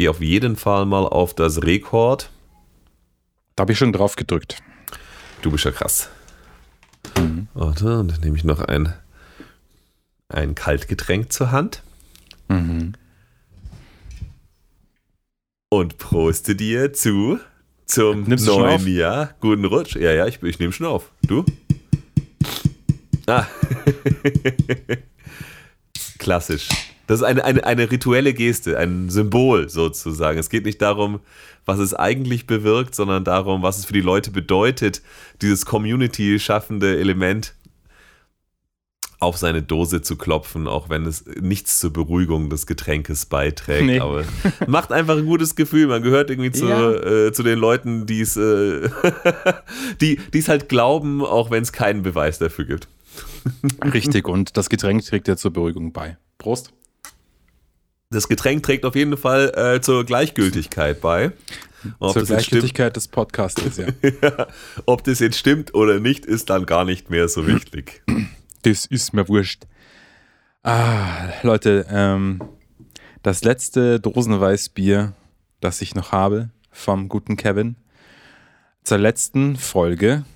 gehe auf jeden Fall mal auf das Rekord. Da habe ich schon drauf gedrückt. Du bist ja krass. Mhm. Und dann nehme ich noch ein, ein Kaltgetränk zur Hand. Mhm. Und proste dir zu zum Nimmst neuen Jahr. Guten Rutsch. Ja, ja, ich, ich nehme schon auf. Du? Ah. Klassisch. Das ist eine, eine, eine rituelle Geste, ein Symbol sozusagen. Es geht nicht darum, was es eigentlich bewirkt, sondern darum, was es für die Leute bedeutet, dieses Community-schaffende Element auf seine Dose zu klopfen, auch wenn es nichts zur Beruhigung des Getränkes beiträgt. Nee. Aber macht einfach ein gutes Gefühl. Man gehört irgendwie zu, ja. äh, zu den Leuten, die es äh, die es halt glauben, auch wenn es keinen Beweis dafür gibt. Richtig, und das Getränk trägt ja zur Beruhigung bei. Prost. Das Getränk trägt auf jeden Fall äh, zur Gleichgültigkeit bei. Ob zur Gleichgültigkeit des Podcasts, ja. ja. Ob das jetzt stimmt oder nicht, ist dann gar nicht mehr so wichtig. Das ist mir wurscht. Ah, Leute, ähm, das letzte Dosenweißbier, das ich noch habe, vom guten Kevin, zur letzten Folge,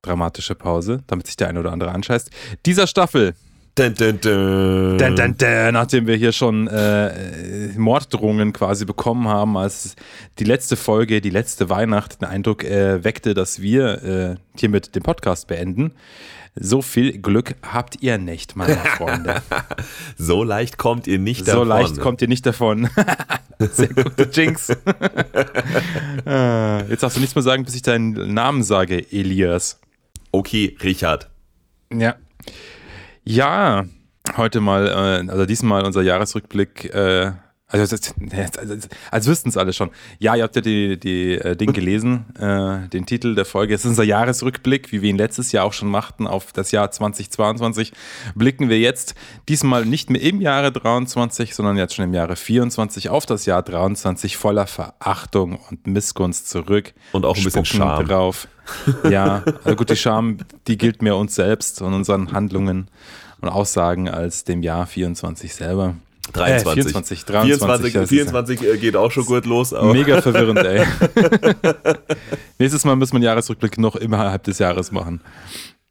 dramatische Pause, damit sich der eine oder andere anscheißt, dieser Staffel. Dun, dun, dun. Dun, dun, dun, nachdem wir hier schon äh, Morddrohungen quasi bekommen haben, als die letzte Folge, die letzte Weihnacht den Eindruck äh, weckte, dass wir äh, hiermit den Podcast beenden, so viel Glück habt ihr nicht, meine Freunde. so leicht kommt ihr nicht davon. So leicht kommt ihr nicht davon. Sehr gute Jinx. Ah, jetzt darfst du nichts mehr sagen, bis ich deinen Namen sage, Elias. Okay, Richard. Ja. Ja, heute mal, äh, also diesmal unser Jahresrückblick äh, also, als, als wüssten es alle schon. Ja, ihr habt ja die, die äh, Ding gelesen, äh, den Titel der Folge. Es ist unser Jahresrückblick, wie wir ihn letztes Jahr auch schon machten, auf das Jahr 2022. Blicken wir jetzt diesmal nicht mehr im Jahre 23, sondern jetzt schon im Jahre 24 auf das Jahr 23 voller Verachtung und Missgunst zurück. Und auch ein bisschen Scham. drauf. Ja, also gut, die Scham, die gilt mehr uns selbst und unseren Handlungen und Aussagen als dem Jahr 24 selber. 23. Äh, 24, 23. 24, 24 geht auch schon gut los. Mega verwirrend, ey. Nächstes Mal müssen wir einen Jahresrückblick noch innerhalb des Jahres machen.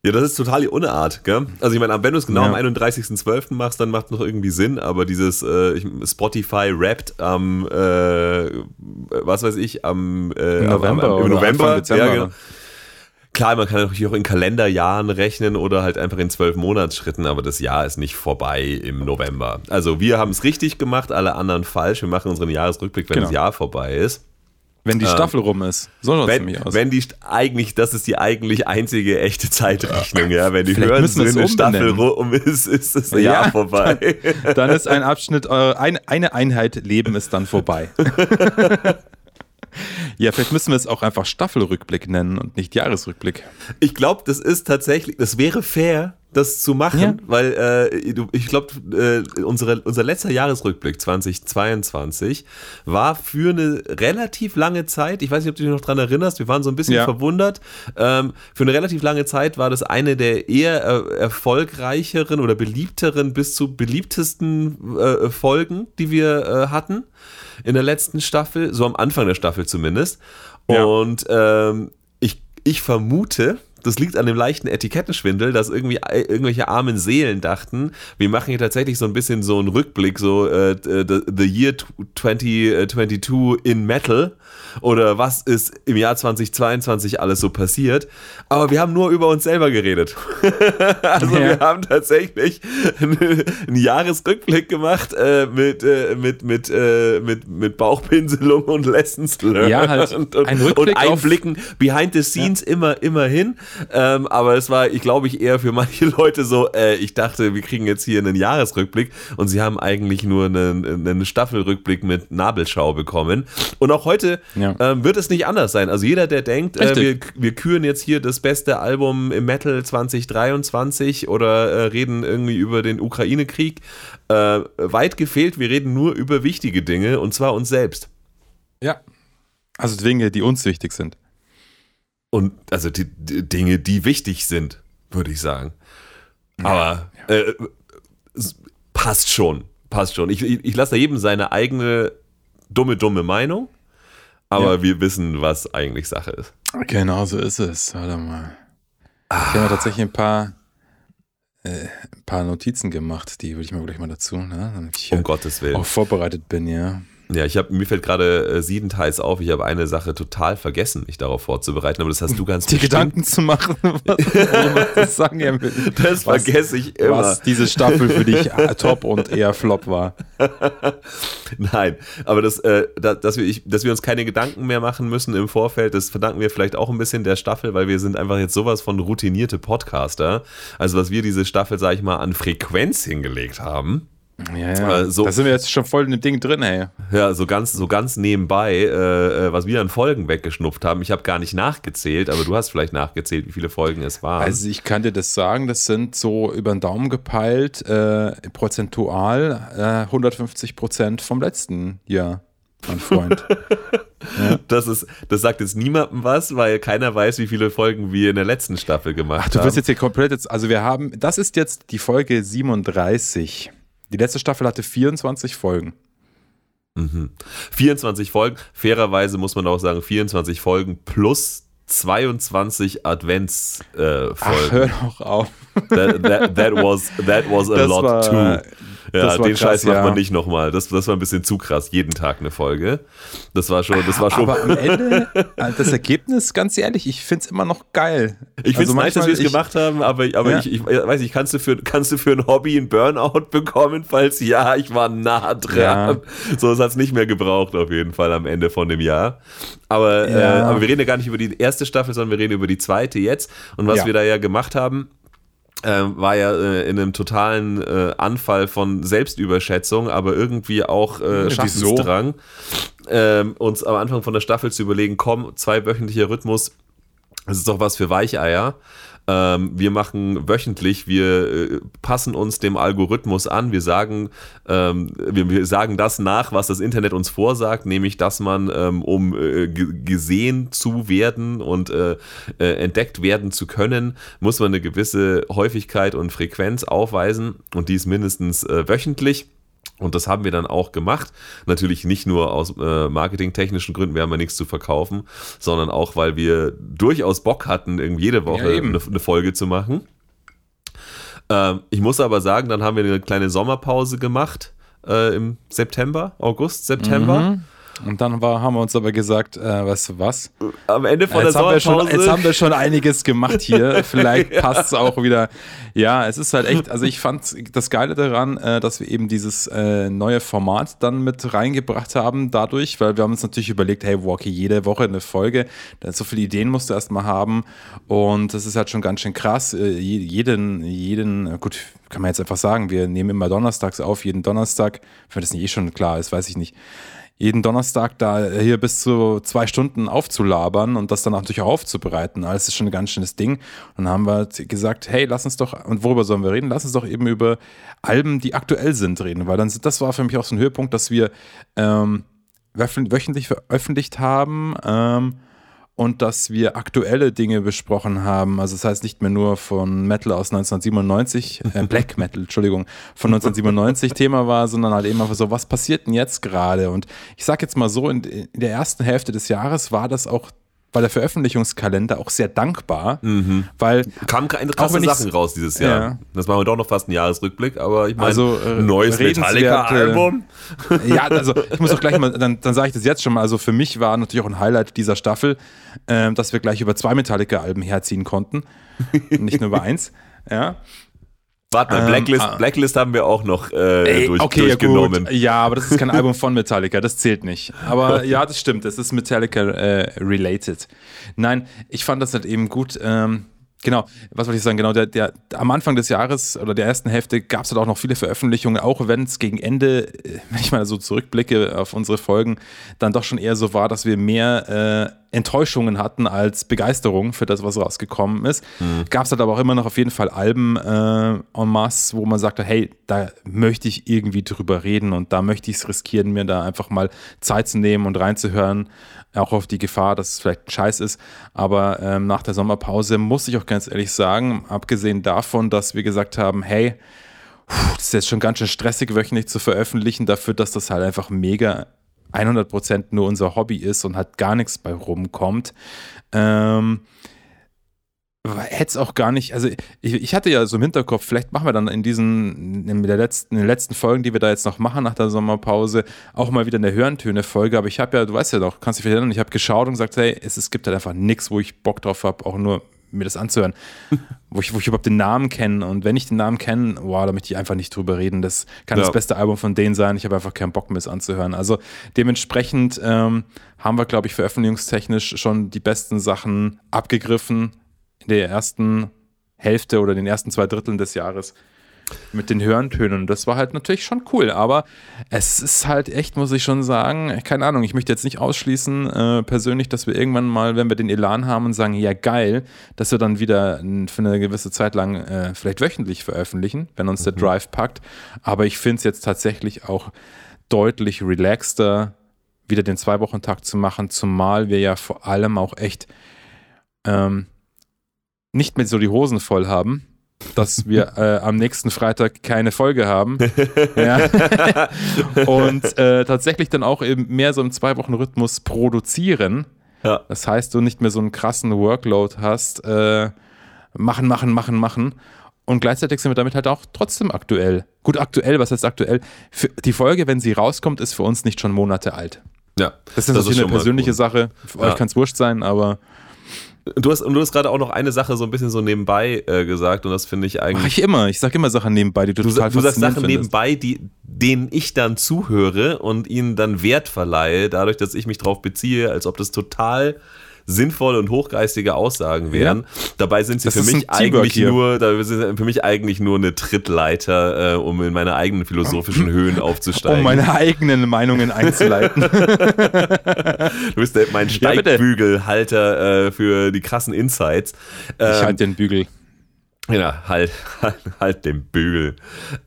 Ja, das ist total die Unart, gell? Also ich meine, wenn du es genau ja. am 31.12. machst, dann macht es noch irgendwie Sinn, aber dieses äh, Spotify rappt am, äh, was weiß ich, am, äh, November, am, am, im November, Dezember. Ja, genau. Klar, man kann natürlich auch in Kalenderjahren rechnen oder halt einfach in zwölf Monatsschritten, aber das Jahr ist nicht vorbei im November. Also wir haben es richtig gemacht, alle anderen falsch. Wir machen unseren Jahresrückblick, wenn genau. das Jahr vorbei ist. Wenn die ähm, Staffel ähm, rum ist. So schaut wenn, aus. Wenn die eigentlich, das ist die eigentlich einzige echte Zeitrechnung, ja. Wenn die hören, so eine Staffel rum ist, ist das Jahr ja, vorbei. Dann, dann, ist ein Abschnitt, äh, eine Einheit Leben ist dann vorbei. Ja, vielleicht müssen wir es auch einfach Staffelrückblick nennen und nicht Jahresrückblick. Ich glaube, das ist tatsächlich, das wäre fair, das zu machen, ja. weil äh, ich glaube, äh, unsere, unser letzter Jahresrückblick 2022 war für eine relativ lange Zeit, ich weiß nicht, ob du dich noch dran erinnerst, wir waren so ein bisschen ja. verwundert, ähm, für eine relativ lange Zeit war das eine der eher äh, erfolgreicheren oder beliebteren bis zu beliebtesten äh, Folgen, die wir äh, hatten in der letzten Staffel, so am Anfang der Staffel zumindest. Ja. Und ähm, ich, ich vermute, das liegt an dem leichten Etikettenschwindel, dass irgendwie irgendwelche armen Seelen dachten, wir machen hier tatsächlich so ein bisschen so einen Rückblick, so äh, the, the Year 2022 in Metal oder was ist im Jahr 2022 alles so passiert. Aber wir haben nur über uns selber geredet. also ja. wir haben tatsächlich einen Jahresrückblick gemacht äh, mit, äh, mit, mit, äh, mit, mit Bauchpinselung und Lessons learned. Ja, halt und, und, ein und Einblicken behind the scenes ja. immer, immerhin. Ähm, aber es war, ich glaube ich, eher für manche Leute so, äh, ich dachte, wir kriegen jetzt hier einen Jahresrückblick und sie haben eigentlich nur einen, einen Staffelrückblick mit Nabelschau bekommen. Und auch heute ja. ähm, wird es nicht anders sein. Also jeder, der denkt, äh, wir, wir küren jetzt hier das beste Album im Metal 2023 oder äh, reden irgendwie über den Ukraine-Krieg, äh, weit gefehlt, wir reden nur über wichtige Dinge und zwar uns selbst. Ja. Also Dinge, die uns wichtig sind. Und also die, die Dinge, die wichtig sind, würde ich sagen. Aber ja. Äh, passt schon. Passt schon. Ich, ich, ich lasse da jedem seine eigene dumme, dumme Meinung, aber ja. wir wissen, was eigentlich Sache ist. Genau so ist es. Warte mal. Ah. Ich habe tatsächlich ein paar, äh, ein paar Notizen gemacht, die würde ich mal gleich mal dazu, ne? damit ich um Gottes Willen. auch vorbereitet bin, ja. Ja, ich habe mir fällt gerade äh, siebenteils auf. Ich habe eine Sache total vergessen, mich darauf vorzubereiten, aber das hast du ganz Die bestimmt. Gedanken zu machen, was das sagen ja Das was, vergesse ich immer. Was diese Staffel für dich äh, top und eher flop war. Nein, aber das, äh, dass, wir, ich, dass wir uns keine Gedanken mehr machen müssen im Vorfeld, das verdanken wir vielleicht auch ein bisschen der Staffel, weil wir sind einfach jetzt sowas von routinierte Podcaster. Also was wir diese Staffel, sage ich mal, an Frequenz hingelegt haben ja, ja. Äh, so, da sind wir jetzt schon voll in dem Ding drin, ey. Ja, so ganz, so ganz nebenbei, äh, äh was wir an Folgen weggeschnupft haben. Ich habe gar nicht nachgezählt, aber du hast vielleicht nachgezählt, wie viele Folgen es waren. Also ich kann dir das sagen, das sind so über den Daumen gepeilt, äh, prozentual 150 äh, Prozent vom letzten Jahr, mein Freund. ja. das, ist, das sagt jetzt niemandem was, weil keiner weiß, wie viele Folgen wir in der letzten Staffel gemacht Ach, du haben. Du wirst jetzt hier komplett jetzt, also wir haben, das ist jetzt die Folge 37. Die letzte Staffel hatte 24 Folgen. Mhm. 24 Folgen. Fairerweise muss man auch sagen, 24 Folgen plus 22 Adventsfolgen. Äh, Ach, hör doch auf. That, that, that, was, that was a das lot war, too. Ja, den krass, Scheiß macht ja. man nicht nochmal. Das, das war ein bisschen zu krass. Jeden Tag eine Folge. Das war schon. Das war schon Aber am Ende, äh, das Ergebnis, ganz ehrlich, ich finde es immer noch geil. Ich finde es also nice, dass wir es gemacht haben, aber, aber ja. ich, ich weiß nicht, kannst du, für, kannst du für ein Hobby ein Burnout bekommen? Falls ja, ich war nah dran. So, es hat es nicht mehr gebraucht, auf jeden Fall am Ende von dem Jahr. Aber, äh, aber wir reden ja gar nicht über die erste Staffel, sondern wir reden über die zweite jetzt. Und was wir da ja gemacht haben, äh, war ja äh, in einem totalen äh, Anfall von Selbstüberschätzung, aber irgendwie auch äh, Schaffensdrang, ähm, uns am Anfang von der Staffel zu überlegen, komm, zweiwöchentlicher Rhythmus, das ist doch was für Weicheier. Ähm, wir machen wöchentlich, wir äh, passen uns dem Algorithmus an, wir sagen, ähm, wir, wir, sagen das nach, was das Internet uns vorsagt, nämlich, dass man, ähm, um äh, gesehen zu werden und äh, äh, entdeckt werden zu können, muss man eine gewisse Häufigkeit und Frequenz aufweisen und dies mindestens äh, wöchentlich. Und das haben wir dann auch gemacht. Natürlich nicht nur aus äh, marketingtechnischen Gründen, wir haben ja nichts zu verkaufen, sondern auch, weil wir durchaus Bock hatten, irgendwie jede Woche ja, eine, eine, Folge zu machen. Ähm, ich muss aber sagen, dann haben wir eine kleine Sommerpause gemacht äh, im September, August, September. Mhm. Und dann war, haben wir uns aber gesagt, äh, weißt du was? Am Ende von jetzt der haben schon, Jetzt haben wir schon einiges gemacht hier. Vielleicht ja. passt es auch wieder. Ja, es ist halt echt, also ich fand das Geile daran, äh, dass wir eben dieses äh, neue Format dann mit reingebracht haben dadurch, weil wir haben uns natürlich überlegt, hey, okay, jede Woche eine Folge, so viele Ideen musst du erstmal haben und das ist halt schon ganz schön krass. Äh, jeden, jeden, gut, kann man jetzt einfach sagen, wir nehmen immer donnerstags auf, jeden Donnerstag, wenn das nicht eh schon klar ist, weiß ich nicht jeden Donnerstag da hier bis zu zwei Stunden aufzulabern und das dann natürlich auch aufzubereiten. Alles ist schon ein ganz schönes Ding. Und dann haben wir gesagt, hey, lass uns doch, und worüber sollen wir reden? Lass uns doch eben über Alben, die aktuell sind, reden. Weil dann, das war für mich auch so ein Höhepunkt, dass wir ähm, wöchentlich veröffentlicht haben. Ähm, und dass wir aktuelle Dinge besprochen haben. Also das heißt nicht mehr nur von Metal aus 1997, äh, Black Metal, Entschuldigung, von 1997 Thema war, sondern halt eben einfach so, was passiert denn jetzt gerade? Und ich sag jetzt mal so, in, in der ersten Hälfte des Jahres war das auch war der Veröffentlichungskalender auch sehr dankbar, mhm. weil kamen krasse Sachen raus dieses Jahr. Ja. Das machen wir doch noch fast ein Jahresrückblick, aber ich meine, also, äh, neues Metallica-Album. Ja, also ich muss auch gleich mal, dann, dann sage ich das jetzt schon mal. Also für mich war natürlich auch ein Highlight dieser Staffel, äh, dass wir gleich über zwei Metallica-Alben herziehen konnten, nicht nur über eins. Ja. Warte mal, ähm, Blacklist, ähm, Blacklist haben wir auch noch äh, ey, durch, okay, durchgenommen. Ja, ja, aber das ist kein Album von Metallica, das zählt nicht. Aber ja, das stimmt, es ist Metallica-related. Äh, Nein, ich fand das halt eben gut. Ähm, Genau, was wollte ich sagen? Genau, der, der, am Anfang des Jahres oder der ersten Hälfte gab es halt auch noch viele Veröffentlichungen, auch wenn es gegen Ende, äh, wenn ich mal so zurückblicke auf unsere Folgen, dann doch schon eher so war, dass wir mehr äh, Enttäuschungen hatten als Begeisterung für das, was rausgekommen ist. Mhm. Gab es halt aber auch immer noch auf jeden Fall Alben äh, en masse, wo man sagte, hey, da möchte ich irgendwie drüber reden und da möchte ich es riskieren, mir da einfach mal Zeit zu nehmen und reinzuhören auch auf die Gefahr, dass es vielleicht Scheiß ist. Aber ähm, nach der Sommerpause muss ich auch ganz ehrlich sagen, abgesehen davon, dass wir gesagt haben, hey, das ist jetzt schon ganz schön stressig, wöchentlich zu veröffentlichen, dafür, dass das halt einfach mega 100% nur unser Hobby ist und halt gar nichts bei rumkommt. Ähm, hätte es auch gar nicht, also ich, ich, hatte ja so im Hinterkopf, vielleicht machen wir dann in diesen, in, der letzten, in den letzten Folgen, die wir da jetzt noch machen nach der Sommerpause, auch mal wieder eine Hörentöne-Folge, aber ich habe ja, du weißt ja doch, kannst dich erinnern, ich habe geschaut und gesagt, hey, es, es gibt halt einfach nichts, wo ich Bock drauf habe, auch nur mir das anzuhören, wo, ich, wo ich überhaupt den Namen kenne. Und wenn ich den Namen kenne, wow, da möchte ich einfach nicht drüber reden, das kann ja. das beste Album von denen sein, ich habe einfach keinen Bock mehr es anzuhören, also dementsprechend ähm, haben wir, glaube ich, veröffentlichungstechnisch schon die besten Sachen abgegriffen, in der ersten Hälfte oder den ersten zwei Dritteln des Jahres mit den Hörntönen. Das war halt natürlich schon cool, aber es ist halt echt, muss ich schon sagen, keine Ahnung, ich möchte jetzt nicht ausschließen, äh, persönlich, dass wir irgendwann mal, wenn wir den Elan haben und sagen, ja geil, dass wir dann wieder für eine gewisse Zeit lang äh, vielleicht wöchentlich veröffentlichen, wenn uns mhm. der Drive packt. Aber ich finde es jetzt tatsächlich auch deutlich relaxter, wieder den Zwei-Wochen-Tag zu machen, zumal wir ja vor allem auch echt ähm, nicht mehr so die Hosen voll haben, dass wir äh, am nächsten Freitag keine Folge haben. Und äh, tatsächlich dann auch eben mehr so im Zwei-Wochen-Rhythmus produzieren. Ja. Das heißt, du nicht mehr so einen krassen Workload hast. Äh, machen, machen, machen, machen. Und gleichzeitig sind wir damit halt auch trotzdem aktuell. Gut, aktuell, was heißt aktuell? Für die Folge, wenn sie rauskommt, ist für uns nicht schon Monate alt. Ja. Das ist natürlich eine persönliche Sache. Für ja. euch kann es wurscht sein, aber Du hast, und du hast gerade auch noch eine Sache so ein bisschen so nebenbei äh, gesagt und das finde ich eigentlich. Mach ich immer. Ich sage immer Sachen nebenbei, die du, du total Du sagst Sachen findest. nebenbei, die, denen ich dann zuhöre und ihnen dann Wert verleihe, dadurch, dass ich mich darauf beziehe, als ob das total sinnvolle und hochgeistige Aussagen wären. Ja. Dabei sind sie das für mich eigentlich nur, dabei sind für mich eigentlich nur eine Trittleiter, äh, um in meine eigenen philosophischen Höhen aufzusteigen. Um meine eigenen Meinungen einzuleiten. du bist mein Steigbügelhalter äh, für die krassen Insights. Ähm, ich halte den Bügel. Ja, halt, halt, halt den Bügel.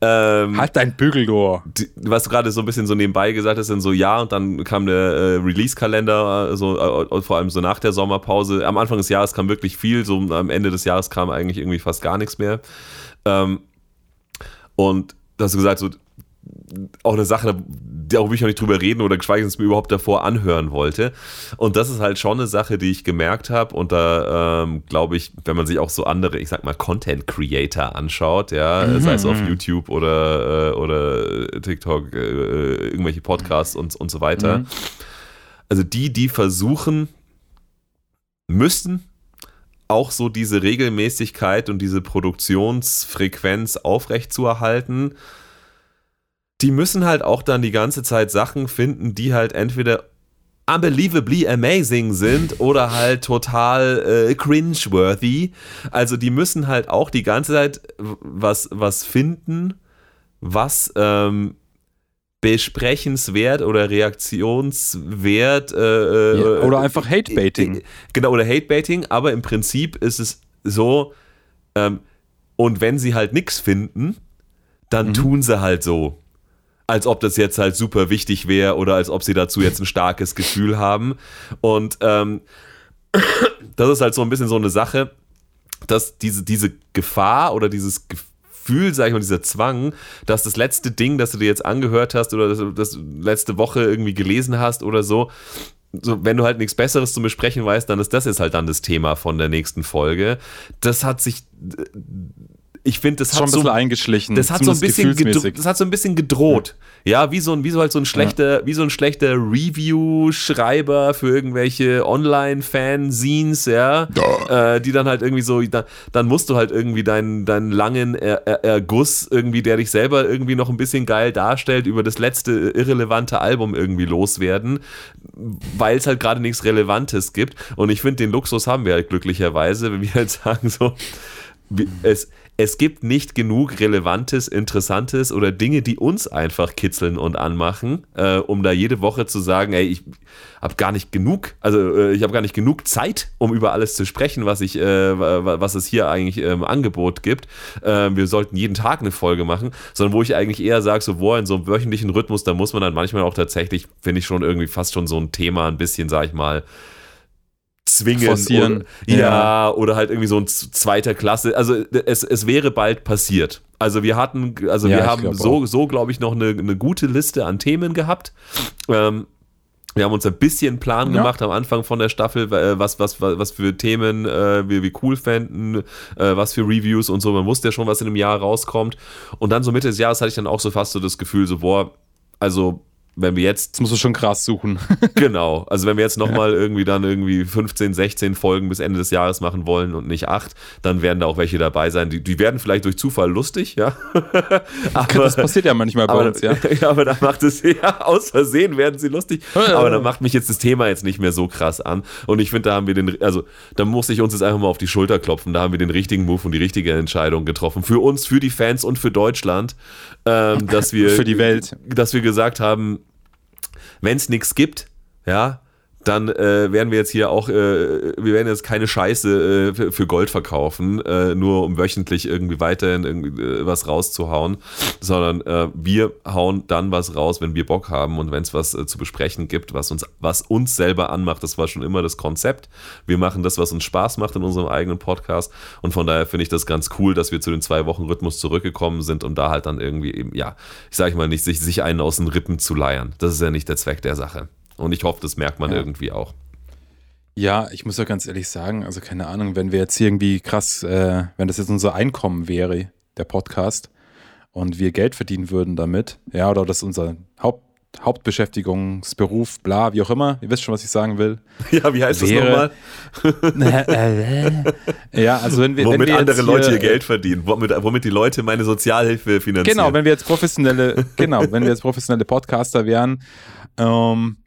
Ähm, halt dein Bügel, du. Was du gerade so ein bisschen so nebenbei gesagt hast, sind so ja und dann kam der äh, Release-Kalender, äh, so, äh, vor allem so nach der Sommerpause. Am Anfang des Jahres kam wirklich viel, so am Ende des Jahres kam eigentlich irgendwie fast gar nichts mehr. Ähm, und da hast du gesagt, so auch eine Sache, darüber will ich auch nicht drüber reden oder geschweige denn es mir überhaupt davor anhören wollte. Und das ist halt schon eine Sache, die ich gemerkt habe. Und da ähm, glaube ich, wenn man sich auch so andere, ich sag mal, Content Creator anschaut, ja, mhm. sei es auf mhm. YouTube oder, äh, oder TikTok, äh, irgendwelche Podcasts und, und so weiter. Mhm. Also die, die versuchen müssen, auch so diese Regelmäßigkeit und diese Produktionsfrequenz aufrechtzuerhalten die müssen halt auch dann die ganze Zeit Sachen finden, die halt entweder unbelievably amazing sind oder halt total äh, cringe-worthy. Also die müssen halt auch die ganze Zeit was, was finden, was ähm, besprechenswert oder reaktionswert äh, äh ja, oder einfach Hatebaiting. Äh, genau, oder Hatebaiting, aber im Prinzip ist es so, ähm, und wenn sie halt nichts finden, dann mhm. tun sie halt so als ob das jetzt halt super wichtig wäre oder als ob sie dazu jetzt ein starkes Gefühl haben. Und ähm, das ist halt so ein bisschen so eine Sache, dass diese, diese Gefahr oder dieses Gefühl, sag ich mal, dieser Zwang, dass das letzte Ding, das du dir jetzt angehört hast oder das, das letzte Woche irgendwie gelesen hast oder so, so, wenn du halt nichts Besseres zu besprechen weißt, dann ist das jetzt halt dann das Thema von der nächsten Folge. Das hat sich ich finde, das, das hat so eingeschlichen. Das hat so ein bisschen das hat so ein bisschen gedroht. Ja, ja wie so ein wie so halt so ein schlechter ja. wie so ein schlechter Review Schreiber für irgendwelche Online Fanzines, ja, äh, die dann halt irgendwie so dann, dann musst du halt irgendwie deinen deinen langen er er Erguss irgendwie, der dich selber irgendwie noch ein bisschen geil darstellt, über das letzte irrelevante Album irgendwie loswerden, weil es halt gerade nichts Relevantes gibt und ich finde den Luxus haben wir halt glücklicherweise, wenn wir halt sagen so es, es gibt nicht genug Relevantes, Interessantes oder Dinge, die uns einfach kitzeln und anmachen, äh, um da jede Woche zu sagen, ey, ich habe gar nicht genug, also äh, ich habe gar nicht genug Zeit, um über alles zu sprechen, was ich, äh, was es hier eigentlich im Angebot gibt. Äh, wir sollten jeden Tag eine Folge machen, sondern wo ich eigentlich eher sage, so, boah, in so einem wöchentlichen Rhythmus, da muss man dann manchmal auch tatsächlich, finde ich schon irgendwie fast schon so ein Thema ein bisschen, sag ich mal, zwingen. Forcieren. Oder, ja, ja, oder halt irgendwie so ein zweiter Klasse. Also es, es wäre bald passiert. Also wir hatten, also ja, wir haben so, so glaube ich, noch eine, eine gute Liste an Themen gehabt. Ähm, Wir haben uns ein bisschen Plan Ja. gemacht am Anfang von der Staffel, äh, was, was, was, was für Themen äh, wir, wir cool fänden, äh, was für Reviews und so. Man wusste ja schon, was in einem Jahr rauskommt. Und dann so Mitte des Jahres hatte ich dann auch so fast so das Gefühl, so, boah, also wenn wir jetzt Jetzt musst du schon krass suchen. Genau, also wenn wir jetzt nochmal irgendwie dann irgendwie 15, 16 Folgen bis Ende des Jahres machen wollen und nicht acht, dann werden da auch welche dabei sein. Die, die werden vielleicht durch Zufall lustig, ja. aber, das passiert ja manchmal bei aber, uns, ja. ja, aber da macht es ja aus Versehen werden sie lustig. Aber da macht mich jetzt das Thema jetzt nicht mehr so krass an. Und ich finde, da haben wir den, also da muss ich uns jetzt einfach mal auf die Schulter klopfen. Da haben wir den richtigen Move und die richtige Entscheidung getroffen. Für uns, für die Fans und für Deutschland, ähm, dass wir Für die Welt. dass wir gesagt haben, wenn es nichts gibt, ja, dann äh, werden wir jetzt hier auch, äh, wir werden jetzt keine Scheiße äh, für- Gold verkaufen, äh, nur um wöchentlich irgendwie weiterhin irgendwie, äh, was rauszuhauen, sondern äh, wir hauen dann was raus, wenn wir Bock haben und wenn es was äh, zu besprechen gibt, was uns, was uns selber anmacht. Das war schon immer das Konzept. Wir machen das, was uns Spaß macht in unserem eigenen Podcast und von daher finde ich das ganz cool, dass wir zu den zwei Wochen Rhythmus zurückgekommen sind, um da halt dann irgendwie eben, ja, ich sage mal nicht, sich, sich einen aus den Rippen zu leiern. Das ist ja nicht der Zweck der Sache. Und ich hoffe, das merkt man Ja. irgendwie auch. Ja, ich muss ja ganz ehrlich sagen, also keine Ahnung, wenn wir jetzt irgendwie krass, äh, wenn das jetzt unser Einkommen wäre, der Podcast, und wir Geld verdienen würden damit, ja, oder das unser Haupt, Hauptbeschäftigungsberuf, bla, wie auch immer, ihr wisst schon, was ich sagen will. Ja, wie heißt Wäre- das nochmal? ja, also wenn wir, wenn Womit wir andere jetzt Leute hier, ihr Geld verdienen, womit, womit die Leute meine Sozialhilfe finanzieren. Genau, wenn wir jetzt professionelle, genau, wenn wir jetzt professionelle Podcaster wären ähm,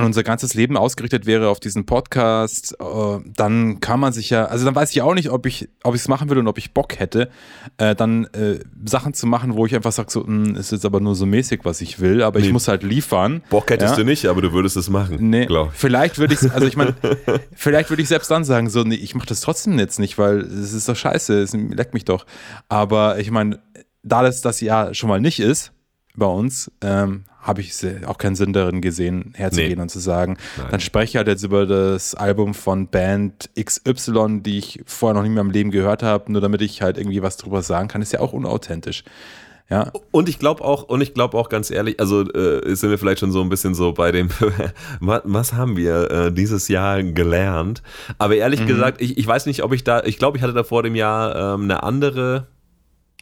und unser ganzes Leben ausgerichtet wäre auf diesen Podcast, äh, dann kann man sich ja, also dann weiß ich auch nicht, ob ich ob ich es machen würde und ob ich Bock hätte, äh, dann äh, Sachen zu machen, wo ich einfach sage, so, "Hm, ist jetzt aber nur so mäßig, was ich will, aber Nee. ich muss halt liefern. Bock hättest Ja. du nicht, aber du würdest es machen. Nee, glaub ich. vielleicht würde ich, also ich meine, vielleicht würde ich selbst dann sagen, so, nee, ich mache das trotzdem jetzt nicht, weil es ist doch scheiße, es leckt mich doch. Aber ich meine, da das das ja schon mal nicht ist bei uns, ähm, habe ich auch keinen Sinn darin gesehen, herzugehen Nee. und zu sagen, Nein. dann spreche ich halt jetzt über das Album von Band XY, die ich vorher noch nie in meinem Leben gehört habe, nur damit ich halt irgendwie was drüber sagen kann, ist ja auch unauthentisch. Ja, Und ich glaube auch, und ich glaube auch ganz ehrlich, also äh, sind wir vielleicht schon so ein bisschen so bei dem, was, haben wir äh, dieses Jahr gelernt? Aber Mhm. ehrlich gesagt, ich, ich weiß nicht, ob ich da, ich glaube, ich hatte da vor dem Jahr ähm, eine andere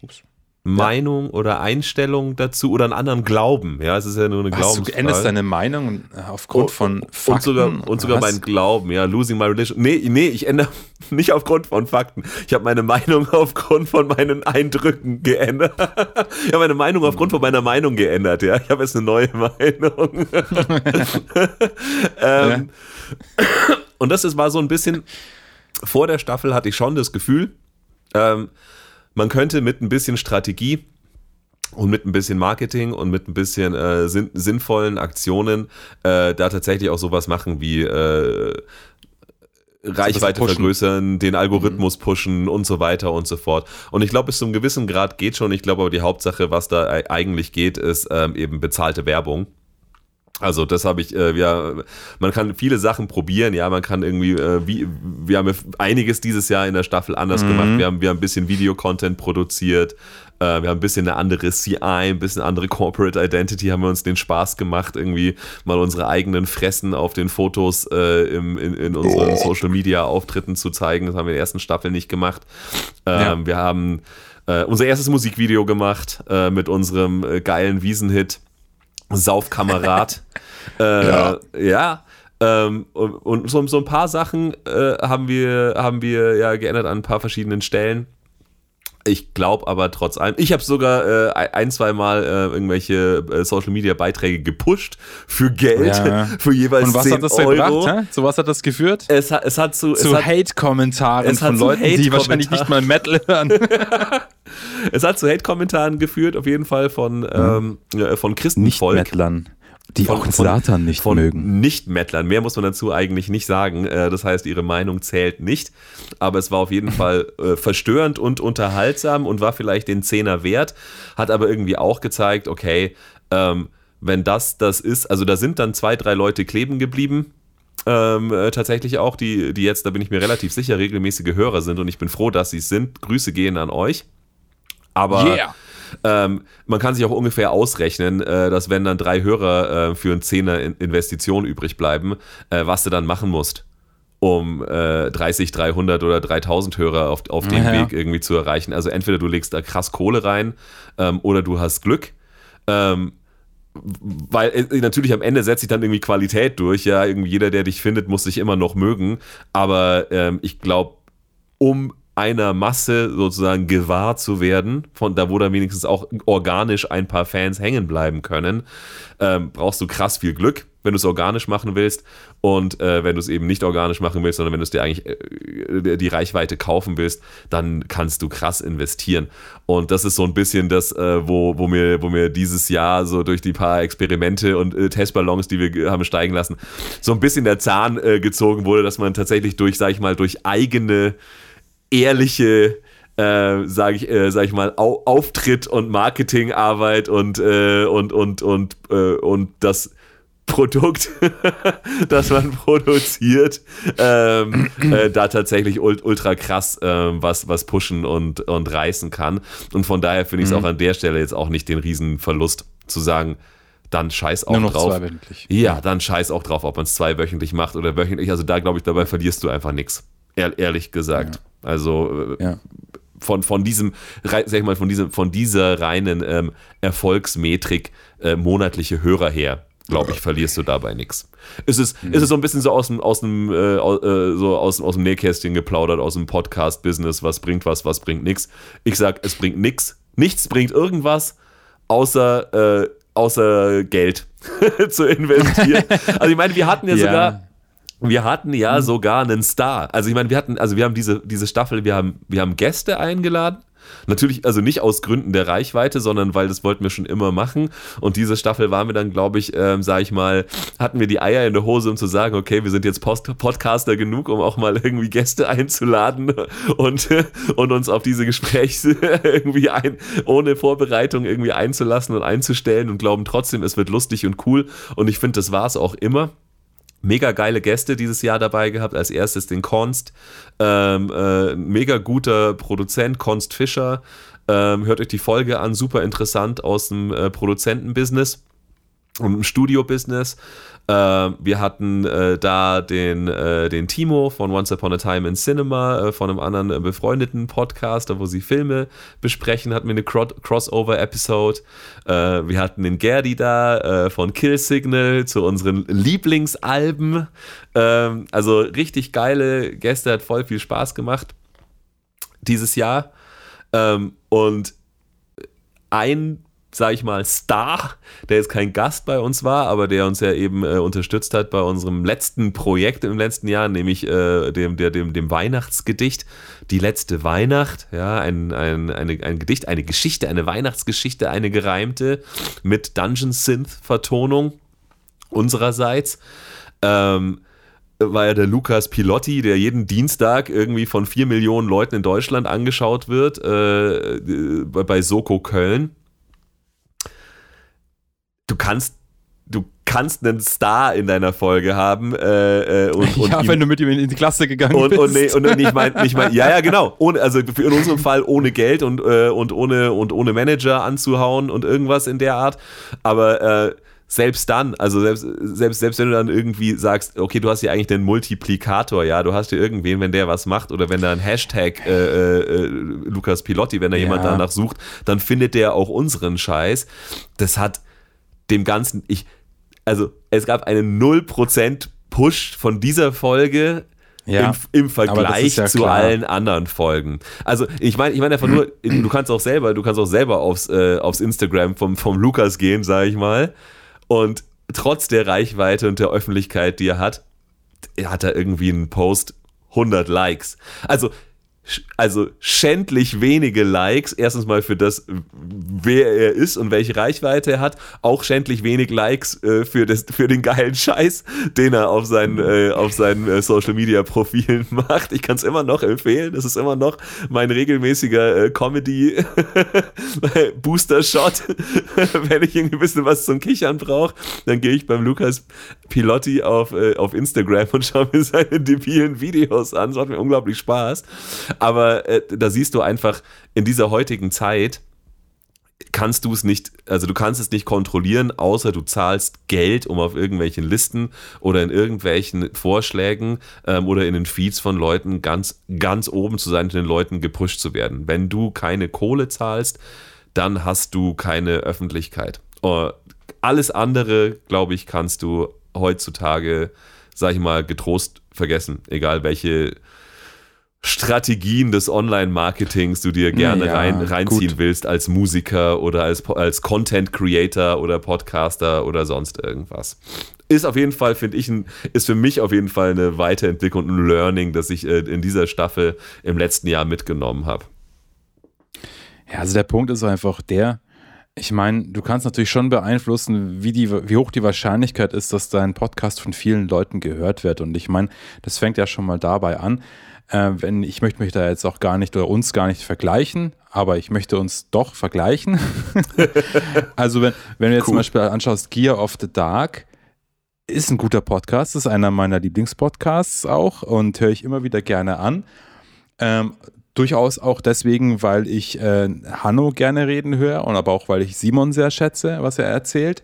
Ups. Meinung oder Einstellung dazu oder einen anderen Glauben. Ja, es ist ja nur eine du Glaubensfrage. änderst deine Meinung aufgrund von Fakten? Und sogar, und sogar Was? meinen Glauben, ja, losing my religion. Nee, nee, ich ändere nicht aufgrund von Fakten. Ich habe meine Meinung aufgrund von meinen Eindrücken geändert. Ich habe meine Meinung aufgrund von meiner Meinung geändert, ja. Ich habe jetzt eine neue Meinung. ähm, Und das ist, war so ein bisschen, vor der Staffel hatte ich schon das Gefühl, ähm, man könnte mit ein bisschen Strategie und mit ein bisschen Marketing und mit ein bisschen äh, sinn sinnvollen Aktionen äh, da tatsächlich auch sowas machen wie äh, Reichweite vergrößern, den Algorithmus pushen und so weiter und so fort. Und ich glaube, bis zu einem gewissen Grad geht schon. Ich glaube aber die Hauptsache, was da ei- eigentlich geht, ist ähm, eben bezahlte Werbung. Also das habe ich, äh, ja, man kann viele Sachen probieren, ja, man kann irgendwie, äh, wie, wir haben ja einiges dieses Jahr in der Staffel anders Mhm. gemacht. Wir haben, wir haben ein bisschen Videocontent produziert, äh, wir haben ein bisschen eine andere CI, ein bisschen andere Corporate Identity, haben wir uns den Spaß gemacht, irgendwie mal unsere eigenen Fressen auf den Fotos äh, im, in, in unseren Social Media Auftritten zu zeigen. Das haben wir in der ersten Staffel nicht gemacht. Ähm, Ja. Wir haben äh, unser erstes Musikvideo gemacht äh, mit unserem äh, geilen Wiesenhit. Saufkamerad. äh, ja. ja. Ähm, und und so, so ein paar Sachen äh, haben, wir, haben wir ja geändert an ein paar verschiedenen Stellen. Ich glaube aber trotz allem, ich habe sogar äh, ein, zwei Mal äh, irgendwelche äh, Social Media Beiträge gepusht für Geld, Ja. für jeweils Und was 10 hat das Euro. gebracht? Hä? Zu was hat das geführt? Es hat, es hat zu, zu hat, Hate-Kommentaren von Leuten, die wahrscheinlich nicht mal Metal hören. es hat zu Hate-Kommentaren geführt, auf jeden Fall von, ähm, ja, von Christenvolk. Nicht-Mettlern, die Von- auch Satan nicht von mögen. Nicht-Mettlern. Mehr muss man dazu eigentlich nicht sagen. Äh, Das heißt, ihre Meinung zählt nicht. Aber es war auf jeden Fall äh, verstörend und unterhaltsam und war vielleicht den Zehner wert. Hat aber irgendwie auch gezeigt, okay, ähm, wenn das das ist, also da sind dann zwei, drei Leute kleben geblieben. Ähm, äh, tatsächlich auch, die, die jetzt, da bin ich mir relativ sicher, regelmäßige Hörer sind und ich bin froh, dass sie es sind. Grüße gehen an euch. Aber Yeah. Ähm, man kann sich auch ungefähr ausrechnen, äh, dass wenn dann drei Hörer äh, für ein Zehner Investition übrig bleiben, äh, was du dann machen musst um äh, 30, 300 oder 3000 Hörer auf, auf dem ja, Weg irgendwie zu erreichen. Also entweder du legst da krass Kohle rein ähm, oder du hast Glück. Ähm, weil äh, natürlich am Ende setzt sich dann irgendwie Qualität durch. Ja, irgendwie jeder, der dich findet, muss dich immer noch mögen. Aber ähm, ich glaube, um einer Masse sozusagen gewahr zu werden, von da wo da wenigstens auch organisch ein paar Fans hängen bleiben können, ähm, brauchst du krass viel Glück, wenn du es organisch machen willst. Und äh, wenn du es eben nicht organisch machen willst, sondern wenn du es dir eigentlich äh, die Reichweite kaufen willst, dann kannst du krass investieren. Und das ist so ein bisschen das, äh, wo, wo, mir, wo mir dieses Jahr so durch die paar Experimente und äh, Testballons, die wir haben steigen lassen, so ein bisschen der Zahn äh, gezogen wurde, dass man tatsächlich durch, sag ich mal, durch eigene ehrliche äh, sage ich, äh, sag ich mal, Au Auftritt und Marketingarbeit und, äh, und, und, und, äh, und das Produkt, das man produziert, ähm, äh, da tatsächlich ultra krass ähm, was, was pushen und, und reißen kann. Und von daher finde ich es mhm. auch an der Stelle jetzt auch nicht den Riesenverlust zu sagen, dann scheiß auch Nur noch drauf. Zweiwöchentlich. Ja, dann scheiß auch drauf, ob man es zweiwöchentlich macht oder wöchentlich. Also da glaube ich, dabei verlierst du einfach nichts. Ehrlich gesagt. Ja. Also äh, ja. von, von diesem, sag ich mal, von diesem, von dieser reinen ähm, Erfolgsmetrik äh, monatliche Hörer her, glaube ich, verlierst du dabei nichts. Es ist, mhm. ist es so ein bisschen so aus dem, aus dem, äh, äh, so aus, aus dem Nähkästchen geplaudert, aus dem Podcast-Business, was bringt was, was bringt nichts. Ich sag, es bringt nichts. Nichts bringt irgendwas, außer, äh, außer Geld zu investieren. also ich meine, wir hatten ja, ja. sogar wir hatten ja mhm. sogar einen Star. Also ich meine, wir hatten, also wir haben diese, diese Staffel, wir haben, wir haben Gäste eingeladen. Natürlich, also nicht aus Gründen der Reichweite, sondern weil das wollten wir schon immer machen. Und diese Staffel waren wir dann, glaube ich, ähm, sage ich mal, hatten wir die Eier in der Hose, um zu sagen, okay, wir sind jetzt Post Podcaster genug, um auch mal irgendwie Gäste einzuladen und, und uns auf diese Gespräche irgendwie ein, ohne Vorbereitung irgendwie einzulassen und einzustellen und glauben trotzdem, es wird lustig und cool. Und ich finde, das war es auch immer mega geile Gäste dieses Jahr dabei gehabt. Als erstes den Konst, ähm, äh, mega guter Produzent, Konst Fischer. Ähm, hört euch die Folge an, super interessant aus dem äh, Produzentenbusiness und im Studio-Business. Äh, wir hatten äh, da den, äh, den Timo von Once Upon a Time in Cinema, äh, von einem anderen äh, befreundeten Podcaster, wo sie Filme besprechen, hatten wir eine Cro Crossover-Episode. Äh, wir hatten den Gerdi da von Kill Signal zu unseren Lieblingsalben. Ähm, also richtig geile Gäste, hat voll viel Spaß gemacht dieses Jahr. Ähm, und ein sage ich mal, Star, der jetzt kein Gast bei uns war, aber der uns ja eben äh, unterstützt hat bei unserem letzten Projekt im letzten Jahr, nämlich äh, dem, der, dem, dem Weihnachtsgedicht, die letzte Weihnacht, ja, ein, ein, eine, ein Gedicht, eine Geschichte, eine Weihnachtsgeschichte, eine gereimte mit Dungeon Synth-Vertonung unsererseits. Ähm, war ja der Lukas Pilotti, der jeden Dienstag irgendwie von vier Millionen Leuten in Deutschland angeschaut wird, äh, bei Soko Köln du kannst du kannst einen Star in deiner Folge haben. Äh, äh und, und ja, ihm, wenn du mit ihm in die Klasse gegangen und, bist. Und, nee, und, und ich meine, ich mein, ja, ja, genau. Ohne, also in unserem Fall ohne Geld und, äh, und, ohne, und ohne Manager anzuhauen und irgendwas in der Art. Aber äh, selbst dann, also selbst, selbst, selbst wenn du dann irgendwie sagst, okay, du hast ja eigentlich den Multiplikator, ja, du hast ja irgendwen, wenn der was macht oder wenn da ein Hashtag äh, äh, äh, Lukas Pilotti, wenn da ja. jemand danach sucht, dann findet der auch unseren Scheiß. Das hat dem Ganzen, ich, also es gab einen 0% Push von dieser Folge ja, im, im, Vergleich ja zu klar. allen anderen Folgen. Also ich meine, ich meine einfach nur, du kannst auch selber, du kannst auch selber aufs, äh, aufs Instagram vom, vom Lukas gehen, sage ich mal. Und trotz der Reichweite und der Öffentlichkeit, die er hat, hat er irgendwie einen Post 100 Likes. Also also schändlich wenige Likes. Erstens mal für das, wer er ist und welche Reichweite er hat. Auch schändlich wenig Likes äh, für, das, für den geilen Scheiß, den er auf seinen, äh, auf seinen äh, Social Media Profilen macht. Ich kann es immer noch empfehlen. Das ist immer noch mein regelmäßiger äh, Comedy Booster Shot. Wenn ich irgendwie ein bisschen was zum Kichern brauche, dann gehe ich beim Lukas Pilotti auf, äh, auf Instagram und schaue mir seine debilen Videos an. Das macht mir unglaublich Spaß. Aber äh, da siehst du einfach in dieser heutigen Zeit, kannst du es nicht, also du kannst es nicht kontrollieren, außer du zahlst Geld, um auf irgendwelchen Listen oder in irgendwelchen Vorschlägen ähm, oder in den Feeds von Leuten ganz, ganz oben zu sein den Leuten gepusht zu werden. Wenn du keine Kohle zahlst, dann hast du keine Öffentlichkeit. Uh, alles andere, glaube ich, kannst du heutzutage, sag ich mal, getrost vergessen. Egal welche Strategien des Online-Marketings du dir gerne ja, rein, reinziehen gut. willst als Musiker oder als, als Content-Creator oder Podcaster oder sonst irgendwas. Ist auf jeden Fall, finde ich, ein, ist für mich auf jeden Fall eine Weiterentwicklung und ein Learning, das ich äh, in dieser Staffel im letzten Jahr mitgenommen habe. Ja, also der Punkt ist einfach der, ich meine, du kannst natürlich schon beeinflussen, wie, die, wie hoch die Wahrscheinlichkeit ist, dass dein Podcast von vielen Leuten gehört wird. Und ich meine, das fängt ja schon mal dabei an. Äh, wenn, ich möchte mich da jetzt auch gar nicht oder uns gar nicht vergleichen, aber ich möchte uns doch vergleichen. also wenn, wenn du jetzt cool. zum Beispiel anschaust, Gear of the Dark, ist ein guter Podcast, ist einer meiner Lieblingspodcasts auch und höre ich immer wieder gerne an. Ähm, durchaus auch deswegen, weil ich äh, Hanno gerne reden höre und aber auch, weil ich Simon sehr schätze, was er erzählt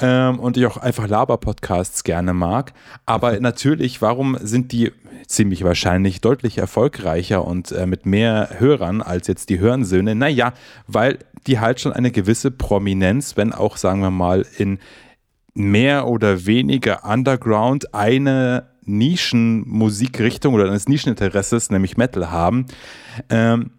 ähm, und ich auch einfach Laber-Podcasts gerne mag. Aber mhm. natürlich, warum sind die ziemlich wahrscheinlich deutlich erfolgreicher und äh, mit mehr Hörern als jetzt die Hörensöhne? Naja, weil die halt schon eine gewisse Prominenz, wenn auch, sagen wir mal, in mehr oder weniger Underground eine Nischenmusikrichtung oder eines Nischeninteresses, nämlich Metal haben. Ähm,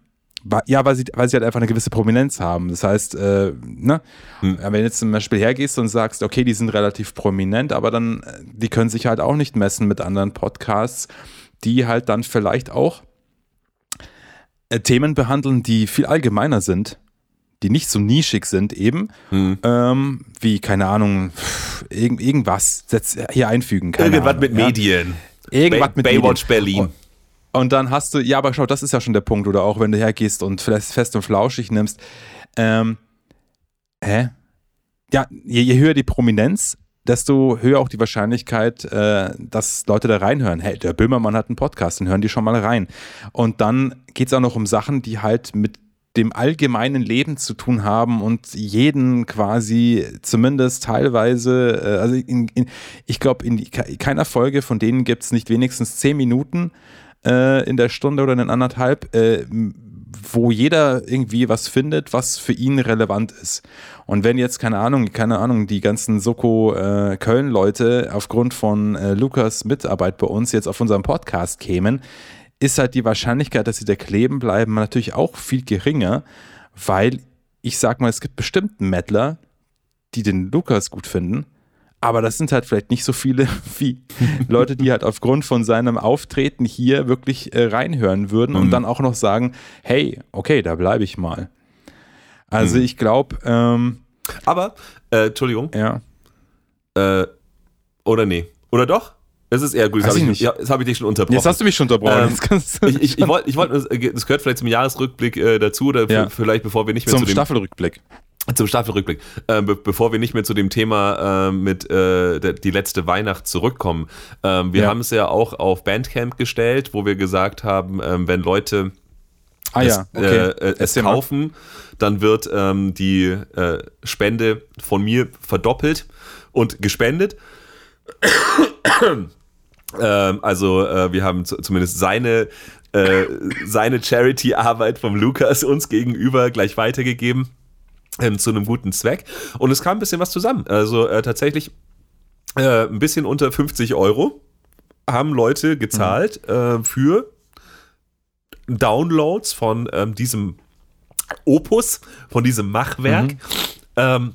ja, weil sie, weil sie halt einfach eine gewisse Prominenz haben. Das heißt, äh, ne, hm. wenn du jetzt zum Beispiel hergehst und sagst, okay, die sind relativ prominent, aber dann, äh, die können sich halt auch nicht messen mit anderen Podcasts, die halt dann vielleicht auch äh, Themen behandeln, die viel allgemeiner sind, die nicht so nischig sind eben, hm. ähm, wie, keine Ahnung, irgend, irgendwas hier einfügen. Irgendwas Ahnung, mit ja. Medien. Irgendwas Bay, mit Baywatch Medien. Berlin. Und, und dann hast du, ja, aber schau, das ist ja schon der Punkt, oder auch wenn du hergehst und fest und flauschig nimmst. Ähm, hä? Ja, je, je höher die Prominenz, desto höher auch die Wahrscheinlichkeit, äh, dass Leute da reinhören. Hey, der Böhmermann hat einen Podcast, dann hören die schon mal rein. Und dann geht es auch noch um Sachen, die halt mit dem allgemeinen Leben zu tun haben und jeden quasi zumindest teilweise, äh, also in, in, ich glaube, in keiner Folge von denen gibt es nicht wenigstens zehn Minuten, äh, in der Stunde oder in anderthalb, äh, wo jeder irgendwie was findet, was für ihn relevant ist. Und wenn jetzt, keine Ahnung, keine Ahnung, die ganzen Soko äh, Köln-Leute aufgrund von äh, Lukas Mitarbeit bei uns jetzt auf unserem Podcast kämen, ist halt die Wahrscheinlichkeit, dass sie da kleben bleiben, natürlich auch viel geringer, weil ich sag mal, es gibt bestimmt Mettler, die den Lukas gut finden aber das sind halt vielleicht nicht so viele wie Leute, die halt aufgrund von seinem Auftreten hier wirklich äh, reinhören würden mhm. und dann auch noch sagen, hey, okay, da bleibe ich mal. Also mhm. ich glaube. Ähm, aber, äh, Entschuldigung. Ja. Äh, oder nee. Oder doch? Es ist eher gut. Das habe ich, ja, hab ich dich schon unterbrochen. Jetzt hast du mich schon unterbrochen. Ähm, ich ich, ich wollte, wollt, das gehört vielleicht zum Jahresrückblick äh, dazu oder ja. vielleicht bevor wir nicht mehr zum zu dem Staffelrückblick. Zum Staffelrückblick. Äh, be bevor wir nicht mehr zu dem Thema äh, mit äh, die letzte Weihnacht zurückkommen. Ähm, wir ja. haben es ja auch auf Bandcamp gestellt, wo wir gesagt haben, ähm, wenn Leute ah, es, ja. okay. Äh, es kaufen, dann wird ähm, die äh, Spende von mir verdoppelt und gespendet. Ähm, also äh, wir haben zumindest seine seine Charity-Arbeit vom Lukas uns gegenüber gleich weitergegeben ähm, zu einem guten Zweck. Und es kam ein bisschen was zusammen. Also äh, tatsächlich äh, ein bisschen unter 50 Euro haben Leute gezahlt mhm. äh, für Downloads von ähm, diesem Opus, von diesem Machwerk. Mhm. Ähm,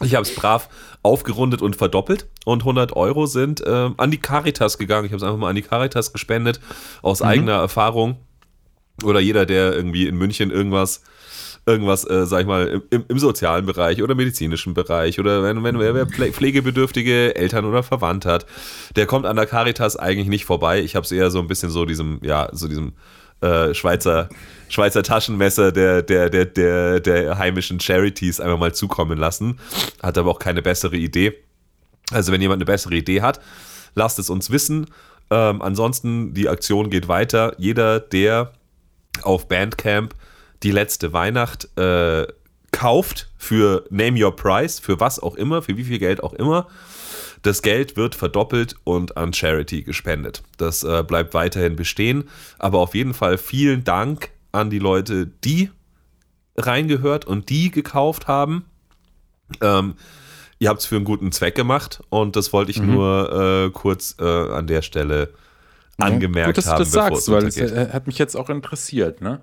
ich habe es brav aufgerundet und verdoppelt und 100 Euro sind ähm, an die Caritas gegangen. Ich habe es einfach mal an die Caritas gespendet, aus mhm. eigener Erfahrung. Oder jeder, der irgendwie in München irgendwas irgendwas, äh, sag ich mal, im, im, sozialen Bereich oder medizinischen Bereich oder wenn, wenn wer pflegebedürftige Eltern oder Verwandte hat, der kommt an der Caritas eigentlich nicht vorbei. Ich habe es eher so ein bisschen so diesem, ja, so diesem äh, Schweizer, Schweizer Taschenmesser der, der, der, der, der heimischen Charities einfach mal zukommen lassen. Hat aber auch keine bessere Idee. Also wenn jemand eine bessere Idee hat, lasst es uns wissen. Ähm, ansonsten, die Aktion geht weiter. Jeder, der auf Bandcamp die letzte Weihnacht äh, kauft für Name Your Price, für was auch immer, für wie viel Geld auch immer. Das Geld wird verdoppelt und an Charity gespendet. Das äh, bleibt weiterhin bestehen. Aber auf jeden Fall vielen Dank an die Leute, die reingehört und die gekauft haben. Ähm, ihr habt es für einen guten Zweck gemacht und das wollte ich mhm. nur äh, kurz äh, an der Stelle angemerkt ja, gut, dass haben. Du das sagst, weil es äh, hat mich jetzt auch interessiert, ne?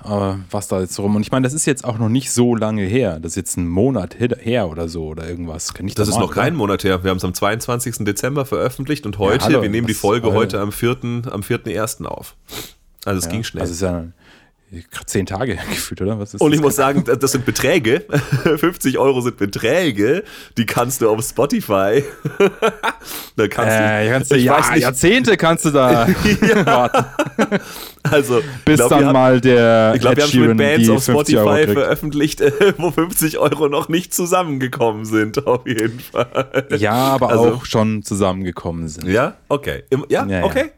Aber was da jetzt rum? Und ich meine, das ist jetzt auch noch nicht so lange her. Das ist jetzt ein Monat her oder so oder irgendwas. Kann ich das, das ist noch kein Monat her. Wir haben es am 22. Dezember veröffentlicht und heute, ja, hallo, wir nehmen die Folge heute am 4. am 4.1. auf. Also es ja, ging schnell. Also ist ja zehn Tage gefühlt, oder? Was ist und ich muss sagen, das sind Beträge. 50 Euro sind Beträge. Die kannst du auf Spotify. da kannst äh, du, kannst du ja, nicht. Jahrzehnte kannst du da warten. Also, bis glaub, dann haben, mal der. Ich glaube, wir haben schon mit Bands auf Spotify veröffentlicht, wo 50 Euro noch nicht zusammengekommen sind, auf jeden Fall. Ja, aber also, auch schon zusammengekommen sind. Ja, okay. Ja, ja okay.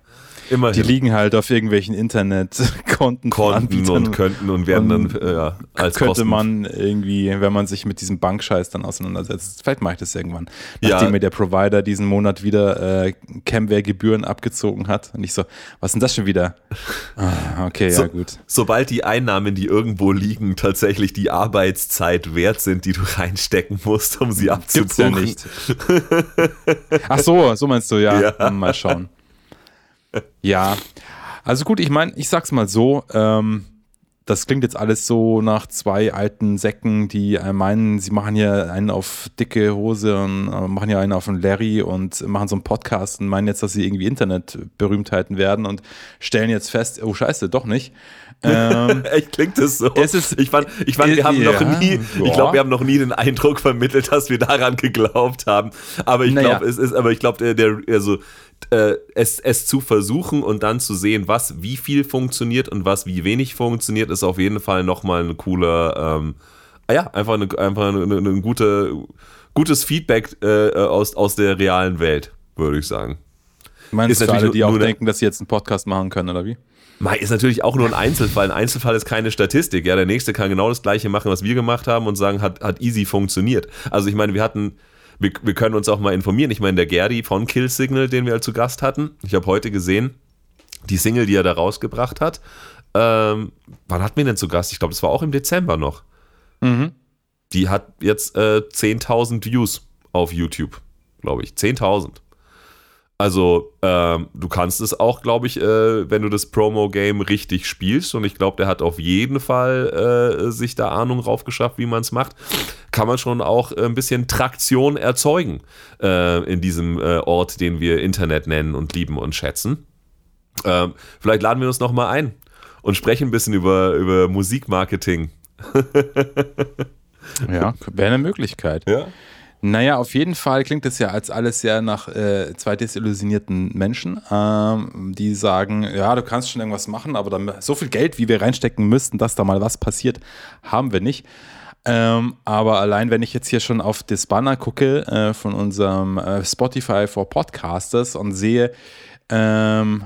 Immerhin. Die liegen halt auf irgendwelchen Internetkonten Konten und könnten und werden und dann ja, als könnte Kosten. man irgendwie, wenn man sich mit diesem Bankscheiß dann auseinandersetzt, vielleicht mache ich das irgendwann, nachdem ja. mir der Provider diesen Monat wieder äh, Camware-Gebühren abgezogen hat und ich so, was ist denn das schon wieder? Ah, okay, so, ja gut. Sobald die Einnahmen, die irgendwo liegen, tatsächlich die Arbeitszeit wert sind, die du reinstecken musst, um sie abzubuchen. Gibt's ja nicht. Ach so, so meinst du, ja. ja. Mal schauen ja, also gut, ich meine, ich sag's mal so, ähm, das klingt jetzt alles so nach zwei alten Säcken, die meinen, sie machen hier einen auf dicke Hose und äh, machen hier einen auf einen Larry und machen so einen Podcast und meinen jetzt, dass sie irgendwie Internetberühmtheiten werden und stellen jetzt fest, oh scheiße, doch nicht. Ähm, Echt klingt es so. Es ist, ich fand, ich fand, wir haben ja, noch nie, ich glaube, wir haben noch nie den Eindruck vermittelt, dass wir daran geglaubt haben. Aber ich naja. glaube, es ist, aber ich glaube, der, der, also äh, es, es zu versuchen und dann zu sehen, was wie viel funktioniert und was wie wenig funktioniert, ist auf jeden Fall nochmal ein cooler, ähm, ah ja, einfach, eine, einfach eine, eine gute, gutes Feedback äh, aus, aus der realen Welt, würde ich sagen. Meinst ist du alle, die auch denken, dass sie jetzt einen Podcast machen können, oder wie? Ist natürlich auch nur ein Einzelfall. Ein Einzelfall ist keine Statistik. Ja, der nächste kann genau das gleiche machen, was wir gemacht haben und sagen, hat, hat easy funktioniert. Also ich meine, wir hatten, wir, wir können uns auch mal informieren. Ich meine, der Gerdi von Kill Signal, den wir halt zu Gast hatten, ich habe heute gesehen, die Single, die er da rausgebracht hat. Ähm, wann hatten wir denn zu Gast? Ich glaube, das war auch im Dezember noch. Mhm. Die hat jetzt äh, 10.000 Views auf YouTube, glaube ich. 10.000. Also, ähm, du kannst es auch, glaube ich, äh, wenn du das Promo-Game richtig spielst. Und ich glaube, der hat auf jeden Fall äh, sich da Ahnung raufgeschafft, wie man es macht. Kann man schon auch ein bisschen Traktion erzeugen äh, in diesem äh, Ort, den wir Internet nennen und lieben und schätzen. Ähm, vielleicht laden wir uns nochmal ein und sprechen ein bisschen über, über Musikmarketing. ja, wäre eine Möglichkeit. Ja. Naja, auf jeden Fall klingt es ja als alles sehr nach äh, zwei desillusionierten Menschen, ähm, die sagen, ja, du kannst schon irgendwas machen, aber dann, so viel Geld, wie wir reinstecken müssten, dass da mal was passiert, haben wir nicht. Ähm, aber allein, wenn ich jetzt hier schon auf das Banner gucke äh, von unserem äh, Spotify for Podcasters und sehe, ähm,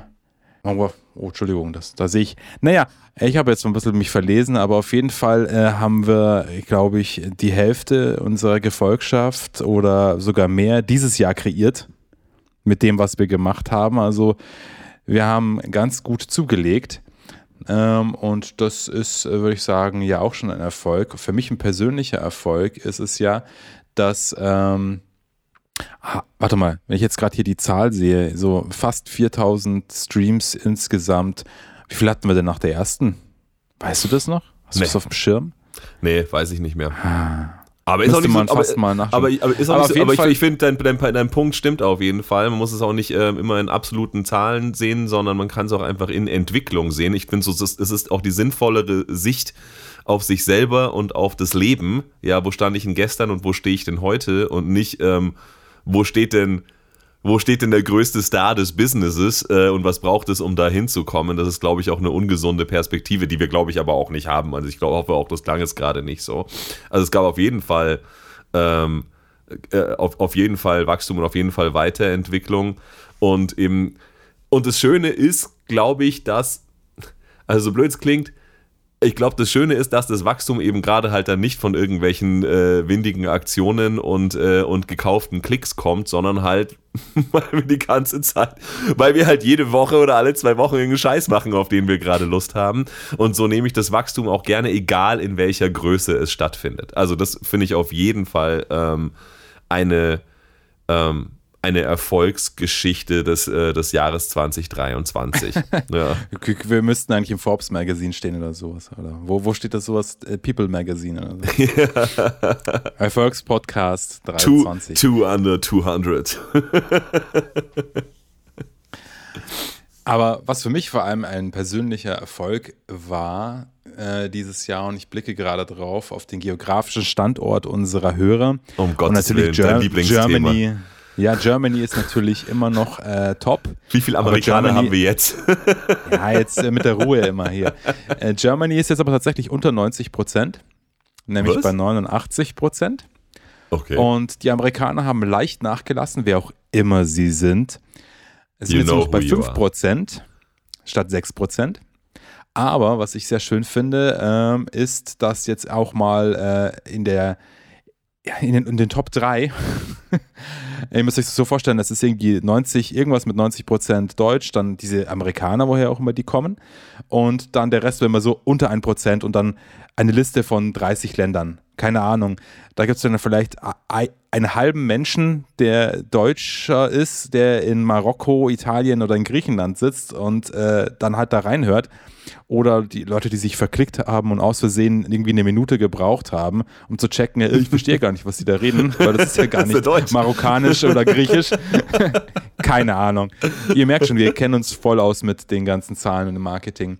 oh, Entschuldigung, das, da sehe ich, naja, ich habe jetzt ein bisschen mich verlesen, aber auf jeden Fall äh, haben wir, glaube ich, die Hälfte unserer Gefolgschaft oder sogar mehr dieses Jahr kreiert mit dem, was wir gemacht haben. Also wir haben ganz gut zugelegt. Ähm, und das ist, äh, würde ich sagen, ja auch schon ein Erfolg. Für mich ein persönlicher Erfolg ist es ja, dass, ähm, ah, warte mal, wenn ich jetzt gerade hier die Zahl sehe, so fast 4000 Streams insgesamt wie viel hatten wir denn nach der ersten? Weißt du das noch? Hast nee. du das auf dem Schirm? Nee, weiß ich nicht mehr. Ah. Aber ist auch nicht man so, fast aber, mal aber, aber, ist auch aber, nicht so, aber ich, ich finde, dein, dein, dein, Punkt stimmt auf jeden Fall. Man muss es auch nicht äh, immer in absoluten Zahlen sehen, sondern man kann es auch einfach in Entwicklung sehen. Ich finde, so, es ist auch die sinnvollere Sicht auf sich selber und auf das Leben. Ja, wo stand ich denn gestern und wo stehe ich denn heute? Und nicht, ähm, wo steht denn wo steht denn der größte Star des Businesses äh, und was braucht es, um da hinzukommen? Das ist, glaube ich, auch eine ungesunde Perspektive, die wir, glaube ich, aber auch nicht haben. Also ich glaube, hoffe auch, das klang jetzt gerade nicht so. Also es gab auf jeden Fall ähm, äh, auf, auf jeden Fall Wachstum und auf jeden Fall Weiterentwicklung. Und eben, und das Schöne ist, glaube ich, dass, also so blöd es klingt, ich glaube, das Schöne ist, dass das Wachstum eben gerade halt dann nicht von irgendwelchen äh, windigen Aktionen und, äh, und gekauften Klicks kommt, sondern halt, weil wir die ganze Zeit, weil wir halt jede Woche oder alle zwei Wochen irgendeinen Scheiß machen, auf den wir gerade Lust haben. Und so nehme ich das Wachstum auch gerne, egal in welcher Größe es stattfindet. Also das finde ich auf jeden Fall ähm, eine, ähm, eine Erfolgsgeschichte des, äh, des Jahres 2023. ja. Wir müssten eigentlich im Forbes Magazine stehen oder sowas. Oder wo, wo steht das sowas? Äh, People Magazine oder so. Erfolgspodcast 23. Two, two under 200. Aber was für mich vor allem ein persönlicher Erfolg war äh, dieses Jahr und ich blicke gerade drauf auf den geografischen Standort unserer Hörer. Um Gottes und natürlich Willen, Ger Germany. Ja, Germany ist natürlich immer noch äh, top. Wie viele Amerikaner Germany, haben wir jetzt? ja, jetzt äh, mit der Ruhe immer hier. Äh, Germany ist jetzt aber tatsächlich unter 90 Prozent, nämlich Was? bei 89 Prozent. Okay. Und die Amerikaner haben leicht nachgelassen, wer auch immer sie sind. Es sind jetzt bei 5 Prozent statt 6 Prozent. Aber was ich sehr schön finde, ähm, ist, dass jetzt auch mal äh, in der in den, in den Top 3, ihr müsst euch das so vorstellen, das ist irgendwie 90, irgendwas mit 90 Prozent Deutsch, dann diese Amerikaner, woher auch immer die kommen, und dann der Rest wäre immer so unter 1 Prozent und dann eine Liste von 30 Ländern. Keine Ahnung. Da gibt es dann vielleicht einen halben Menschen, der Deutscher ist, der in Marokko, Italien oder in Griechenland sitzt und äh, dann halt da reinhört. Oder die Leute, die sich verklickt haben und aus Versehen irgendwie eine Minute gebraucht haben, um zu checken, ich verstehe gar nicht, was die da reden, weil das ist ja gar nicht marokkanisch oder griechisch. Keine Ahnung. Ihr merkt schon, wir kennen uns voll aus mit den ganzen Zahlen und dem Marketing.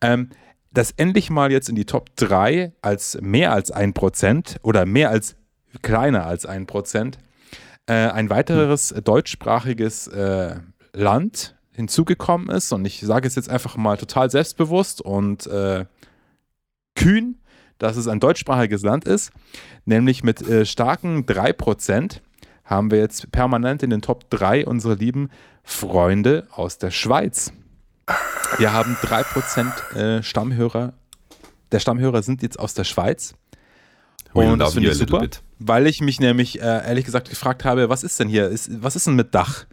Ähm, dass endlich mal jetzt in die Top 3 als mehr als ein Prozent oder mehr als kleiner als ein Prozent äh, ein weiteres deutschsprachiges äh, Land hinzugekommen ist. Und ich sage es jetzt einfach mal total selbstbewusst und äh, kühn, dass es ein deutschsprachiges Land ist. Nämlich mit äh, starken 3% haben wir jetzt permanent in den Top 3 unsere lieben Freunde aus der Schweiz. Wir haben 3% äh, Stammhörer. Der Stammhörer sind jetzt aus der Schweiz. Und das finde ich super, weil ich mich nämlich äh, ehrlich gesagt gefragt habe, was ist denn hier? Was ist denn mit Dach?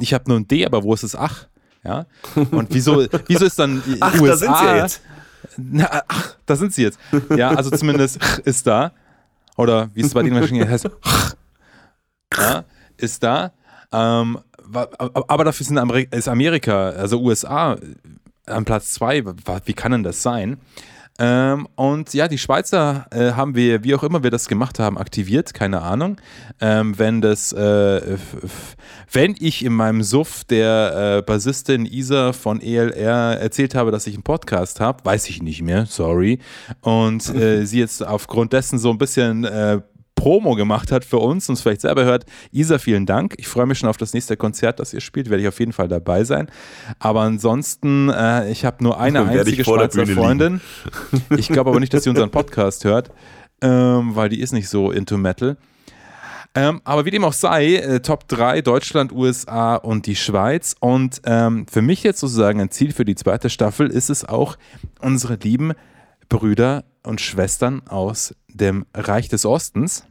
Ich habe nur ein D, aber wo ist das Ach? Ja. Und wieso, wieso ist dann ach, USA? Da sind sie jetzt. Na, ach, da sind sie jetzt. Ja, also zumindest ist da. Oder wie es bei den Menschen heißt, ja, ist da. Ähm, aber dafür sind Amerika, ist Amerika, also USA, an Platz zwei. Wie kann denn das sein? Ähm, und ja, die Schweizer äh, haben wir, wie auch immer wir das gemacht haben, aktiviert, keine Ahnung. Ähm, wenn das, äh, wenn ich in meinem Suff der äh, Bassistin Isa von ELR erzählt habe, dass ich einen Podcast habe, weiß ich nicht mehr, sorry. Und äh, sie jetzt aufgrund dessen so ein bisschen äh, Promo gemacht hat für uns und es vielleicht selber hört. Isa, vielen Dank. Ich freue mich schon auf das nächste Konzert, das ihr spielt. Werde ich auf jeden Fall dabei sein. Aber ansonsten, äh, ich habe nur eine einzige Schweizer Freundin. Ich glaube aber nicht, dass sie unseren Podcast hört, ähm, weil die ist nicht so into Metal. Ähm, aber wie dem auch sei, äh, Top 3 Deutschland, USA und die Schweiz. Und ähm, für mich jetzt sozusagen ein Ziel für die zweite Staffel ist es auch, unsere lieben Brüder und Schwestern aus dem Reich des Ostens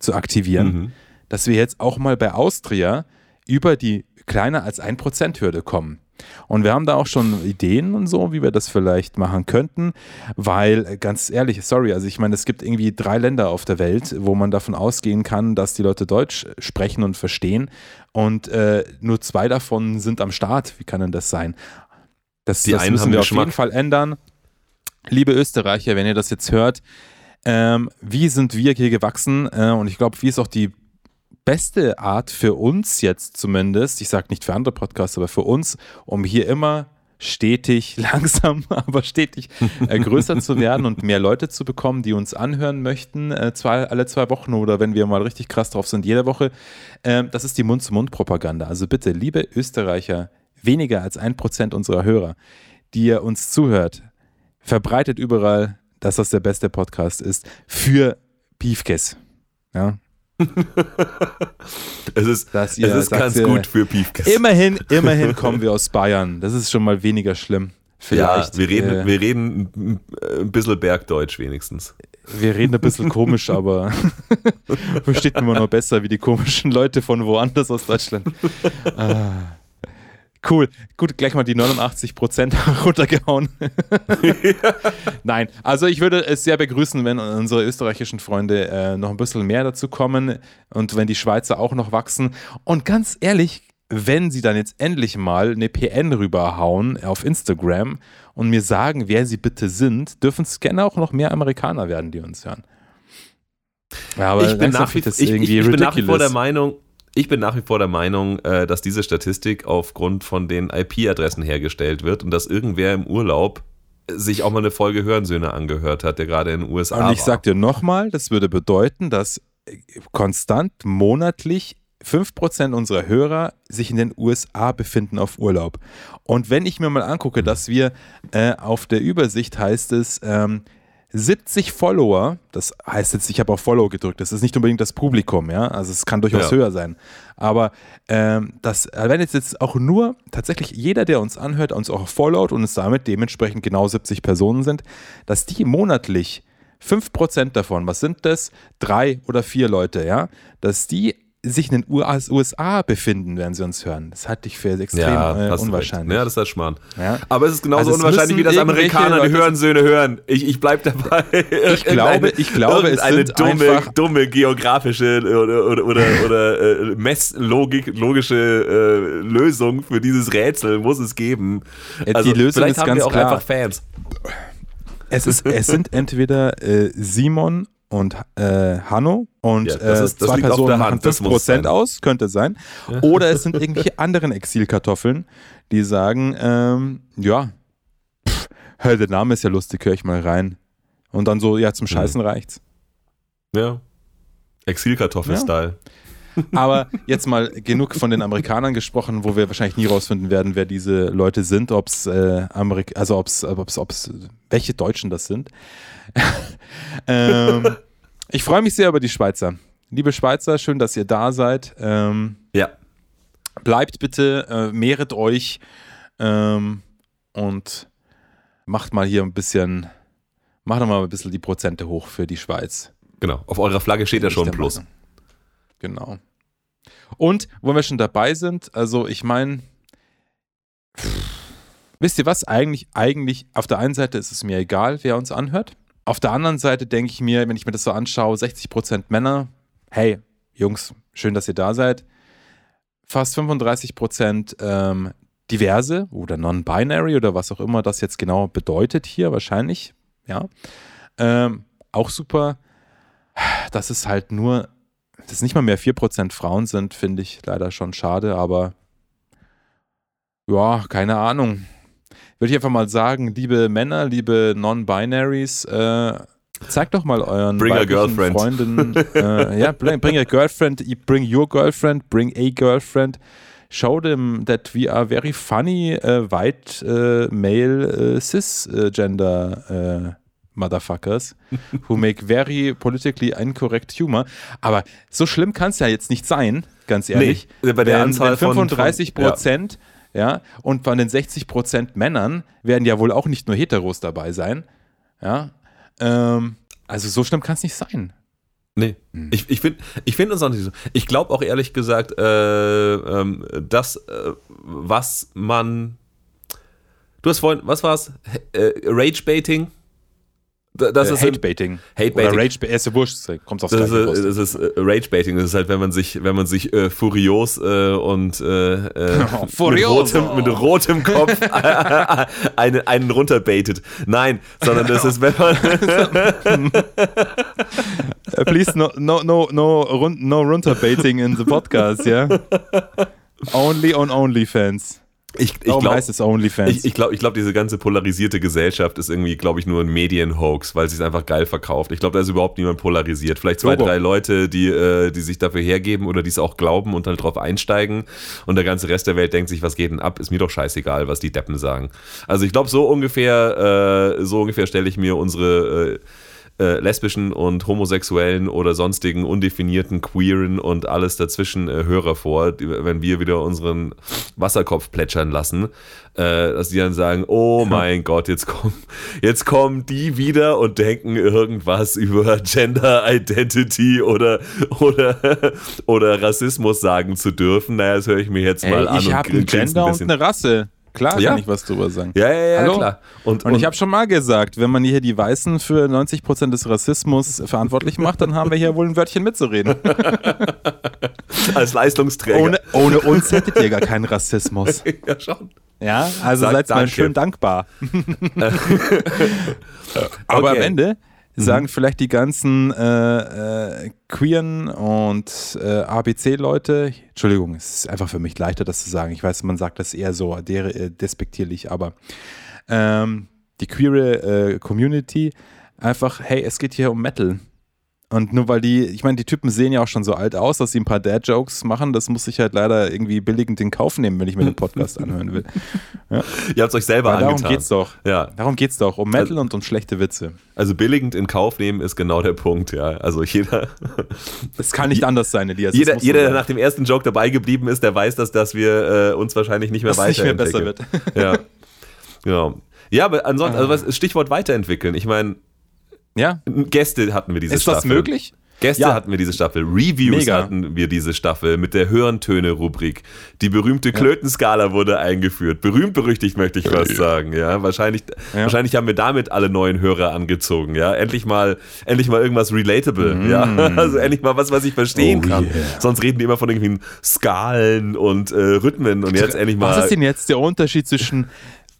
zu aktivieren, mhm. dass wir jetzt auch mal bei Austria über die kleiner als 1%-Hürde kommen. Und wir haben da auch schon Ideen und so, wie wir das vielleicht machen könnten, weil äh, ganz ehrlich, sorry, also ich meine, es gibt irgendwie drei Länder auf der Welt, wo man davon ausgehen kann, dass die Leute Deutsch sprechen und verstehen und äh, nur zwei davon sind am Start. Wie kann denn das sein? Das, das müssen wir auf jeden Fall ändern. Liebe Österreicher, wenn ihr das jetzt hört, ähm, wie sind wir hier gewachsen? Äh, und ich glaube, wie ist auch die beste Art für uns jetzt zumindest, ich sage nicht für andere Podcasts, aber für uns, um hier immer stetig, langsam, aber stetig äh, größer zu werden und mehr Leute zu bekommen, die uns anhören möchten, äh, zwei, alle zwei Wochen oder wenn wir mal richtig krass drauf sind, jede Woche. Äh, das ist die Mund-zu-Mund-Propaganda. Also bitte, liebe Österreicher, weniger als ein Prozent unserer Hörer, die ihr uns zuhört, verbreitet überall dass das der beste Podcast ist für Piefkes. Ja. es ist, es ist ganz ihr, gut für Piefkes. Immerhin, immerhin kommen wir aus Bayern. Das ist schon mal weniger schlimm. Vielleicht. Ja, wir reden, äh, wir reden ein bisschen Bergdeutsch wenigstens. Wir reden ein bisschen komisch, aber versteht man noch besser wie die komischen Leute von woanders aus Deutschland. Ah. Cool. Gut, gleich mal die 89% runtergehauen. Nein, also ich würde es sehr begrüßen, wenn unsere österreichischen Freunde äh, noch ein bisschen mehr dazu kommen und wenn die Schweizer auch noch wachsen. Und ganz ehrlich, wenn sie dann jetzt endlich mal eine PN rüberhauen auf Instagram und mir sagen, wer sie bitte sind, dürfen es gerne auch noch mehr Amerikaner werden, die uns hören. Ja, aber ich bin, nach wie, ich, ich, ich bin nach wie vor der Meinung, ich bin nach wie vor der Meinung, äh, dass diese Statistik aufgrund von den IP-Adressen hergestellt wird und dass irgendwer im Urlaub sich auch mal eine Folge Hörensöhne angehört hat, der gerade in den USA war. Und ich war. sag dir nochmal, das würde bedeuten, dass konstant monatlich 5% unserer Hörer sich in den USA befinden auf Urlaub. Und wenn ich mir mal angucke, dass wir äh, auf der Übersicht heißt es, ähm, 70 Follower, das heißt jetzt, ich habe auf Follow gedrückt, das ist nicht unbedingt das Publikum, ja, also es kann durchaus ja. höher sein, aber ähm, das, wenn jetzt, jetzt auch nur tatsächlich jeder, der uns anhört, uns auch followt und es damit dementsprechend genau 70 Personen sind, dass die monatlich 5% davon, was sind das? Drei oder vier Leute, ja, dass die sich in den USA befinden, werden sie uns hören. Das halte ich für extrem ja, äh, unwahrscheinlich. Ja, das ist halt Schmarrn. Ja? Aber es ist genauso also unwahrscheinlich, wie das Amerikaner Leute die Hörensöhne hören. Ich, ich bleibe dabei. Ich glaube, ich glaube, es eine sind dumme, einfach dumme geografische oder, oder, oder, oder äh, Messlogik, logische äh, Lösung für dieses Rätsel muss es geben. Also, die Lösung ist ganz auch klar. einfach Fans. Es, ist, es sind entweder äh, Simon und äh, Hanno und ja, das ist, das äh, zwei Personen machen 5% aus, könnte sein. Oder es sind irgendwelche anderen Exilkartoffeln, die sagen, ähm, ja, pff, hör, der Name ist ja lustig, höre ich mal rein. Und dann so, ja, zum hm. Scheißen mhm. reicht's. Ja. Exilkartoffel-Style. Ja. Aber jetzt mal genug von den Amerikanern gesprochen, wo wir wahrscheinlich nie rausfinden werden, wer diese Leute sind, ob es äh, Amerik also ob's, ob's, ob's, welche Deutschen das sind. ähm, ich freue mich sehr über die Schweizer. Liebe Schweizer, schön, dass ihr da seid. Ähm, ja. Bleibt bitte, äh, mehret euch ähm, und macht mal hier ein bisschen, macht mal ein bisschen die Prozente hoch für die Schweiz. Genau, auf eurer Flagge steht ja schon Plus. Meinung. Genau. Und wo wir schon dabei sind, also ich meine, wisst ihr was? Eigentlich, eigentlich, auf der einen Seite ist es mir egal, wer uns anhört. Auf der anderen Seite denke ich mir, wenn ich mir das so anschaue, 60% Männer, hey, Jungs, schön, dass ihr da seid. Fast 35% ähm, diverse oder non-binary oder was auch immer das jetzt genau bedeutet hier, wahrscheinlich. Ja. Ähm, auch super. Dass es halt nur, dass nicht mal mehr 4% Frauen sind, finde ich leider schon schade, aber ja, keine Ahnung würde ich einfach mal sagen, liebe Männer, liebe Non-Binaries, äh, zeigt doch mal euren bring girlfriend. Freundinnen, äh, ja, bring, bring a girlfriend, bring your girlfriend, bring a girlfriend. Show them that we are very funny, uh, white, uh, male, uh, cisgender Motherfuckers who make very politically incorrect humor. Aber so schlimm kann es ja jetzt nicht sein, ganz ehrlich. Nee, bei der wenn, Anzahl wenn 35 Prozent ja ja, und von den 60 Prozent Männern werden ja wohl auch nicht nur Heteros dabei sein, ja, ähm, also so schlimm kann es nicht sein. Nee, hm. ich, ich finde ich find uns auch nicht so. Ich glaube auch ehrlich gesagt, äh, ähm, dass äh, was man. Du hast vorhin, was war's? Äh, Rage-Baiting? Das äh, ist Hate-Baiting. Hate-Baiting. Oder Rage, ist wurscht, kommt aufs das, ist, das ist äh, Rage-Baiting. Das ist halt, wenn man sich, wenn man sich äh, furios äh, und äh, äh oh, mit, rotem, mit rotem Kopf einen, einen runterbaitet. Nein, sondern das ist, wenn man Please no no no no, no runterbaiting in the podcast, yeah. Only on OnlyFans. Ich, ich glaube, heißt es OnlyFans. Ich, ich glaube, ich glaub, diese ganze polarisierte Gesellschaft ist irgendwie, glaube ich, nur ein Medienhoax, weil sie es einfach geil verkauft. Ich glaube, da ist überhaupt niemand polarisiert. Vielleicht zwei, Logo. drei Leute, die, äh, die sich dafür hergeben oder die es auch glauben und halt drauf einsteigen. Und der ganze Rest der Welt denkt sich, was geht denn ab? Ist mir doch scheißegal, was die Deppen sagen. Also ich glaube, so ungefähr, äh, so ungefähr stelle ich mir unsere äh, äh, lesbischen und homosexuellen oder sonstigen undefinierten queeren und alles dazwischen äh, Hörer vor, die, wenn wir wieder unseren Wasserkopf plätschern lassen, äh, dass die dann sagen, oh mein Gott, jetzt kommen, jetzt kommen die wieder und denken irgendwas über Gender Identity oder, oder, oder Rassismus sagen zu dürfen. Naja, das höre ich mir jetzt mal Ey, an. ich habe ein Gender und eine Rasse. Klar Ja. kann ich was drüber sagen. Ja, ja, ja, Hallo? klar. Und, Und ich habe schon mal gesagt, wenn man hier die Weißen für 90% des Rassismus verantwortlich macht, dann haben wir hier wohl ein Wörtchen mitzureden. als Leistungsträger. Ohne, ohne uns hättet ihr gar keinen Rassismus. ja, schon. Ja, also Sag seid mal danke. schön dankbar. Aber Okay. am Ende sagen vielleicht die ganzen äh, äh, queeren und äh, ABC-Leute, Entschuldigung, es ist einfach für mich leichter, das zu sagen. Ich weiß, man sagt das eher so der, äh, despektierlich, aber ähm, die queere äh, Community einfach, hey, es geht hier um Metal. Und nur weil die, ich meine, die Typen sehen ja auch schon so alt aus, dass sie ein paar Dad-Jokes machen, das muss ich halt leider irgendwie billigend in Kauf nehmen, wenn ich mir den Podcast anhören will. Ihr habt es euch selber Weil darum angetan. geht's doch. Ja, Darum geht's doch, um Metal und um schlechte Witze. also billigend in Kauf nehmen ist genau der Punkt, ja. Also jeder, Es kann nicht anders sein, Elias. jeder, jeder der sein. nach dem ersten Joke dabei geblieben ist, der weiß, dass, dass wir äh, uns wahrscheinlich nicht mehr Dass es nicht mehr besser weiterentwickeln. wird. Ja, genau. Ja, aber ansonsten, also was, Stichwort weiterentwickeln. Ich meine, Ja? Gäste hatten wir diese Ist Staffel. das möglich? Gäste Ja. hatten wir diese Staffel. Reviews Mega. hatten wir diese Staffel mit der Hörentöne-Rubrik. Die berühmte Klötenskala wurde eingeführt. Berühmt berüchtigt, möchte ich fast sagen. Ja, wahrscheinlich, Ja. wahrscheinlich haben wir damit alle neuen Hörer angezogen. Ja, endlich mal, endlich mal irgendwas relatable. Ja, also endlich mal was, was ich verstehen Mm. Oh kann. yeah. Sonst reden die immer von irgendwelchen Skalen und äh, Rhythmen und jetzt endlich mal. Was ist denn jetzt der Unterschied zwischen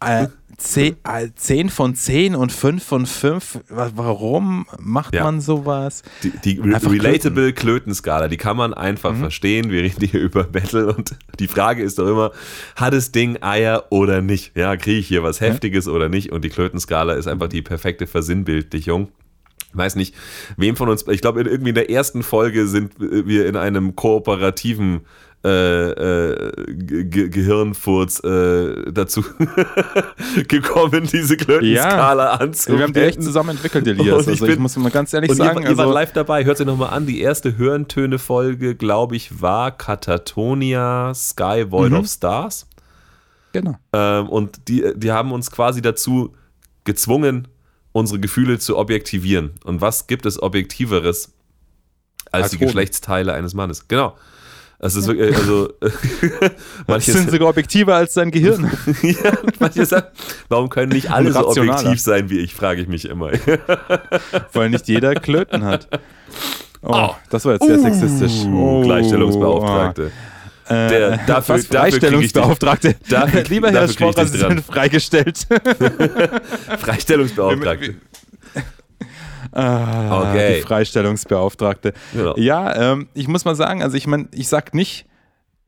äh, 10, äh, 10 von 10 und 5 von 5? Wa- Warum macht Ja. man sowas? Die, die re relatable Klötenskala, die kann man einfach Mhm. verstehen. Wir reden hier über Battle und die Frage ist doch immer, hat das Ding Eier oder nicht? Ja, kriege ich hier was Heftiges oder nicht? Und die Klötenskala ist einfach die perfekte Versinnbildlichung. Ich weiß nicht, wem von uns, ich glaube, irgendwie in der ersten Folge sind wir in einem kooperativen äh, äh, Ge Gehirnfurz äh, dazu gekommen, diese Klötenskala anzuwenden. Wir haben die echt zusammen entwickelt, Elias. Ich Also ich bin- muss mal ganz ehrlich ihr, sagen, ihr also, live dabei, hört sie nochmal an. Die erste Hörentöne-Folge, glaube ich, war Katatonia Sky Void Mhm. of Stars. genau. Ähm, und die, die haben uns quasi dazu gezwungen, unsere Gefühle zu objektivieren. Und was gibt es Objektiveres als, Als die. Geschlechtsteile eines Mannes? Genau. Es ist wirklich, also, Die manche, sind sogar objektiver als dein Gehirn. ja, manche sagen, warum können nicht alle so objektiv sein wie ich, frage ich mich immer. weil nicht jeder Klöten hat. Oh, Oh. das war jetzt sehr sexistisch. Oh. Gleichstellungsbeauftragte. Äh, Der- dafür- was, dafür dich- Freistellungsbeauftragte. dafür- Lieber Herr Sportassistent, freigestellt. Freistellungsbeauftragte. Ah, Okay. Die Freistellungsbeauftragte. Genau. Ja, ähm, ich muss mal sagen, also ich meine, ich sag nicht,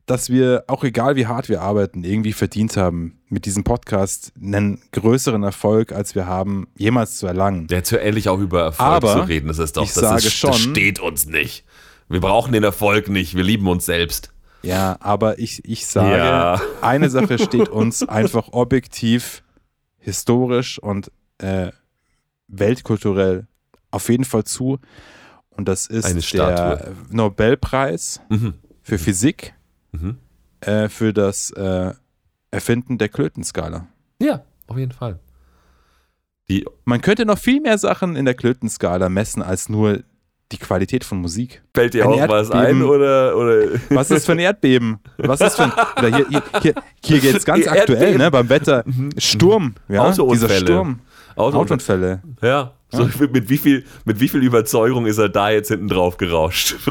dass wir, auch egal wie hart wir arbeiten, irgendwie verdient haben, mit diesem Podcast einen größeren Erfolg, als wir haben, jemals zu erlangen. Jetzt hör endlich auch über Erfolg Aber zu reden. Das ist doch, ich das, sage ist, schon- das steht uns nicht. Wir brauchen den Erfolg nicht. Wir lieben uns selbst. Ja, aber ich, ich sage, Ja. eine Sache steht uns einfach objektiv, historisch und äh, weltkulturell auf jeden Fall zu. Und das ist der. Nobelpreis Mhm. für Physik Mhm. äh, für das äh, Erfinden der Klötenskala. Ja, auf jeden Fall. Die, Man könnte noch viel mehr Sachen in der Klötenskala messen als nur die Qualität von Musik. fällt dir Ein auch was Erdbeben. ein oder, oder Was ist für ein Erdbeben? Was ist für ein. Hier hier, hier, hier geht es ganz Erdbeben. aktuell, ne? Beim Wetter. Sturm, ja. Autounfälle. Dieser Sturm. Auto, Autounfälle. Ja. So, mit, wie viel, mit wie viel Überzeugung ist er da jetzt hinten drauf gerauscht?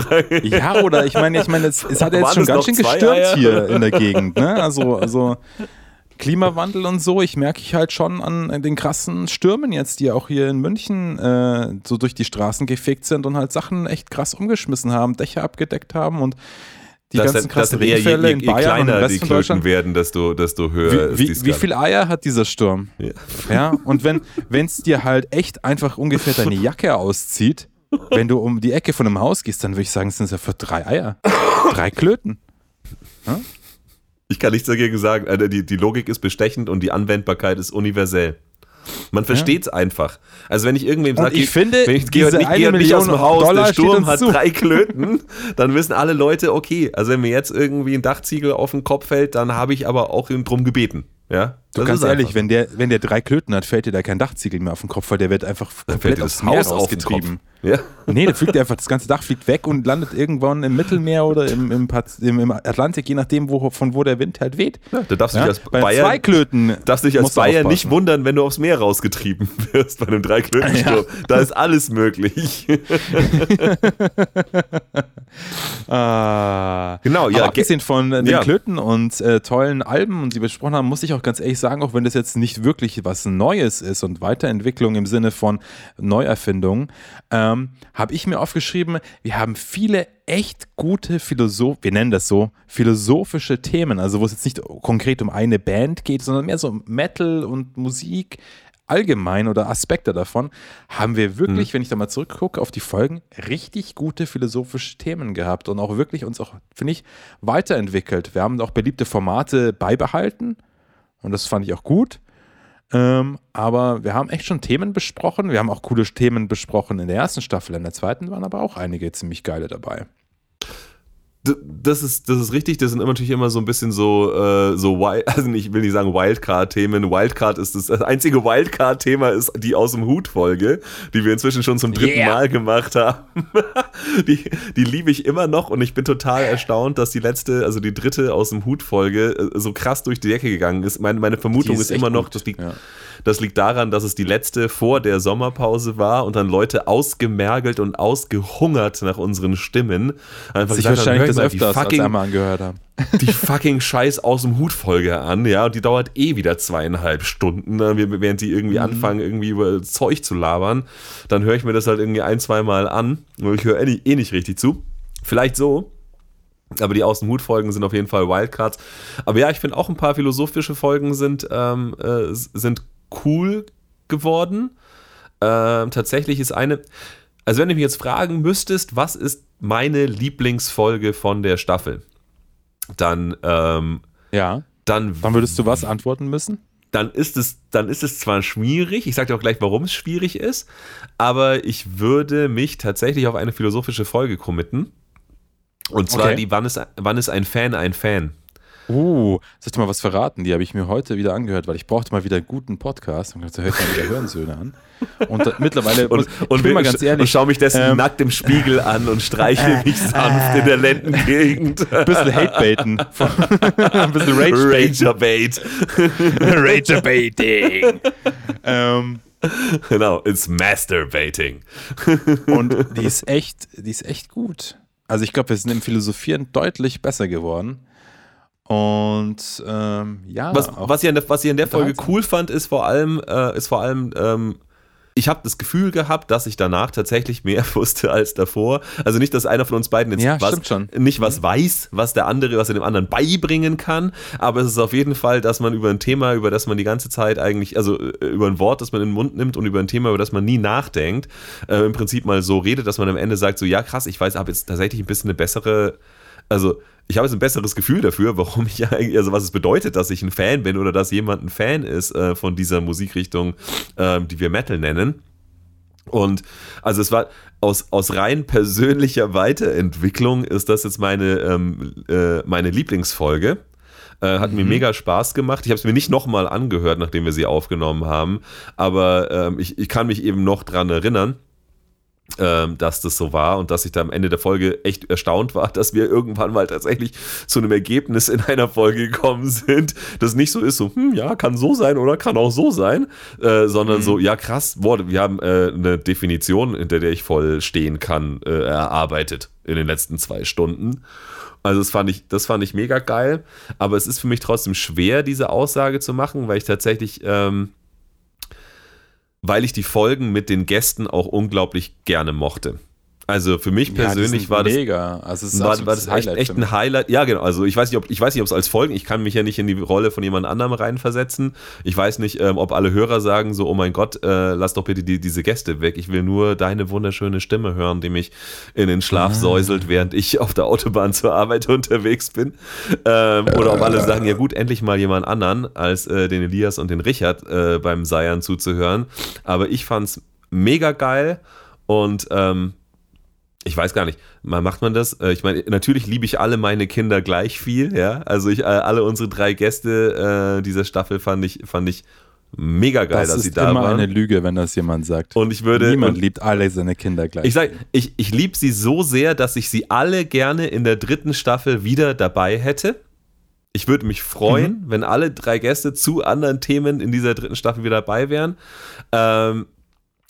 Ja, oder ich meine, ich meine, es, es hat ja jetzt schon ganz schön gestürmt Eier? hier in der Gegend, ne? Also, also Klimawandel und so, ich merke ich halt schon an den krassen Stürmen jetzt, die auch hier in München äh, so durch die Straßen gefegt sind und halt Sachen echt krass umgeschmissen haben, Dächer abgedeckt haben und die dass, ganzen dass krassen je, Regenfälle je, in je Bayern und im kleiner die Rest von Deutschland. werden, desto, desto höher ist Wie, die wie, wie viele Eier hat dieser Sturm? Ja. Ja, und wenn es dir halt echt einfach ungefähr deine Jacke auszieht, wenn du um die Ecke von einem Haus gehst, dann würde ich sagen, sind es ja für drei Eier. Drei Klöten. Ich kann nichts dagegen sagen. Also die, die Logik ist bestechend und die Anwendbarkeit ist universell. Man versteht es ja. einfach. Also wenn ich irgendwem sage, ich finde, wenn ich gehe nicht, geh nicht aus dem Haus, Dollar der Sturm hat zu. drei Klöten, dann wissen alle Leute, okay, also wenn mir jetzt irgendwie ein Dachziegel auf den Kopf fällt, dann habe ich aber auch drum gebeten. Ja, du ganz ehrlich, wenn der, wenn der drei Klöten hat, fällt dir da kein Dachziegel mehr auf den Kopf, weil der wird einfach komplett aufs Haus ausgetrieben. Ja. Nee, der fliegt einfach, das ganze Dach fliegt weg und landet irgendwann im Mittelmeer oder im, im, im Atlantik, je nachdem, wo, von wo der Wind halt weht. Ja, da darfst du ja? dich als bei Bayern, zwei Klöten darfst dich als Bayern nicht wundern, wenn du aufs Meer rausgetrieben wirst bei einem Dreiklötensturm. Ja. Da ist alles möglich. ah. Genau, ja. Aber abgesehen von den. Klöten und äh, tollen Alben, und sie besprochen haben, muss ich auch ganz ehrlich sagen, auch wenn das jetzt nicht wirklich was Neues ist und Weiterentwicklung im Sinne von Neuerfindung, ähm, habe ich mir aufgeschrieben, wir haben viele echt gute Philosoph, wir nennen das so, philosophische Themen, also wo es jetzt nicht konkret um eine Band geht, sondern mehr so Metal und Musik allgemein oder Aspekte davon, haben wir wirklich, mhm. wenn ich da mal zurückgucke auf die Folgen, richtig gute philosophische Themen gehabt und auch wirklich uns auch, finde ich, weiterentwickelt. Wir haben auch beliebte Formate beibehalten und das fand ich auch gut. Ähm, aber wir haben echt schon Themen besprochen. Wir haben auch coole Themen besprochen in der ersten Staffel. In der zweiten waren aber auch einige ziemlich geile dabei. Das ist, das ist richtig, das sind natürlich immer so ein bisschen so, äh, so Wild, also ich will nicht sagen Wildcard-Themen. Wildcard ist das, das einzige Wildcard-Thema ist die aus dem Hut-Folge, die wir inzwischen schon zum dritten yeah. Mal gemacht haben. die, die liebe ich immer noch und ich bin total erstaunt, dass die letzte, also die dritte aus dem Hut-Folge äh, so krass durch die Decke gegangen ist. Meine, meine Vermutung ist, ist immer noch, dass die, ja. Das liegt daran, dass es die letzte vor der Sommerpause war und dann Leute ausgemergelt und ausgehungert nach unseren Stimmen einfach Sich wahrscheinlich das öfters fucking, als einmal angehört haben. Die fucking Scheiß aus dem Hut Folge an, ja, und die dauert eh wieder zweieinhalb Stunden, ne, während die irgendwie mhm. anfangen, irgendwie über Zeug zu labern. Dann höre ich mir das halt irgendwie ein, zweimal an und ich höre eh, eh nicht richtig zu. Vielleicht so, aber die Außenhut-Folgen sind auf jeden Fall Wildcards. Aber ja, ich finde auch ein paar philosophische Folgen sind, ähm, äh, sind cool geworden. Ähm, tatsächlich ist eine, also wenn du mich jetzt fragen müsstest, was ist meine Lieblingsfolge von der Staffel, dann ähm, ja, dann, dann würdest du was antworten müssen? Dann ist es, dann ist es zwar schwierig, ich sage dir auch gleich, warum es schwierig ist, aber ich würde mich tatsächlich auf eine philosophische Folge committen. Und zwar okay. die, wann ist, wann ist ein Fan ein Fan? Uh, soll ich dir mal was verraten? Die habe ich mir heute wieder angehört, weil ich brauchte mal wieder einen guten Podcast. Und da höre ich mal wieder Hörensöhne an. Und da, mittlerweile, und, und bin mal ganz ehrlich. Und schaue mich dessen ähm, nackt im Spiegel an und streiche mich sanft äh, in der Lendengegend. Ein bisschen Hate-Baiten. ein bisschen Rage-Bait. Rage-Baiting. ähm, genau, it's Masturbating. und die ist echt, die ist echt gut. Also ich glaube, wir sind im Philosophieren deutlich besser geworden. Und ähm, ja. Was, was, ich der, was, ich in der, Folge cool fand, ist vor allem, äh, ist vor allem ähm, ich habe das Gefühl gehabt, dass ich danach tatsächlich mehr wusste als davor. Also nicht, dass einer von uns beiden jetzt ja, was, nicht was mhm. weiß, was der andere, was er dem anderen beibringen kann, aber es ist auf jeden Fall, dass man über ein Thema, über das man die ganze Zeit eigentlich, also äh, über ein Wort, das man in den Mund nimmt und über ein Thema, über das man nie nachdenkt, äh, im Prinzip mal so redet, dass man am Ende sagt, so ja krass, ich weiß, habe jetzt tatsächlich ein bisschen eine bessere, also ich habe jetzt ein besseres Gefühl dafür, warum ich eigentlich, also was es bedeutet, dass ich ein Fan bin oder dass jemand ein Fan ist äh, von dieser Musikrichtung, äh, die wir Metal nennen. Und also es war aus, aus rein persönlicher Weiterentwicklung ist das jetzt meine, ähm, äh, meine Lieblingsfolge. Äh, hat mhm. mir mega Spaß gemacht. Ich habe es mir nicht nochmal angehört, nachdem wir sie aufgenommen haben, aber ähm, ich, ich kann mich eben noch dran erinnern dass das so war und dass ich da am Ende der Folge echt erstaunt war, dass wir irgendwann mal tatsächlich zu einem Ergebnis in einer Folge gekommen sind, das nicht so ist, so, hm, ja, kann so sein oder kann auch so sein, äh, sondern mhm. so, ja, krass, boah, wir haben äh, eine Definition, hinter der ich voll stehen kann, äh, erarbeitet in den letzten zwei Stunden. Also das fand ich, das fand ich mega geil, aber es ist für mich trotzdem schwer, diese Aussage zu machen, weil ich tatsächlich ähm, weil ich die Folgen mit den Gästen auch unglaublich gerne mochte. Also für mich persönlich ja, war das mega. Also es war, war das echt, echt ein Highlight. Ja, genau. Also ich weiß nicht, ob ich weiß nicht, ob es als Folgen. Ich kann mich ja nicht in die Rolle von jemand anderem reinversetzen. Ich weiß nicht, ähm, ob alle Hörer sagen so, oh mein Gott, äh, lass doch bitte die, diese Gäste weg. Ich will nur deine wunderschöne Stimme hören, die mich in den Schlaf ah. säuselt, während ich auf der Autobahn zur Arbeit unterwegs bin. Ähm, oder ob alle sagen, ja gut, endlich mal jemand anderen als äh, den Elias und den Richard äh, beim Seiern zuzuhören. Aber ich fand's mega geil und ähm, ich weiß gar nicht, macht man das? Äh, ich meine, natürlich liebe ich alle meine Kinder gleich viel, ja. Also ich, äh, alle unsere drei Gäste äh, dieser Staffel fand ich, fand ich mega geil, das dass sie da waren. Das ist immer eine Lüge, wenn das jemand sagt. Und ich würde. Niemand liebt alle seine Kinder gleich. Ich sag, ich, ich liebe sie so sehr, dass ich sie alle gerne in der dritten Staffel wieder dabei hätte. Ich würde mich freuen, mhm. wenn alle drei Gäste zu anderen Themen in dieser dritten Staffel wieder dabei wären. Ähm,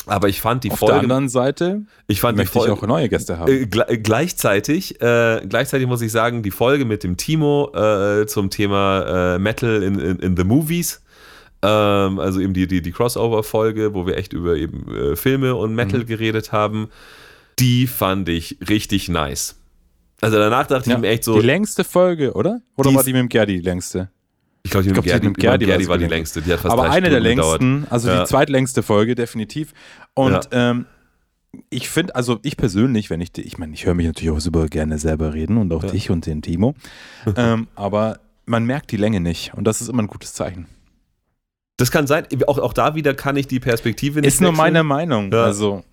aber ich fand die Auf Folge. Auf der anderen Seite ich fand möchte die Folge, ich auch neue Gäste haben. Äh, gleichzeitig, äh, gleichzeitig muss ich sagen, die Folge mit dem Timo äh, zum Thema äh, Metal in, in, in, the Movies, ähm, also eben die, die, die Crossover-Folge, wo wir echt über eben äh, Filme und Metal mhm. geredet haben, die fand ich richtig nice. Also danach dachte ja, ich mir echt so. Die längste Folge, oder? Oder war die mit dem Gerdi die längste? Ich glaube, die, glaub, die mit Gerdi, Gerdi war die längste. Die hat fast Aber eine Stunden der längsten, gedauert. also Ja. die zweitlängste Folge, definitiv. Und Ja. ähm, ich finde, also ich persönlich, wenn ich, ich meine, ich höre mich natürlich auch super gerne selber reden und auch Ja. dich und den Timo. ähm, aber man merkt die Länge nicht und das ist immer ein gutes Zeichen. Das kann sein. Auch, auch da wieder kann ich die Perspektive nicht Ist nur wechseln. meine Meinung. Also,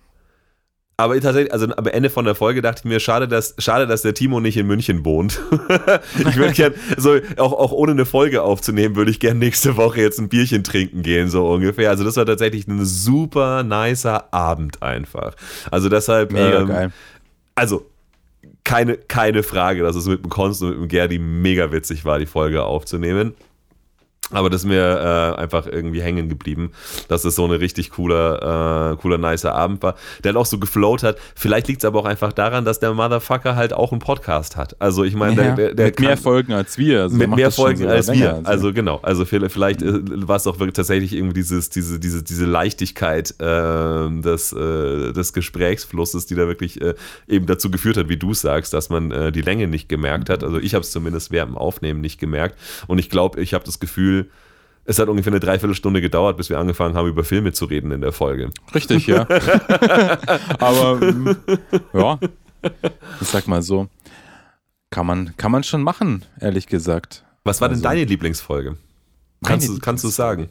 Aber tatsächlich, also am Ende von der Folge dachte ich mir, schade, dass, schade, dass der Timo nicht in München wohnt. ich würde gern, so, auch, auch ohne eine Folge aufzunehmen, würde ich gern nächste Woche jetzt ein Bierchen trinken gehen, so ungefähr. Also das war tatsächlich ein super nicer Abend einfach. Also deshalb, mega ähm, geil. also keine, keine Frage, dass es mit dem Konst und mit dem Gerdi mega witzig war, die Folge aufzunehmen. Aber das ist mir äh, einfach irgendwie hängen geblieben, dass es so eine richtig cooler, äh, cooler, nicer Abend war, der halt auch so geflowt hat. Vielleicht liegt es aber auch einfach daran, dass der Motherfucker halt auch einen Podcast hat. Also ich meine, Ja, der, der, mit mehr Folgen als wir. Also mit mehr Folgen als wir. Also genau, also vielleicht, vielleicht äh, war es auch wirklich tatsächlich irgendwie dieses, diese, diese, diese Leichtigkeit äh, des, des Gesprächsflusses, die da wirklich äh, eben dazu geführt hat, wie du sagst, dass man äh, die Länge nicht gemerkt hat. Also ich habe es zumindest während dem Aufnehmen nicht gemerkt. Und ich glaube, ich habe das Gefühl, es hat ungefähr eine Dreiviertelstunde gedauert, bis wir angefangen haben, über Filme zu reden in der Folge. Richtig, ja. Aber mm, ja, ich sag mal so, kann man, kann man schon machen, ehrlich gesagt. Was war denn Also- deine Lieblingsfolge? Kannst du, kannst du sagen?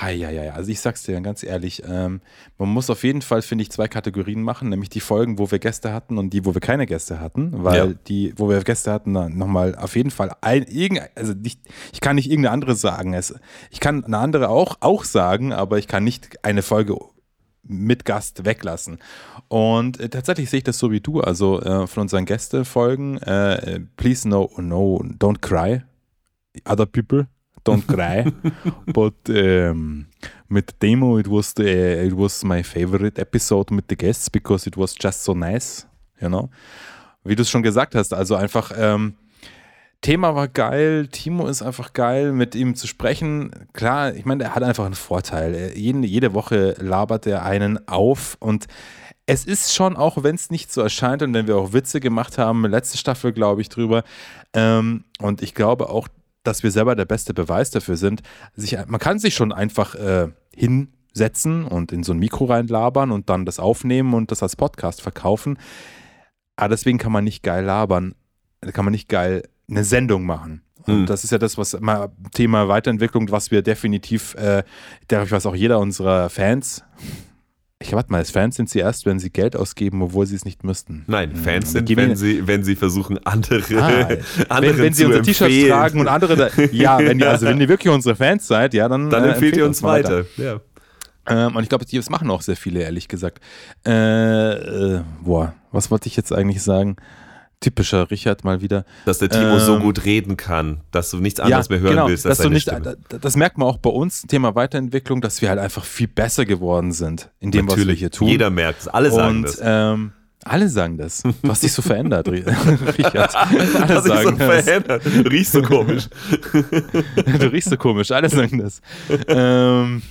Hi, ja, ja, ja. Also ich sag's dir ganz ehrlich, ähm, man muss auf jeden Fall, finde ich, zwei Kategorien machen, nämlich die Folgen, wo wir Gäste hatten und die, wo wir keine Gäste hatten, weil Ja. die, wo wir Gäste hatten, nochmal auf jeden Fall ein, irgendein, also nicht, ich kann nicht irgendeine andere sagen. Es, ich kann eine andere auch, auch sagen, aber ich kann nicht eine Folge mit Gast weglassen. Und äh, tatsächlich sehe ich das so wie du. Also äh, von unseren Gästefolgen, äh, please no, no, don't cry, other people, don't cry. But um, mit Demo, it was the, it was my favorite episode with the guests because it was just so nice, you know. Wie du es schon gesagt hast, also einfach ähm, Thema war geil, Timo ist einfach geil, mit ihm zu sprechen. Klar, ich meine, er hat einfach einen Vorteil. Er- Jeden, jede Woche labert er einen auf und es ist schon, auch wenn es nicht so erscheint und wenn wir auch Witze gemacht haben, letzte Staffel, glaube ich, drüber. Ähm, und ich glaube auch, dass wir selber der beste Beweis dafür sind. Sich, man kann sich schon einfach äh, hinsetzen und in so ein Mikro reinlabern und dann das aufnehmen und das als Podcast verkaufen. Aber deswegen kann man nicht geil labern, kann man nicht geil eine Sendung machen. Und Hm. das ist ja das, was mal Thema Weiterentwicklung, was wir definitiv, äh, ich weiß auch jeder unserer Fans, ich warte mal, als Fans sind sie erst, wenn sie Geld ausgeben, obwohl sie es nicht müssten. Nein, Hm, Fans sind, geben wenn sie, wenn sie versuchen, andere, Ah, anderen wenn, wenn sie unsere T-Shirts tragen und andere, da, ja, wenn ihr, also wenn ihr wirklich unsere Fans seid, ja, dann, Dann äh, empfehlt ihr uns mal weiter. Ja. Ähm, und ich glaube, das machen auch sehr viele, ehrlich gesagt. Äh, äh, boah, was wollte ich jetzt eigentlich sagen? Typischer Richard mal wieder. Dass der Timo so Ähm, gut reden kann, dass du nichts anderes mehr hören genau, willst als dass du seine nicht, Stimme. da- Das merkt man auch bei uns, Thema Weiterentwicklung, dass wir halt einfach viel besser geworden sind in dem, was wir Natürlich, hier tun. jeder merkt es, alle sagen und das. ähm, alle sagen das. Du hast dich so verändert, Ri- Richard. Alle Dass ich so sagen das. verändert. Riechst so komisch. du riechst so komisch, alle sagen das. ähm,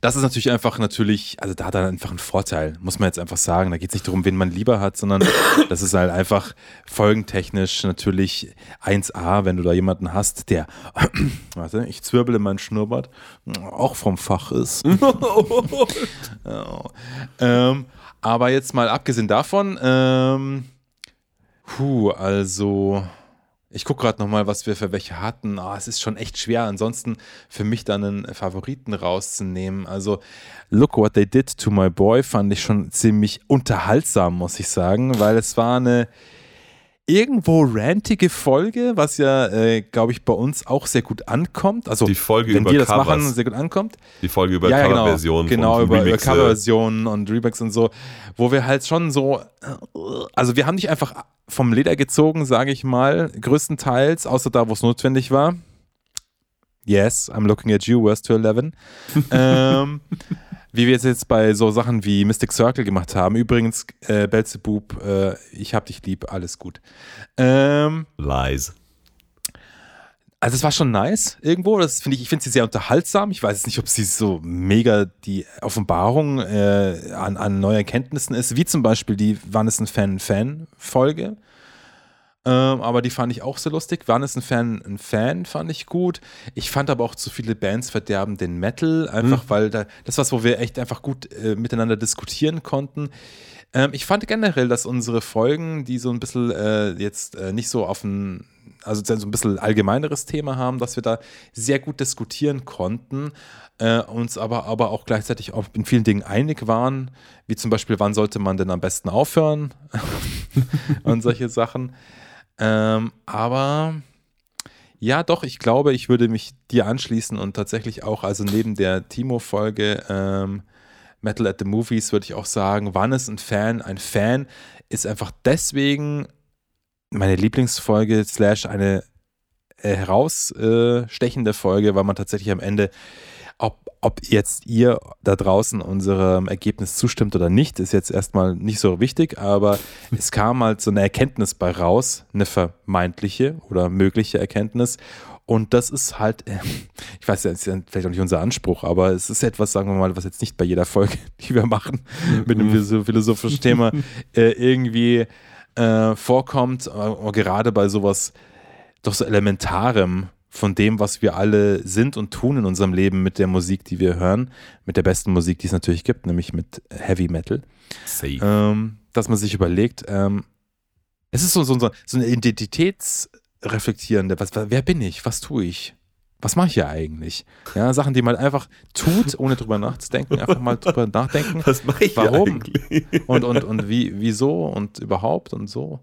das ist natürlich einfach natürlich, also da hat er einfach einen Vorteil, muss man jetzt einfach sagen. Da geht es nicht darum, wen man lieber hat, sondern das ist halt einfach folgentechnisch natürlich 1A, wenn du da jemanden hast, der, warte, ich zwirbel in meinen Schnurrbart, auch vom Fach ist. ja. ähm, aber jetzt mal abgesehen davon, ähm, puh, also ich gucke gerade nochmal, was wir für welche hatten. Oh, es ist schon echt schwer, ansonsten für mich dann einen Favoriten rauszunehmen. Also, Look What They Did to My Boy fand ich schon ziemlich unterhaltsam, muss ich sagen, weil es war eine irgendwo rantige Folge, was ja, äh, glaube ich, bei uns auch sehr gut ankommt. Also, die Folge wenn über wir das Covers. machen, sehr gut ankommt. Die Folge über Ja, genau. Coverversionen. Genau, von über, über. Coverversionen und Remix und so, wo wir halt schon so, also wir haben nicht einfach vom Leder gezogen, sage ich mal, größtenteils, außer da, wo es notwendig war. Yes, I'm looking at you, worst to 11. ähm, wie wir es jetzt bei so Sachen wie Mystic Circle gemacht haben. Übrigens, äh, Belzebub, äh, ich hab dich lieb, alles gut. Ähm, Lies. also es war schon nice irgendwo. Das finde ich, ich finde sie sehr unterhaltsam. Ich weiß jetzt nicht, ob sie so mega die Offenbarung äh, an, an neuen Erkenntnissen ist, wie zum Beispiel die Wann ist ein Fan Fan Folge. Ähm, aber die fand ich auch sehr lustig. Wann ist ein Fan ein Fan fand ich gut. Ich fand aber auch zu viele Bands verderben den Metal, einfach weil da, das was, wo wir echt einfach gut äh, miteinander diskutieren konnten. Ähm, ich fand generell, dass unsere Folgen, die so ein bisschen äh, jetzt äh, nicht so auf ein, also so ein bisschen allgemeineres Thema haben, dass wir da sehr gut diskutieren konnten, äh, uns aber, aber auch gleichzeitig auch in vielen Dingen einig waren, wie zum Beispiel, wann sollte man denn am besten aufhören und solche Sachen. Ähm, aber ja, doch, ich glaube, ich würde mich dir anschließen und tatsächlich auch, also neben der Timo-Folge ähm, Metal at the Movies, würde ich auch sagen, wann ist ein Fan? Ein Fan ist einfach deswegen meine Lieblingsfolge, slash eine herausstechende Folge, weil man tatsächlich am Ende, ob, jetzt ihr da draußen unserem Ergebnis zustimmt oder nicht, ist jetzt erstmal nicht so wichtig, aber es kam halt so eine Erkenntnis bei raus, eine vermeintliche oder mögliche Erkenntnis. Und das ist halt, äh, ich weiß ja, ist vielleicht auch nicht unser Anspruch, aber es ist etwas, sagen wir mal, was jetzt nicht bei jeder Folge, die wir machen, mit einem philosoph- philosophischen Thema äh, irgendwie äh, vorkommt, aber gerade bei sowas doch so Elementarem von dem, was wir alle sind und tun in unserem Leben mit der Musik, die wir hören, mit der besten Musik, die es natürlich gibt, nämlich mit Heavy Metal, Safe. ähm, dass man sich überlegt, ähm, es ist so, so, so eine Identitätsreflektierende, was, wer bin ich, was tue ich, was mache ich hier eigentlich? Ja, Sachen, die man einfach tut, ohne drüber nachzudenken, einfach mal drüber nachdenken Was mache ich Warum? eigentlich? und, und, und wie, wieso und überhaupt und so.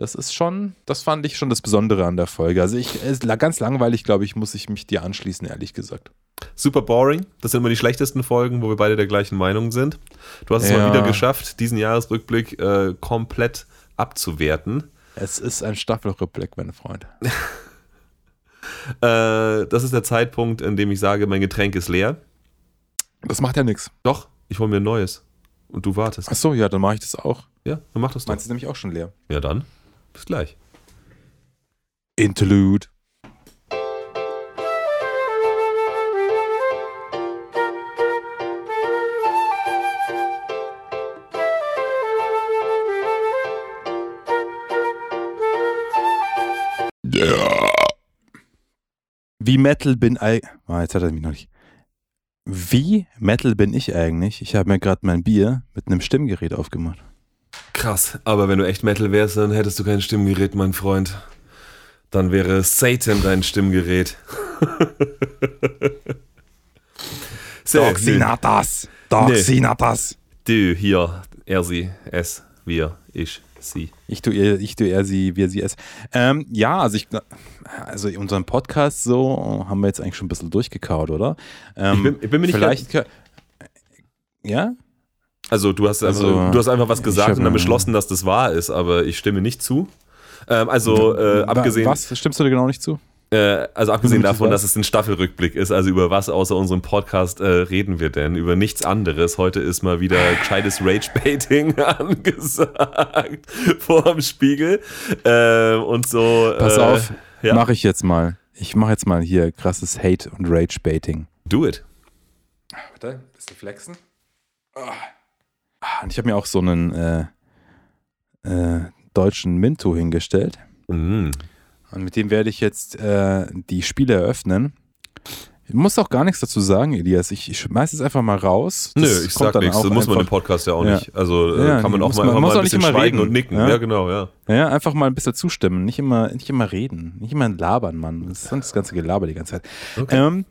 Das ist schon, das fand ich schon das Besondere an der Folge. Also ich, ist ganz langweilig, glaube ich, muss ich mich dir anschließen, ehrlich gesagt. Super boring. Das sind immer die schlechtesten Folgen, wo wir beide der gleichen Meinung sind. Du hast es mal Ja. wieder geschafft, diesen Jahresrückblick äh, komplett abzuwerten. Es ist ein Staffelrückblick, meine Freunde. Äh, das ist der Zeitpunkt, in dem ich sage, mein Getränk ist leer. Das macht ja nichts. Doch, ich hole mir ein neues. Und du wartest. Achso, ja, dann mache ich das auch. Ja, dann mach das doch. Meinst du nämlich auch schon leer? Ja, dann. Bis gleich. Interlude. Wie Metal bin ich. Ah, jetzt hat er mich noch nicht. Wie Metal bin ich eigentlich? Ich habe mir gerade mein Bier mit einem Stimmgerät aufgemacht. Krass, aber wenn du echt Metal wärst, dann hättest du kein Stimmgerät, mein Freund. Dann wäre Satan dein Stimmgerät. so, Doxinatas! Doxinatas. Du, hier, er, sie, es, wir, ich, sie. Ich tu ihr, ich tu er, sie, wir, sie, es. Ähm, ja, also ich, also unseren Podcast so haben wir jetzt eigentlich schon ein bisschen durchgekaut, oder? Ähm, Ich bin- ich bin mir nicht vielleicht, ja? Also du hast, Also, einfach, du hast einfach was gesagt hab und dann beschlossen, dass das wahr ist, aber ich stimme nicht zu. Ähm, also äh, abgesehen, Was? Stimmst du dir genau nicht zu? äh, also abgesehen du davon, dass es ein Staffelrückblick ist, also über was außer unserem Podcast äh, reden wir denn? Über nichts anderes. Heute ist mal wieder gescheites Rage-Baiting angesagt vor dem Spiegel. Äh, und so. Pass äh, auf, ja. mache ich jetzt mal. Ich mache jetzt mal hier krasses Hate- und Rage-Baiting. Do it. Warte, bisschen flexen. Ah. Und ich habe mir auch so einen äh, äh, deutschen Minto hingestellt. Mm. Und mit dem werde ich jetzt äh, die Spiele eröffnen. Ich muss auch gar nichts dazu sagen, Elias. Ich, ich schmeiß es einfach mal raus. Nö, Das ich kommt sag nichts. Das muss man im Podcast ja auch Ja. nicht. Also äh, Ja, kann man auch mal, man- mal auch ein nicht bisschen immer schweigen reden. und nicken. Ja. Ja, genau, ja. Ja, einfach mal ein bisschen zustimmen, nicht immer, nicht immer reden, nicht immer labern, Mann. Das ist sonst das ganze Gelaber die ganze Zeit. Ähm,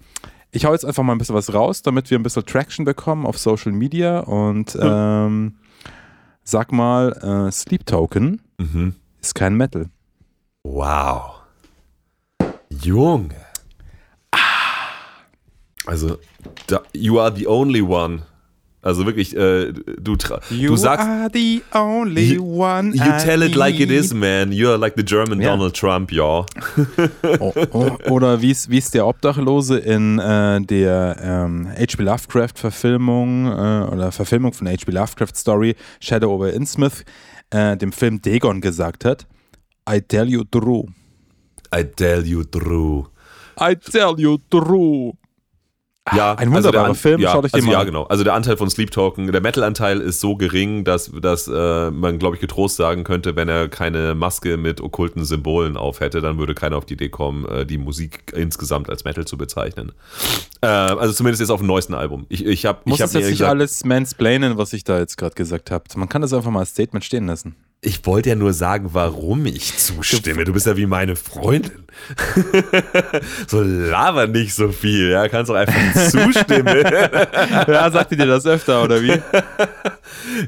ich hau jetzt einfach mal ein bisschen was raus, damit wir ein bisschen Traction bekommen auf Social Media und ähm, sag mal, äh, Sleep Token Mhm. ist kein Metal. Wow. Junge. Also, da, you are the only one. Also wirklich, äh, du, tra- du sagst, are the only You- one. you I tell it like it is, man. You are like the German Ja. Donald Trump, ja. Oh, oh, oder wie es der Obdachlose in äh, der ähm, H.P. Lovecraft-Verfilmung äh, oder Verfilmung von H.P. Lovecraft-Story Shadow over Innsmouth, äh, dem Film Dagon gesagt hat: I tell you true. I tell you true. I tell you true. Ja, ein wunderbarer der An- Film, Ja, schaut euch den also mal ja, genau. Also der Anteil von Sleep Token, der Metal-Anteil ist so gering, dass, dass äh, man, glaube ich, getrost sagen könnte, wenn er keine Maske mit okkulten Symbolen auf hätte, dann würde keiner auf die Idee kommen, äh, die Musik insgesamt als Metal zu bezeichnen. Äh, also zumindest jetzt auf dem neuesten Album. Ich, ich habe Muss ich hab das jetzt nicht gesagt, alles mansplainen, was ich da jetzt gerade gesagt habe. Man kann das einfach mal als Statement stehen lassen. Ich wollte ja nur sagen, warum ich zustimme. Du bist ja wie meine Freundin. so laber nicht so viel, ja, kannst doch einfach zustimmen. ja, sagte dir das öfter, oder wie?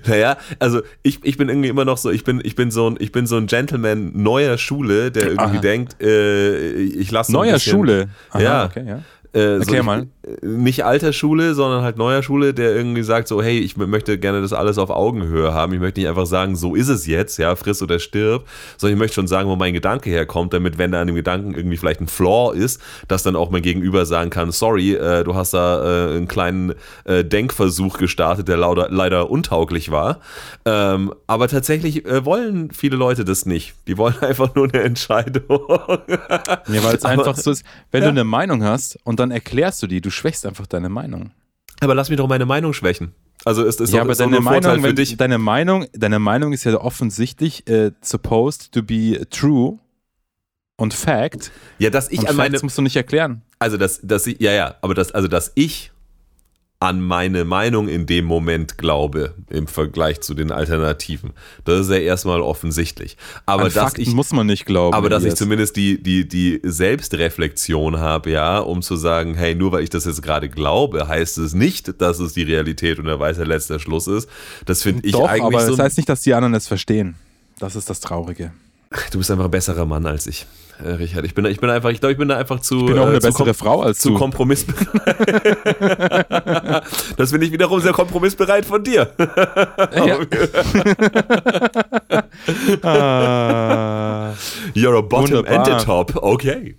Naja, also ich, ich bin irgendwie immer noch so, ich bin, ich bin so ein, ich bin so ein Gentleman neuer Schule, der irgendwie Aha. denkt, äh, ich lasse Neuer Schule. Aha, Ja. Okay, ja. Äh, so Erklär ich, mal. äh, Nicht alter Schule, sondern halt neuer Schule, der irgendwie sagt so, hey, ich möchte gerne das alles auf Augenhöhe haben. Ich möchte nicht einfach sagen, so ist es jetzt, ja, friss oder stirb, sondern ich möchte schon sagen, wo mein Gedanke herkommt, damit, wenn da an dem Gedanken irgendwie vielleicht ein Flaw ist, dass dann auch mein Gegenüber sagen kann, sorry, äh, du hast da äh, einen kleinen äh, Denkversuch gestartet, der lauter, leider untauglich war. Ähm, aber tatsächlich äh, wollen viele Leute das nicht. Die wollen einfach nur eine Entscheidung. Ja, weil es einfach so ist, wenn Ja. du eine Meinung hast und dann erklärst du die, du schwächst einfach deine Meinung. Aber lass mich doch meine Meinung schwächen. Also ist, ist ja, doch, aber ist deine Meinung, für wenn, dich. deine Meinung, deine Meinung ist ja offensichtlich äh, supposed to be true und fact. Ja, dass ich und an meine, musst du nicht erklären. also dass ich, ja, ja, aber das, also dass ich an meine Meinung in dem Moment glaube, im Vergleich zu den Alternativen. Das ist ja erstmal offensichtlich. Aber An dass Fakten ich, muss man nicht glauben. aber dass ich Elias. zumindest die, die, die Selbstreflexion habe, ja, um zu sagen, hey, nur weil ich das jetzt gerade glaube, heißt es nicht, dass es die Realität und der weiße letzter Schluss ist. Das finde ich Doch, eigentlich aber so. das heißt nicht, dass die anderen es verstehen. Das ist das Traurige. Du bist einfach ein besserer Mann als ich, äh, Richard. Ich bin, ich bin einfach, ich glaube, ich bin da einfach zu. Ich bin auch äh, eine zu bessere Frau als zu du. kompromissbereit. das finde ich wiederum sehr kompromissbereit von dir. Ja. Ah. You're a bottom Wunderbar. and a top. Okay.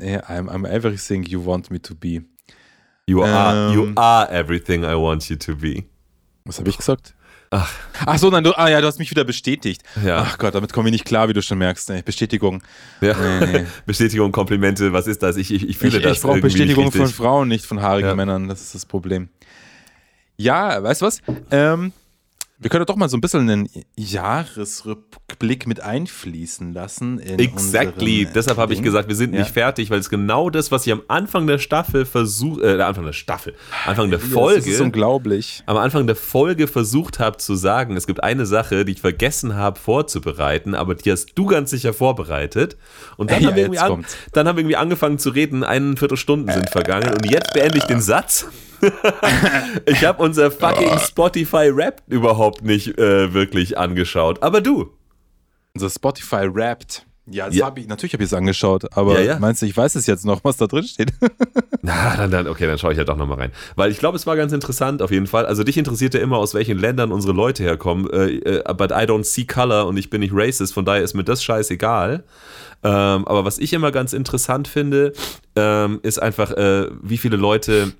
Yeah, I'm, I'm everything you want me to be. You are, you Ähm. are everything I want you to be. Was habe ich gesagt? Ach. Ach so, nein, du, ah ja, du hast mich wieder bestätigt. Ja. Ach Gott, damit komme ich nicht klar, wie du schon merkst. Nee, Bestätigung. Ja. Nee, nee. Bestätigung, Komplimente, was ist das? Ich, ich, ich fühle Ich, das. ich brauche Bestätigung von. Frauen, nicht von haarigen Ja. Männern. Das ist das Problem. Ja, weißt du was? Ähm, wir können doch mal so ein bisschen einen Jahresrückblick mit einfließen lassen. Exactly. äh, Deshalb habe ich gesagt, wir sind Ja. nicht fertig, weil es genau das, was ich am Anfang der Staffel versucht, äh, Anfang der Staffel, Anfang der Folge, Das ist unglaublich. am Anfang der Folge versucht habe zu sagen, es gibt eine Sache, die ich vergessen habe vorzubereiten, aber die hast du ganz sicher vorbereitet. Und dann, Ja, haben, wir irgendwie an, dann haben wir irgendwie angefangen zu reden, eine Viertelstunden sind vergangen und jetzt beende ich den Satz. ich habe unser fucking Spotify-Rap überhaupt nicht äh, wirklich angeschaut, aber du. Unser Spotify rappt. Ja, das Ja. hab ich, natürlich habe ich es angeschaut, aber Ja, ja. meinst du, ich weiß es jetzt noch, was da drin steht? Na, dann, dann, okay, dann schaue ich halt doch nochmal rein. Weil ich glaube, es war ganz interessant auf jeden Fall. Also dich interessiert ja immer, aus welchen Ländern unsere Leute herkommen. Äh, äh, but I don't see color und ich bin nicht racist, von daher ist mir das scheißegal. Ähm, aber was ich immer ganz interessant finde, ähm, ist einfach, äh, wie viele Leute,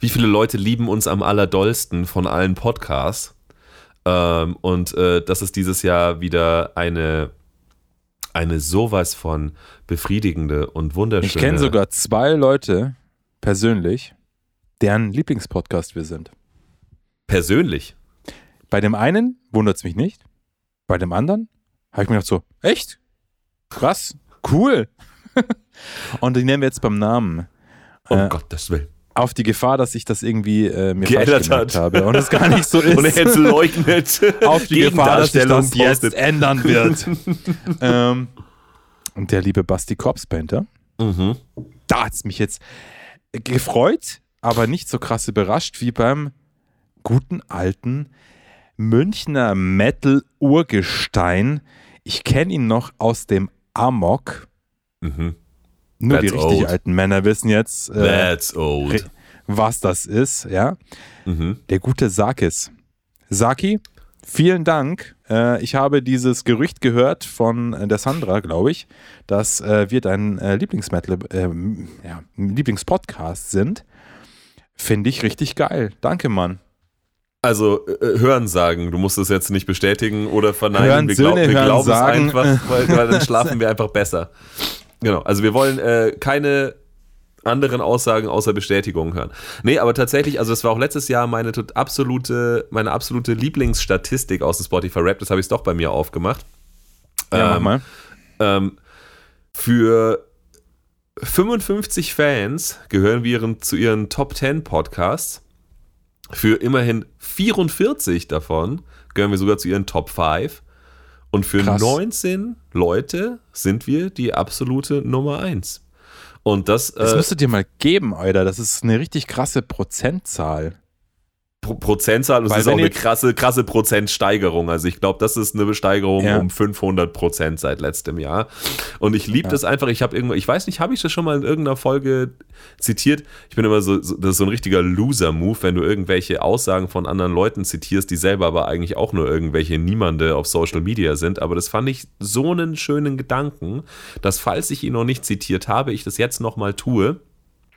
wie viele Leute lieben uns am allerdollsten von allen Podcasts. Ähm, und äh, das ist dieses Jahr wieder eine, eine sowas von befriedigende und wunderschöne. Ich kenne sogar zwei Leute persönlich, deren Lieblingspodcast wir sind. Persönlich. Bei dem einen wundert es mich nicht. Bei dem anderen habe ich mir gedacht so, echt? Krass, cool. Und die nennen wir jetzt beim Namen. Um äh, Gottes Willen. Auf die Gefahr, dass ich das irgendwie äh, mir Geändert hat. habe und es gar nicht so ist. Und er jetzt leugnet. auf die Gefahr, dass sich das jetzt postet. ändern wird. ähm, und der liebe Basti Corpse-Painter, Mhm. da hat es mich jetzt gefreut, aber nicht so krass überrascht wie beim guten alten Münchner Metal-Urgestein. Ich kenne ihn noch aus dem Amok. Mhm. Nur die That's richtig old. alten Männer wissen jetzt, äh, was das ist, ja. Mhm. Der gute Sakis. Saki, vielen Dank. Äh, ich habe dieses Gerücht gehört von äh, der Sandra, glaube ich, dass äh, wir dein äh, Lieblingsmetal, ähm, ja, Lieblingspodcast sind. Finde ich richtig geil. Danke, Mann. Also äh, Hören sagen, du musst es jetzt nicht bestätigen oder verneinen. Hören wir glaub, Söhne, wir glauben sagen. es einfach, weil, weil dann schlafen wir einfach besser. Genau, also wir wollen äh, keine anderen Aussagen außer Bestätigungen hören. Nee, aber tatsächlich, also das war auch letztes Jahr meine absolute, meine absolute Lieblingsstatistik aus dem Spotify Rap, das habe ich doch bei mir aufgemacht. Ja, Ähm, mach mal. Ähm, für 55 Fans gehören wir ihren, zu ihren Top 10 Podcasts. Für immerhin 44 davon gehören wir sogar zu ihren Top 5. Und für Krass. 19 Leute sind wir die absolute Nummer 1. Und das, Das äh, müsstet ihr mal geben, Alter. Das ist eine richtig krasse Prozentzahl. Pro Prozentzahl, es Weil ist auch eine krasse, krasse Prozentsteigerung. Also ich glaube, das ist eine Besteigerung Ja. um 500 Prozent seit letztem Jahr. Und ich liebe Ja. das einfach. Ich habe irgendwo, ich weiß nicht, habe ich das schon mal in irgendeiner Folge zitiert? Ich bin immer so, so das ist so ein richtiger Loser-Move, wenn du irgendwelche Aussagen von anderen Leuten zitierst, die selber aber eigentlich auch nur irgendwelche Niemande auf Social Media sind. Aber das fand ich so einen schönen Gedanken, dass falls ich ihn noch nicht zitiert habe, ich das jetzt noch mal tue.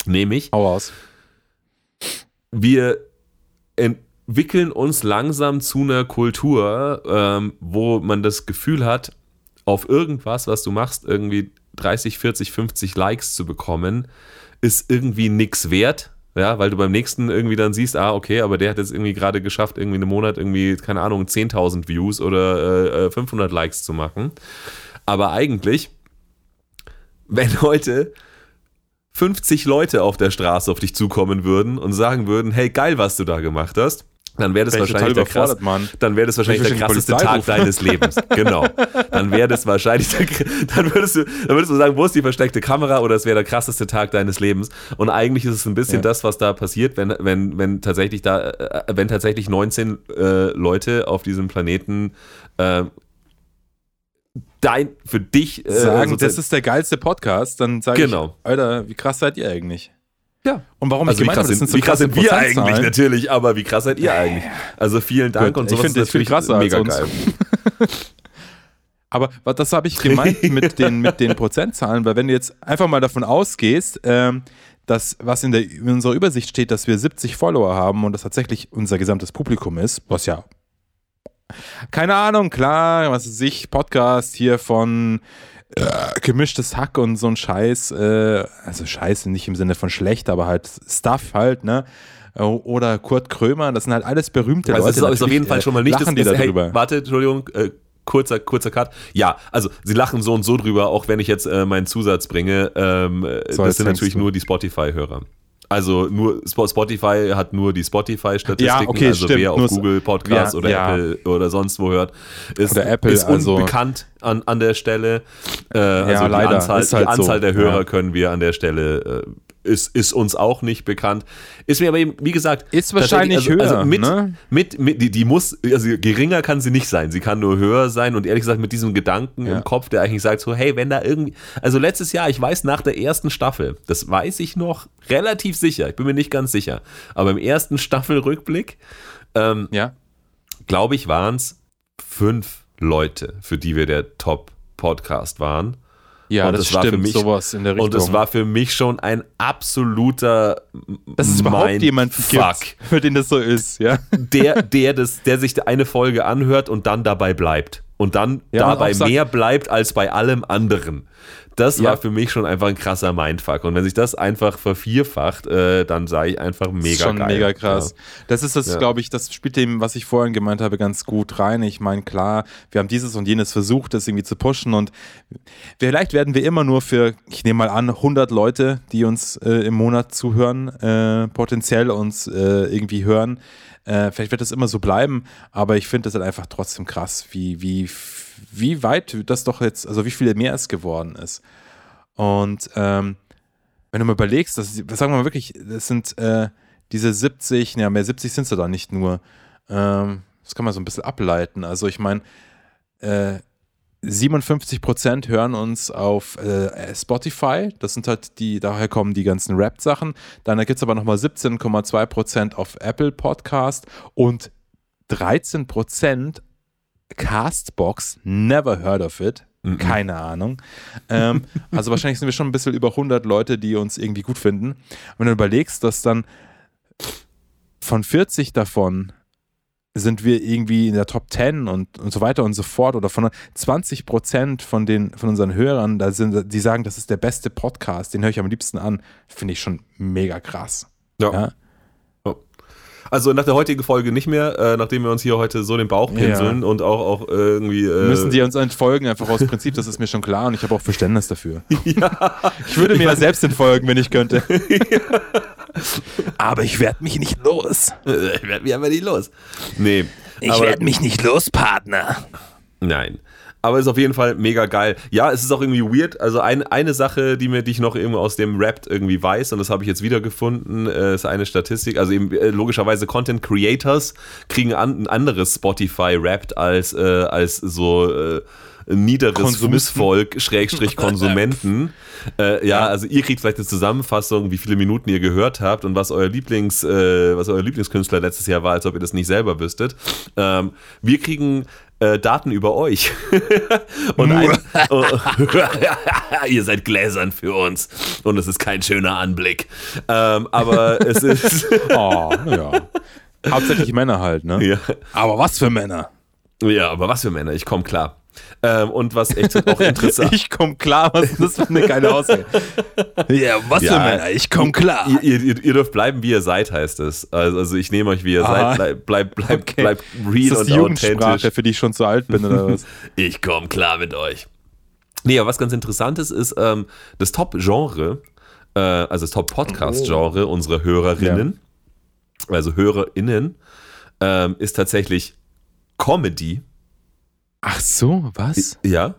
Nämlich, Hau aus. wir entwickeln uns langsam zu einer Kultur, ähm, wo man das Gefühl hat, auf irgendwas, was du machst, irgendwie 30, 40, 50 Likes zu bekommen, ist irgendwie nix wert. Ja, weil du beim nächsten irgendwie dann siehst, ah, okay, aber der hat jetzt irgendwie gerade geschafft, irgendwie einen Monat irgendwie, keine Ahnung, 10.000 Views oder äh, äh, 500 Likes zu machen. Aber eigentlich, wenn heute 50 Leute auf der Straße auf dich zukommen würden und sagen würden, hey, geil, was du da gemacht hast, dann wäre das wahrscheinlich der krass, dann wäre das wahrscheinlich der krasseste Tag deines Lebens. Genau. Dann wäre das wahrscheinlich der, dann würdest du dann würdest du sagen, wo ist die versteckte Kamera oder es wäre der krasseste Tag deines Lebens und eigentlich ist es ein bisschen Ja. das, was da passiert, wenn wenn wenn tatsächlich da äh, wenn tatsächlich 19 äh, Leute auf diesem Planeten äh, dein für dich äh, Sagen, das ist der geilste Podcast, dann sage Genau. ich, Alter, wie krass seid ihr eigentlich? Ja. Und warum Also ich gemeint habe, das sind, so wie krass sind wir eigentlich natürlich, aber wie krass seid ihr eigentlich? Also vielen Dank Gut, und ich sowas finde das viel krasser als mega uns. geil. Aber was- das habe ich gemeint mit den, mit den Prozentzahlen, weil wenn du jetzt einfach mal davon ausgehst, ähm, dass was in, der, in unserer Übersicht steht, dass wir 70 Follower haben und das tatsächlich unser gesamtes Publikum ist, was ja keine Ahnung, klar, was weiß ich, Podcast hier von äh, gemischtes Hack und so ein Scheiß, äh, also Scheiße nicht im Sinne von schlecht, aber halt Stuff halt, ne? Oder Kurt Krömer, das sind halt alles berühmte Also Leute. es ist, ist auf jeden Fall äh, schon mal nicht lachen die das, hey, darüber. warte, Entschuldigung, äh, kurzer, kurzer Cut. Ja, also sie lachen so und so drüber, auch wenn ich jetzt äh, meinen Zusatz bringe. Ähm, äh, So, das sind natürlich du. nur die Spotify-Hörer. Also nur Sp- Spotify hat nur die Spotify-Statistiken, Ja, okay, also stimmt, wer auf Google Podcast Ja, oder ja. Apple oder sonst wo hört, ist, Oder Apple, ist also- unbekannt an, an der Stelle. Äh, also leider, die Anzahl, ist halt die Anzahl so, der Hörer ja. können wir an der Stelle, äh, ist, ist uns auch nicht bekannt. Ist mir aber eben, wie gesagt, Ist wahrscheinlich tatsächlich- höher, mit, ne? mit, mit die, die muss, also geringer kann sie nicht sein. Sie kann nur höher sein und ehrlich gesagt mit diesem Gedanken Ja. im Kopf, der eigentlich sagt so, hey, wenn da irgendwie, also letztes Jahr, ich weiß nach der ersten Staffel, das weiß ich noch relativ sicher, ich bin mir nicht ganz sicher, aber im ersten Staffelrückblick, ähm, Ja. glaube ich, waren es fünf Leute, für die wir der Top-Podcast waren. Ja, Und das, das war für stimmt, mich- sowas in der Richtung. Und es war für mich schon ein absoluter dass es überhaupt jemand Fuck. gibt, für den das so ist, ja. der, der, das, der sich eine Folge anhört und dann dabei bleibt. Und dann Ja, und dabei auch sagt- mehr bleibt als bei allem anderen. Das Ja. war für mich schon einfach ein krasser Mindfuck. Und wenn sich das einfach vervierfacht, äh, dann sage ich einfach mega schon geil. mega krass. Das ist das, Ja. glaube ich, das spielt dem, was ich vorhin gemeint habe, ganz gut rein. Ich meine, klar, wir haben dieses und jenes versucht, das irgendwie zu pushen und vielleicht werden wir immer nur für, ich nehme mal an, 100 Leute, die uns äh, im Monat zuhören, äh, potenziell uns äh, irgendwie hören. Äh, vielleicht wird das immer so bleiben, aber ich finde das halt einfach trotzdem krass, wie, wie, wie weit das doch jetzt, also wie viel mehr es geworden ist. Und ähm, wenn du mal überlegst, das, sagen wir mal wirklich, das sind äh, diese 70, ja, mehr 70 sind es da nicht nur. Ähm, das kann man so ein bisschen ableiten. Also ich meine, äh, 57 Prozent hören uns auf äh, Spotify. Das sind halt die, daher kommen die ganzen Rap-Sachen. Dann gibt es aber nochmal 17,2 Prozent auf Apple Podcast und 13 Prozent Castbox. Never heard of it. Mhm. Keine Ahnung. Ähm, also wahrscheinlich sind wir schon ein bisschen über 100 Leute, die uns irgendwie gut finden. Wenn du überlegst, dass dann von 40 davon sind wir irgendwie in der Top 10 und, und so weiter und so fort oder von 20 Prozent von, den, von unseren Hörern, da sind, die sagen, das ist der beste Podcast, den höre ich am liebsten an, finde ich schon mega krass. Ja. Ja. Also nach der heutigen Folge nicht mehr, äh, nachdem wir uns hier heute so den Bauch pinseln und auch, auch irgendwie. Äh, Müssen die uns entfolgen, einfach aus Prinzip, das ist mir schon klar und ich habe auch Verständnis dafür. ja, Ich würde mir ja selbst entfolgen, wenn ich könnte. Aber ich werde mich nicht los. ich werde mich einfach nicht los. Nee. Ich aber- werd mich nicht los, Partner. Nein. Aber ist auf jeden Fall mega geil. Ja, es ist auch irgendwie weird. Also ein, eine Sache, die mir, die ich noch irgendwo aus dem Rap irgendwie weiß, und das habe ich jetzt wiedergefunden, äh, ist eine Statistik. Also eben äh, logischerweise Content Creators kriegen an, ein anderes Spotify Rapt als, äh, als so äh, niederes Konsumisten. Fußvolk, Schrägstrich Konsumenten. äh, ja, also ihr kriegt vielleicht eine Zusammenfassung, wie viele Minuten ihr gehört habt und was euer Lieblings, äh, was euer Lieblingskünstler letztes Jahr war, als ob ihr das nicht selber wüsstet. Ähm, wir kriegen äh, Daten über euch. und ein, oh, ihr seid gläsern für uns. Und es ist kein schöner Anblick. Ähm, aber es ist. Oh, ja. Hauptsächlich Männer halt, ne? ja. Aber was für Männer? ja, aber was für Männer, ich komme klar. Ähm, und was echt auch interessant Ich komm klar, was ist das für eine geile Aussage? Ja, was Ja. Männer, ich komm klar. Ihr, ihr, ihr dürft bleiben, wie ihr seid, heißt es. Also, also ich nehme euch, wie ihr Aha. seid. Bleib, bleib, bleib, Okay. bleib Ist real das und die authentisch. für die ich schon zu alt bin oder was? Ich komme klar mit euch. Nee, aber was ganz interessant ist, ist ähm, das Top-Genre, äh, also das Top-Podcast-Genre unserer Hörerinnen, also HörerInnen, ähm, ist tatsächlich Comedy. Ach so, was? Ja.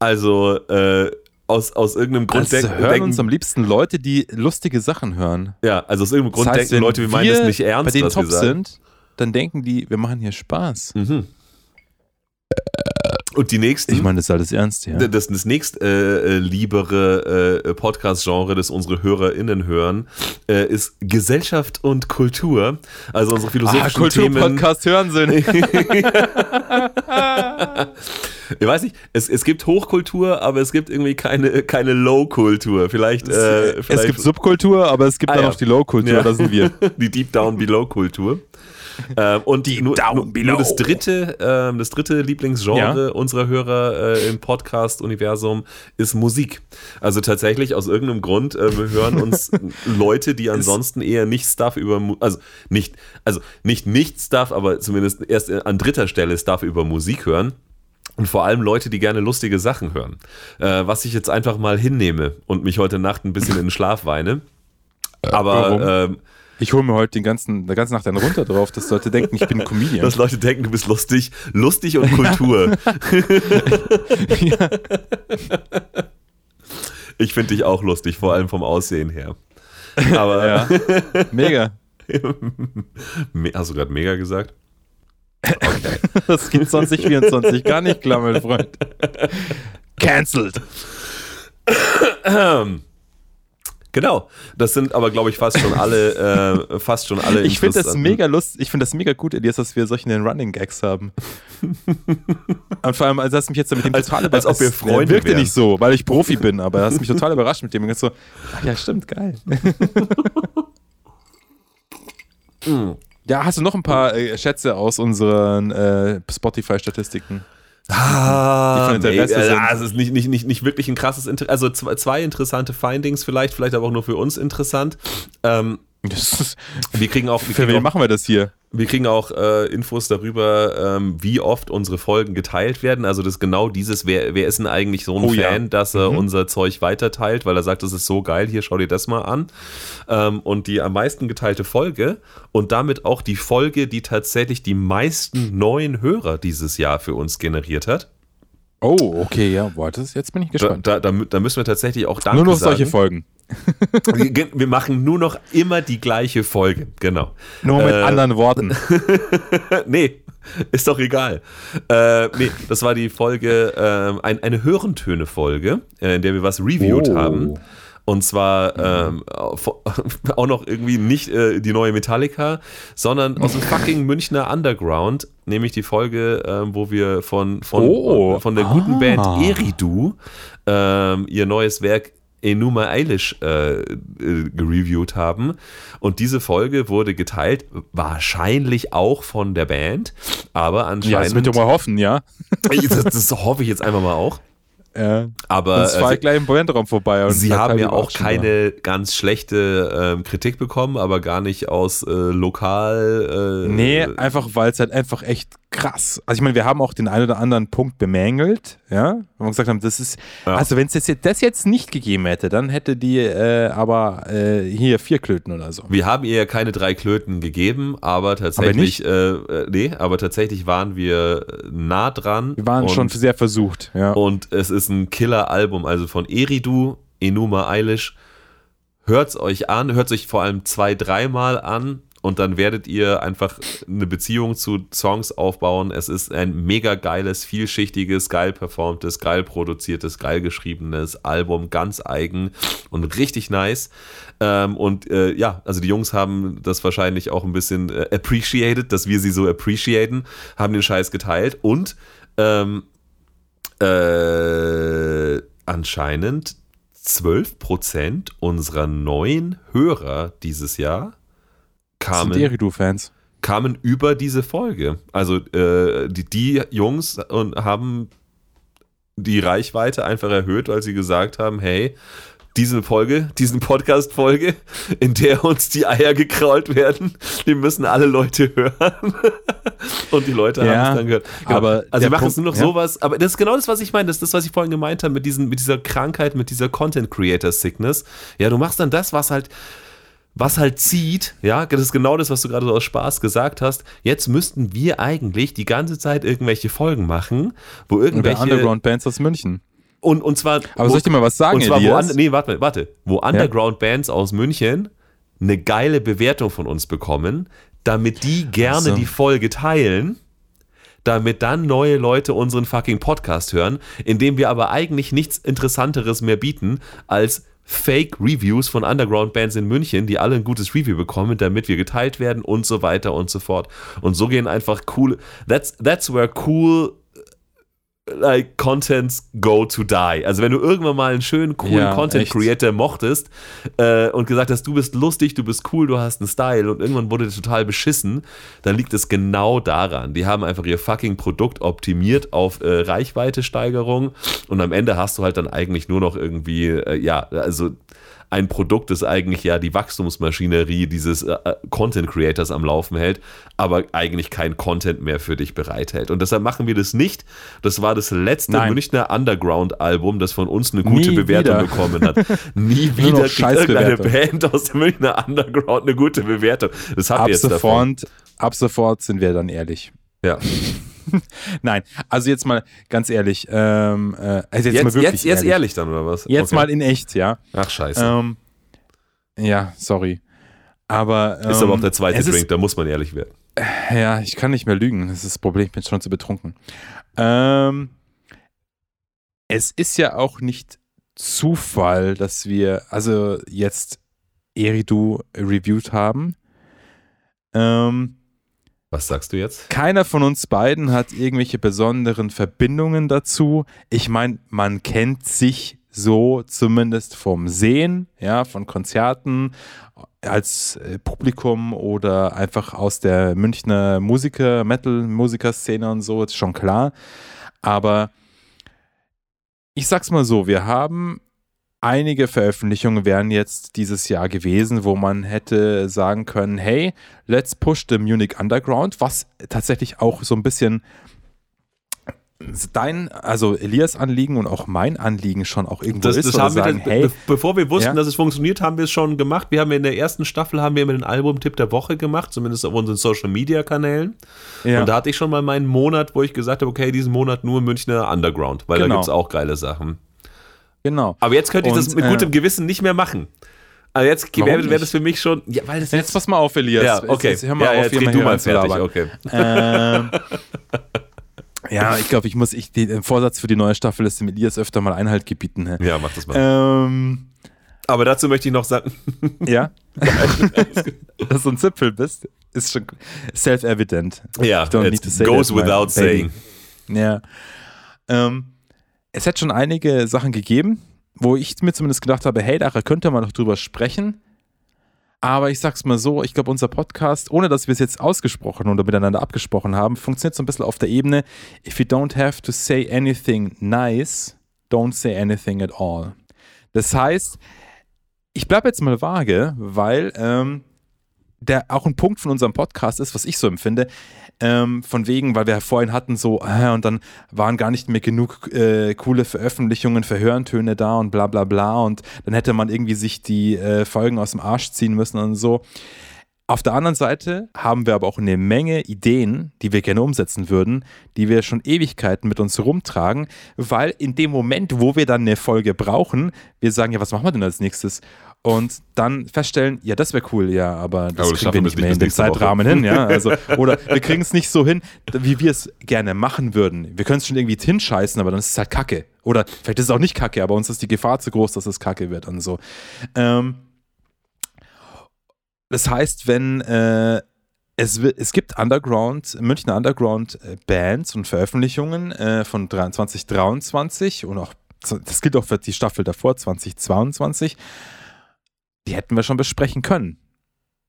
Also äh, aus, aus irgendeinem Grund Also hören denken, uns am liebsten Leute, die lustige Sachen hören. ja, also aus irgendeinem Grund Das heißt, denken Leute, wir meinen das nicht ernst, bei den was wir Top sagen. sind, dann denken die, wir machen hier Spaß. Mhm. Und die nächsten, Ich meine, das ist alles ernst, ja. das, das nächst äh, äh, liebere äh, Podcast-Genre, das unsere HörerInnen hören, äh, ist Gesellschaft und Kultur. Also unsere Ah, philosophischen Themen. Kulturpodcast hören Sie. Ich weiß nicht, es, es gibt Hochkultur, aber es gibt irgendwie keine, keine Low-Kultur. Vielleicht, äh, es vielleicht gibt Subkultur, aber es gibt Ah, dann ja. noch die Low-Kultur, Ja. da sind wir. die Deep Down Below Kultur. Ähm, und Deep nur, Down nur, das dritte, ähm, das dritte Lieblingsgenre Ja. unserer Hörer äh, im Podcast-Universum ist Musik. Also tatsächlich aus irgendeinem Grund äh, wir hören uns Leute, die ansonsten eher nicht Stuff über, also nicht, also nicht nicht Stuff, aber zumindest erst an dritter Stelle Stuff über Musik hören. Und vor allem Leute, die gerne lustige Sachen hören. Äh, was ich jetzt einfach mal hinnehme und mich heute Nacht ein bisschen in den Schlaf weine. Aber ähm, Ich hole mir heute den ganzen, der ganze Nacht einen runter drauf, dass Leute denken, ich bin ein Comedian. dass Leute denken, du bist lustig. Lustig und Kultur. ja. Ich finde dich auch lustig, vor allem vom Aussehen her. Aber ja. Mega. Me- hast du gerade mega gesagt? Das gibt 2024 gar nicht klar, mein Freund. Cancelled. Genau. Das sind aber, glaube ich, fast schon alle, äh, fast schon alle. Ich finde das mega lustig, ich finde das mega gut, Elias, dass wir solche Running Gags haben. Und vor allem, also hast du mich jetzt mit dem Als- total als ob wir Freunde wirkte wären. nicht so, weil ich Profi bin, aber hast mich total überrascht mit dem. Und jetzt so, ach ja, stimmt, geil. Ja, hast du noch ein paar äh, Schätze aus unseren äh, Spotify-Statistiken? Ah, die Interesse nee, sind. äh, es ist nicht, nicht, nicht, nicht wirklich ein krasses Interesse. Also zwei, zwei interessante Findings vielleicht, vielleicht aber auch nur für uns interessant. Ähm, ist, wir kriegen auch, wir für kriegen wen auch machen wir das hier? Wir kriegen auch äh, Infos darüber, ähm, wie oft unsere Folgen geteilt werden. Also das ist genau dieses, wer, wer ist denn eigentlich so ein Oh ja. Fan, dass er Mhm. unser Zeug weiterteilt, weil er sagt, das ist so geil, hier schau dir das mal an. Ähm, und die am meisten geteilte Folge und damit auch die Folge, die tatsächlich die meisten neuen Hörer dieses Jahr für uns generiert hat. Oh, okay, ja, boah, das, jetzt bin ich gespannt. da, da, da müssen wir tatsächlich auch Danke Nur noch sagen. solche Folgen. Wir, machen nur noch immer die gleiche Folge, genau. Nur mit Äh, anderen Worten. nee, ist doch egal. Äh, nee, das war die Folge, ähm, ein, eine Hörentöne-Folge, äh, in der wir was reviewed Oh. haben. Und zwar ähm, au- auch noch irgendwie nicht äh, die neue Metallica, sondern aus dem fucking Münchner Underground, nämlich die Folge, ähm, wo wir von, von, Oh. von der guten Ah. Band Eridu ähm, ihr neues Werk Enuma Eilish äh, äh, gereviewt haben. Und diese Folge wurde geteilt, wahrscheinlich auch von der Band, aber Ja, das anscheinend. wird doch mal hoffen, ja. das, das hoffe ich jetzt einfach mal auch. Ja. Aber Sonst fahre äh, ich gleich im Bandraum vorbei. Und Sie haben ja auch schon war. keine ganz schlechte ähm, Kritik bekommen, aber gar nicht aus äh, lokal. Äh, Nee, einfach, weil es halt einfach echt krass. Also ich meine, wir haben auch den einen oder anderen Punkt bemängelt, ja, wo wir gesagt haben, das ist, Ja. also wenn es das, jetzt- das jetzt nicht gegeben hätte, dann hätte die äh, aber äh, hier vier Klöten oder so. Wir haben ihr ja keine drei Klöten gegeben, aber tatsächlich, äh, äh, nee, aber tatsächlich waren wir nah dran. Wir waren und, schon sehr versucht, ja. Und es ist ein Killer-Album, also von Eridu, Enuma Eilish. Hört's euch an, hört euch vor allem zwei, dreimal an und dann werdet ihr einfach eine Beziehung zu Songs aufbauen. Es ist ein mega geiles, vielschichtiges, geil performtes, geil produziertes, geil geschriebenes Album, ganz eigen und richtig nice. Ähm, und äh, ja, also die Jungs haben das wahrscheinlich auch ein bisschen äh, appreciated, dass wir sie so appreciaten, haben den Scheiß geteilt und ähm, äh, anscheinend 12% unserer neuen Hörer dieses Jahr Das sind kamen, kamen über diese Folge. Also äh, die, die Jungs und haben die Reichweite einfach erhöht, weil sie gesagt haben, hey, diese Folge, diesen Podcast-Folge, in der uns die Eier gekrault werden, die müssen alle Leute hören. Und die Leute Ja, haben es dann gehört. Genau. aber also wir machen Punkt- es nur noch ja. sowas, aber das ist genau das, was ich meine. Das ist das, was ich vorhin gemeint habe mit, diesen, mit dieser Krankheit, mit dieser Content-Creator-Sickness. Ja, du machst dann das, was halt was halt zieht, ja, das ist genau das, was du gerade so aus Spaß gesagt hast. Jetzt müssten wir eigentlich die ganze Zeit irgendwelche Folgen machen, wo irgendwelche Underground-Bands aus München. und, und zwar Aber wo, soll ich dir mal was sagen, und zwar wo Elias? an, nee, warte, warte, wo Underground Bands aus München eine geile Bewertung von uns bekommen, damit die gerne so. die Folge teilen, damit dann neue Leute unseren fucking Podcast hören, indem wir aber eigentlich nichts interessanteres mehr bieten als Fake Reviews von Underground Bands in München, die alle ein gutes Review bekommen, damit wir geteilt werden und so weiter und so fort. Und so gehen einfach cool that's that's where cool like Contents go to die. Also wenn du irgendwann mal einen schönen, coolen Ja, Content echt. Creator mochtest äh, und gesagt hast, du bist lustig, du bist cool, du hast einen Style und irgendwann wurde der total beschissen, dann liegt es genau daran. Die haben einfach ihr fucking Produkt optimiert auf äh, Reichweite-Steigerung und am Ende hast du halt dann eigentlich nur noch irgendwie, äh, ja, also ein Produkt, das eigentlich ja die Wachstumsmaschinerie dieses äh, äh, Content Creators am Laufen hält, aber eigentlich kein Content mehr für dich bereithält. Und deshalb machen wir das nicht. Das war das letzte Nein. Münchner Underground-Album, das von uns eine gute Nie Bewertung wieder. bekommen hat. Nie wieder kriegt irgendeine. Band aus dem Münchner Underground eine gute Bewertung. Das habt Ab ihr jetzt davon. sofort, ab sofort sind wir dann ehrlich. Ja. Nein, also jetzt mal ganz ehrlich, ähm, äh, also jetzt, mal Jetzt, wirklich jetzt, jetzt ehrlich dann, oder was? Jetzt Okay. mal in echt, ja. Ach, scheiße. Ähm, ja, sorry. Aber ähm, ist aber auch der zweite es ist- Drink, da muss man ehrlich werden. Ja, ich kann nicht mehr lügen. Das ist das Problem, ich bin schon zu betrunken. Ähm, es ist ja auch nicht Zufall, dass wir also jetzt Eridu reviewed haben. Ähm, Was sagst du jetzt? keiner von uns beiden hat irgendwelche besonderen Verbindungen dazu. Ich meine, man kennt sich so zumindest vom Sehen, ja, von Konzerten als äh, Publikum oder einfach aus der Münchner Musiker, Metal-Musiker-Szene und so, ist schon klar. Aber ich sag's mal so, wir haben einige Veröffentlichungen wären jetzt dieses Jahr gewesen, wo man hätte sagen können, hey, let's push the Munich Underground, was tatsächlich auch so ein bisschen dein, also Elias Anliegen und auch mein Anliegen schon auch irgendwo Das, ist. das haben wir, sagen, dann, hey, be- bevor wir wussten, Ja. dass es funktioniert, haben wir es schon gemacht. Wir haben in der ersten Staffel haben wir immer den Albumtipp der Woche gemacht, zumindest auf unseren Social Media Kanälen. ja. Und da hatte ich schon mal meinen Monat, wo ich gesagt habe, okay, diesen Monat nur Münchner Underground, weil da Genau. gibt es auch geile Sachen. Genau. Aber jetzt könnte ich das mit äh, gutem Gewissen nicht mehr machen. Also jetzt wäre wär das für mich schon, ja, weil das Jetzt pass mal auf, Elias. ja, okay. Jetzt, jetzt hör mal ja, auf, jetzt hier mal du mal fertig, labern. okay. Ähm, ja, ich glaube, ich muss ich, den Vorsatz für die neue Staffel ist, dem Elias öfter mal Einhalt gebieten. hä? Ja, mach das mal. Ähm, Aber dazu möchte ich noch sagen, ja. Dass du ein Zipfel bist, ist schon self-evident. ja, it goes without baby. saying. Ja. Ähm, es hat schon einige Sachen gegeben, wo ich mir zumindest gedacht habe, hey, da könnte man noch drüber sprechen. Aber ich sag's mal so, ich glaube, unser Podcast, ohne dass wir es jetzt ausgesprochen oder miteinander abgesprochen haben, funktioniert so ein bisschen auf der Ebene, if you don't have to say anything nice, don't say anything at all. Das heißt, ich bleibe jetzt mal vage, weil ähm, der auch ein Punkt von unserem Podcast ist, was ich so empfinde, ähm, von wegen, weil wir vorhin hatten so, äh, und dann waren gar nicht mehr genug äh, coole Veröffentlichungen für Hörentöne da und bla bla bla und dann hätte man irgendwie sich die äh, Folgen aus dem Arsch ziehen müssen und so. Auf der anderen Seite haben wir aber auch eine Menge Ideen, die wir gerne umsetzen würden, die wir schon Ewigkeiten mit uns rumtragen, weil in dem Moment, wo wir dann eine Folge brauchen, wir sagen, ja, was machen wir denn als nächstes? Und dann feststellen, ja, das wäre cool, ja, aber das das kriegen wir nicht mehr in den nächste Woche. Zeitrahmen hin, ja. Also, oder wir kriegen es nicht so hin, wie wir es gerne machen würden. Wir können es schon irgendwie hinscheißen, aber dann ist es halt Kacke. Oder vielleicht ist es auch nicht Kacke, aber uns ist die Gefahr zu groß, dass es Kacke wird und so. Ähm, das heißt, wenn äh, es, es gibt Underground, Münchner Underground-Bands und Veröffentlichungen äh, von 2023 und auch, das gilt auch für die Staffel davor, 2022, die hätten wir schon besprechen können.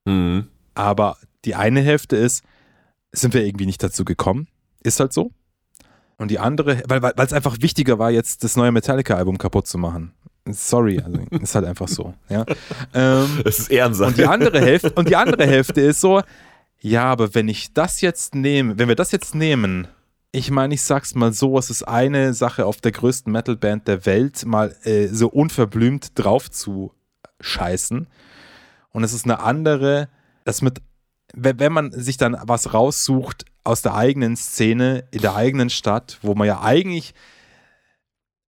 Mhm. Aber die eine Hälfte ist, sind wir irgendwie nicht dazu gekommen. Ist halt so. Und die andere, weil es einfach wichtiger war, jetzt das neue Metallica-Album kaputt zu machen. Sorry, also ist halt einfach so. Ja. Ähm, Das ist Ehrensache. und die andere Hälfte, und die andere Hälfte ist so, ja, aber wenn ich das jetzt nehme, wenn wir das jetzt nehmen, ich meine, ich sag's mal so, es ist eine Sache auf der größten Metalband der Welt, mal äh, so unverblümt drauf zu scheißen. Und es ist eine andere, das mit, wenn, man sich dann was raussucht aus der eigenen Szene, in der eigenen Stadt, wo man ja eigentlich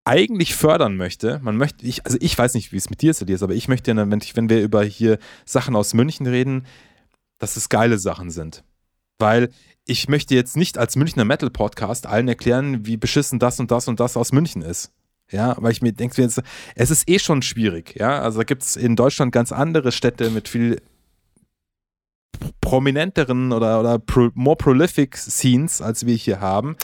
eigentlich fördern möchte, man möchte, ich, also ich weiß nicht, wie es mit dir ist, Elias, aber ich möchte, ja, wenn, wenn wir über hier Sachen aus München reden, dass es geile Sachen sind. Weil ich möchte jetzt nicht als Münchner Metal-Podcast allen erklären, wie beschissen das und das und das aus München ist. Ja, weil ich mir denke, jetzt, es ist eh schon schwierig. Ja, also da gibt es in Deutschland ganz andere Städte mit viel prominenteren oder, oder pro, more prolific Scenes, als wir hier haben.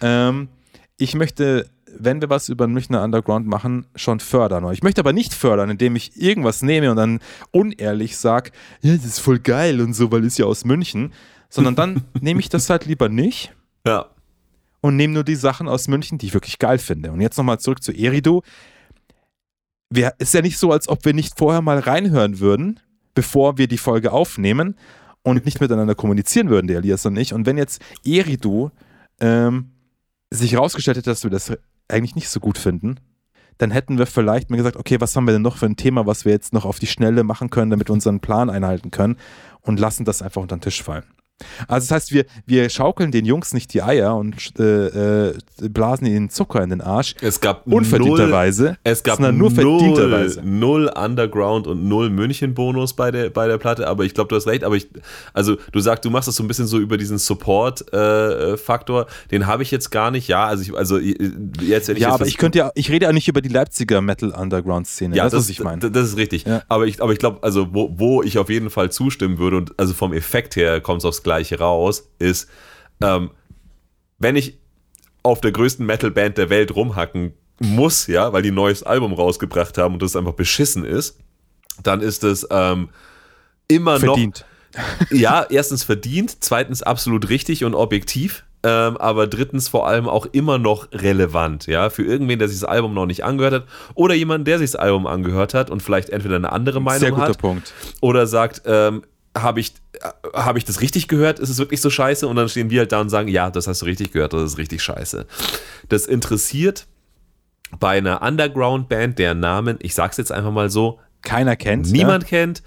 Ähm, ich möchte, wenn wir was über den Münchner Underground machen, schon fördern. Ich möchte aber nicht fördern, indem ich irgendwas nehme und dann unehrlich sage, ja, das ist voll geil und so, weil es ja aus München. Sondern dann nehme ich das halt lieber nicht ja. Und nehme nur die Sachen aus München, die ich wirklich geil finde. Und jetzt nochmal zurück zu Erido. Wir, ist ja nicht so, als ob wir nicht vorher mal reinhören würden, bevor wir die Folge aufnehmen und nicht miteinander kommunizieren würden, der Elias und ich. Und wenn jetzt Erido ähm, sich herausgestellt hätte, dass wir das eigentlich nicht so gut finden, dann hätten wir vielleicht mal gesagt, okay, was haben wir denn noch für ein Thema, was wir jetzt noch auf die Schnelle machen können, damit wir unseren Plan einhalten können und lassen das einfach unter den Tisch fallen. Also das heißt, wir, wir schaukeln den Jungs nicht die Eier und äh, äh, blasen ihnen Zucker in den Arsch, Es gab null, unverdienterweise, es gab sondern nur null, verdienterweise. null Underground und null München-Bonus bei der, bei der Platte, aber ich glaube, du hast recht, aber ich, also du sagst, du machst das so ein bisschen so über diesen Support-Faktor, den habe ich jetzt gar nicht, ja, also ich, also jetzt, wenn ich Ja, jetzt aber ich könnte ja, ich rede ja nicht über die Leipziger Metal-Underground-Szene, ja, das, das, was ich meine. Das ist richtig. Ja. Aber ich, aber ich glaube, also wo, wo ich auf jeden Fall zustimmen würde und also vom Effekt her kommt es aufs Gleiche raus, ist, ähm, wenn ich auf der größten Metal-Band der Welt rumhacken muss, ja, weil die ein neues Album rausgebracht haben und das einfach beschissen ist, dann ist es ähm, immer Verdient. noch ja, erstens verdient, zweitens absolut richtig und objektiv. ähm, aber drittens vor allem auch immer noch relevant, ja, für irgendwen, der sich das Album noch nicht angehört hat oder jemand, der sich das Album angehört hat und vielleicht entweder eine andere Meinung Sehr guter hat Punkt. oder sagt, ähm, habe ich, hab ich das richtig gehört? Ist es wirklich so scheiße? Und dann stehen wir halt da und sagen, ja, das hast du richtig gehört, das ist richtig scheiße. Das interessiert bei einer Underground-Band, deren Namen, ich sag's jetzt einfach mal so, Keiner kennt. niemand kennt,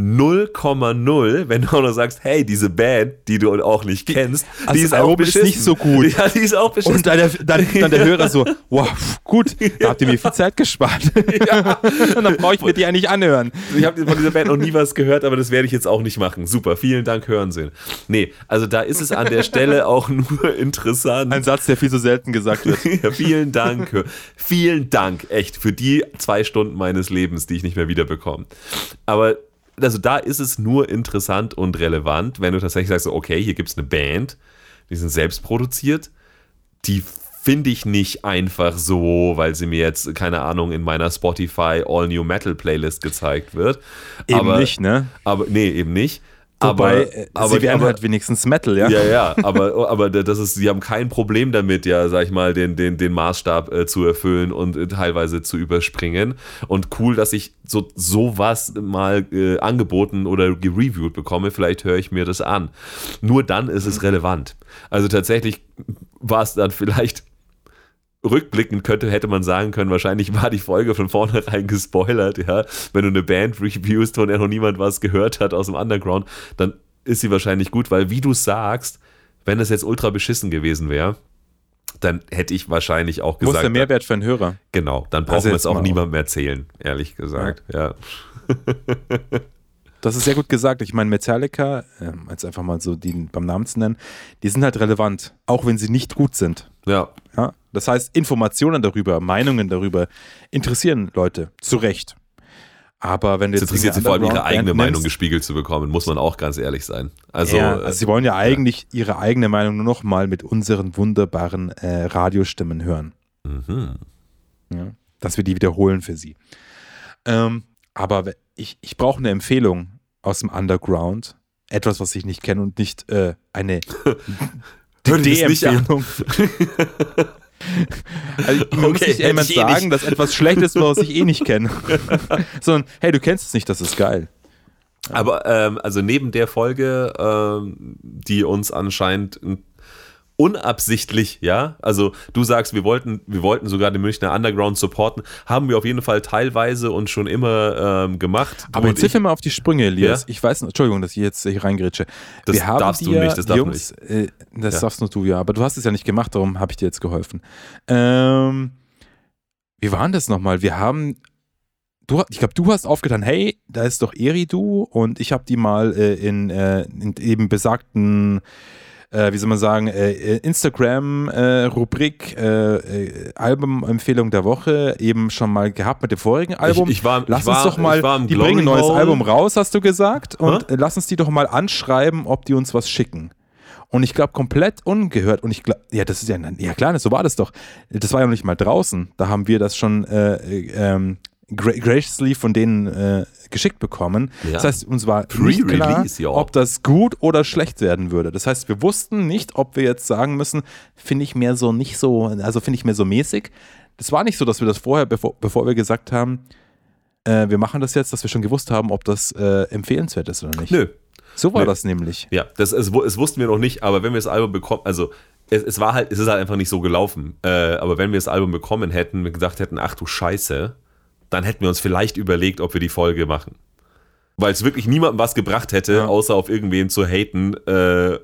0,0, wenn du auch noch sagst, hey, diese Band, die du auch nicht kennst, also die das ist auch Album ist beschissen. nicht so gut. Ja, die ist auch Ja? beschissen. Und dann der, dann, dann der Hörer so, wow, gut, da habt ihr mir viel Zeit gespart. Und dann brauche ich mir die eigentlich anhören. Ich habe von dieser Band noch nie was gehört, aber das werde ich jetzt auch nicht machen. Super, vielen Dank, hören Sie. Nee, also da ist es an der Stelle auch nur interessant. Ein Satz, der viel zu selten gesagt wird. Ja, vielen Dank. Vielen Dank, echt, für die zwei Stunden meines Lebens, die ich nicht mehr wiederbekomme. Aber also da ist es nur interessant und relevant, wenn du tatsächlich sagst, okay, hier gibt es eine Band, die sind selbst produziert, die finde ich nicht einfach so, weil sie mir jetzt, keine Ahnung, in meiner Spotify All New Metal Playlist gezeigt wird. Eben aber, nicht, ne? Aber, nee, eben nicht. Wobei, aber, äh, aber, sie wären aber, halt wenigstens Metal, ja? ja, ja, aber, aber das ist, sie haben kein Problem damit, ja, sag ich mal, den, den, den Maßstab äh, zu erfüllen und äh, teilweise zu überspringen. Und cool, dass ich so sowas mal äh, angeboten oder gereviewt bekomme. Vielleicht höre ich mir das an. Nur dann ist es relevant. Also tatsächlich war es dann vielleicht rückblickend könnte, hätte man sagen können, wahrscheinlich war die Folge von vornherein gespoilert, ja. Wenn du eine Band reviewst, von der noch niemand was gehört hat aus dem Underground, dann ist sie wahrscheinlich gut, weil wie du sagst, wenn es jetzt ultra beschissen gewesen wäre, dann hätte ich wahrscheinlich auch Wo ist gesagt, der Mehrwert für einen Hörer? genau, dann brauchen Also wir es auch niemandem erzählen, ehrlich gesagt, ja. Das ist sehr gut gesagt. Ich meine, Metallica, ähm, jetzt einfach mal so die beim Namen zu nennen, die sind halt relevant, auch wenn sie nicht gut sind. Ja, Ja? Das heißt, Informationen darüber, Meinungen darüber interessieren Leute, zu Recht. Aber wenn du jetzt interessiert sie vor allem ihre eigene Meinung nimmst- gespiegelt zu bekommen, muss man auch ganz ehrlich sein. Also, ja, also sie wollen ja eigentlich ihre eigene Meinung nur noch mal mit unseren wunderbaren äh, Radiostimmen hören. mhm. Ja? Dass wir die wiederholen für sie. Ähm, aber ich, ich brauche eine Empfehlung aus dem Underground. Etwas, was ich nicht kenne und nicht äh, eine Hör dir das nicht an. Also, mir muss Okay, nicht jemand eh sagen, nicht. dass etwas schlecht ist, was ich eh nicht kenne. Sondern, hey, du kennst es nicht, das ist geil. Aber ähm, also neben der Folge, ähm, die uns anscheinend n- unabsichtlich, ja, also du sagst, wir wollten, wir wollten sogar den Münchner Underground supporten, haben wir auf jeden Fall teilweise und schon immer ähm, gemacht. Aber jetzt hilf mir mal auf die Sprünge, Elias. Ja? Ich weiß, Entschuldigung, dass ich jetzt hier reingrätsche. Das wir darfst du nicht, das darf Jungs, Äh, das Ja. darfst nur du, ja. Aber du hast es ja nicht gemacht, darum habe ich dir jetzt geholfen. Ähm, wie war denn das nochmal? Wir haben, du, ich glaube, du hast aufgetan, hey, da ist doch Eridu und ich habe die mal äh, in, äh, in eben besagten äh, wie soll man sagen, äh, Instagram-Rubrik, äh, äh, Albumempfehlung der Woche eben schon mal gehabt mit dem vorigen Album. Ich, ich war, Lass ich war, uns doch mal, war die Glory bringen ein neues Hole. Album raus, hast du gesagt, und Hä? äh, lass uns die doch mal anschreiben, ob die uns was schicken. Und ich glaube, komplett ungehört. Und ich glaube, ja, das ist ja, ja klar, so war das doch. Das war ja noch nicht mal draußen. Da haben wir das schon äh, äh, ähm, gra graciously von denen äh, geschickt bekommen. Ja. Das heißt, uns war nicht klar, ja. ob das gut oder schlecht werden würde. Das heißt, wir wussten nicht, ob wir jetzt sagen müssen, finde ich mehr so nicht so, also finde ich mehr so mäßig. Das war nicht so, dass wir das vorher, bevor, bevor wir gesagt haben, äh, wir machen das jetzt, dass wir schon gewusst haben, ob das äh, empfehlenswert ist oder nicht. Nö. So war Nö. das nämlich. Ja, das, es, es wussten wir noch nicht, aber wenn wir das Album bekommen, also es, es war halt, es ist halt einfach nicht so gelaufen. Äh, aber wenn wir das Album bekommen hätten, wir gedacht hätten, ach du Scheiße, dann hätten wir uns vielleicht überlegt, ob wir die Folge machen. Weil es wirklich niemandem was gebracht hätte, Ja. außer auf irgendwen zu haten, äh,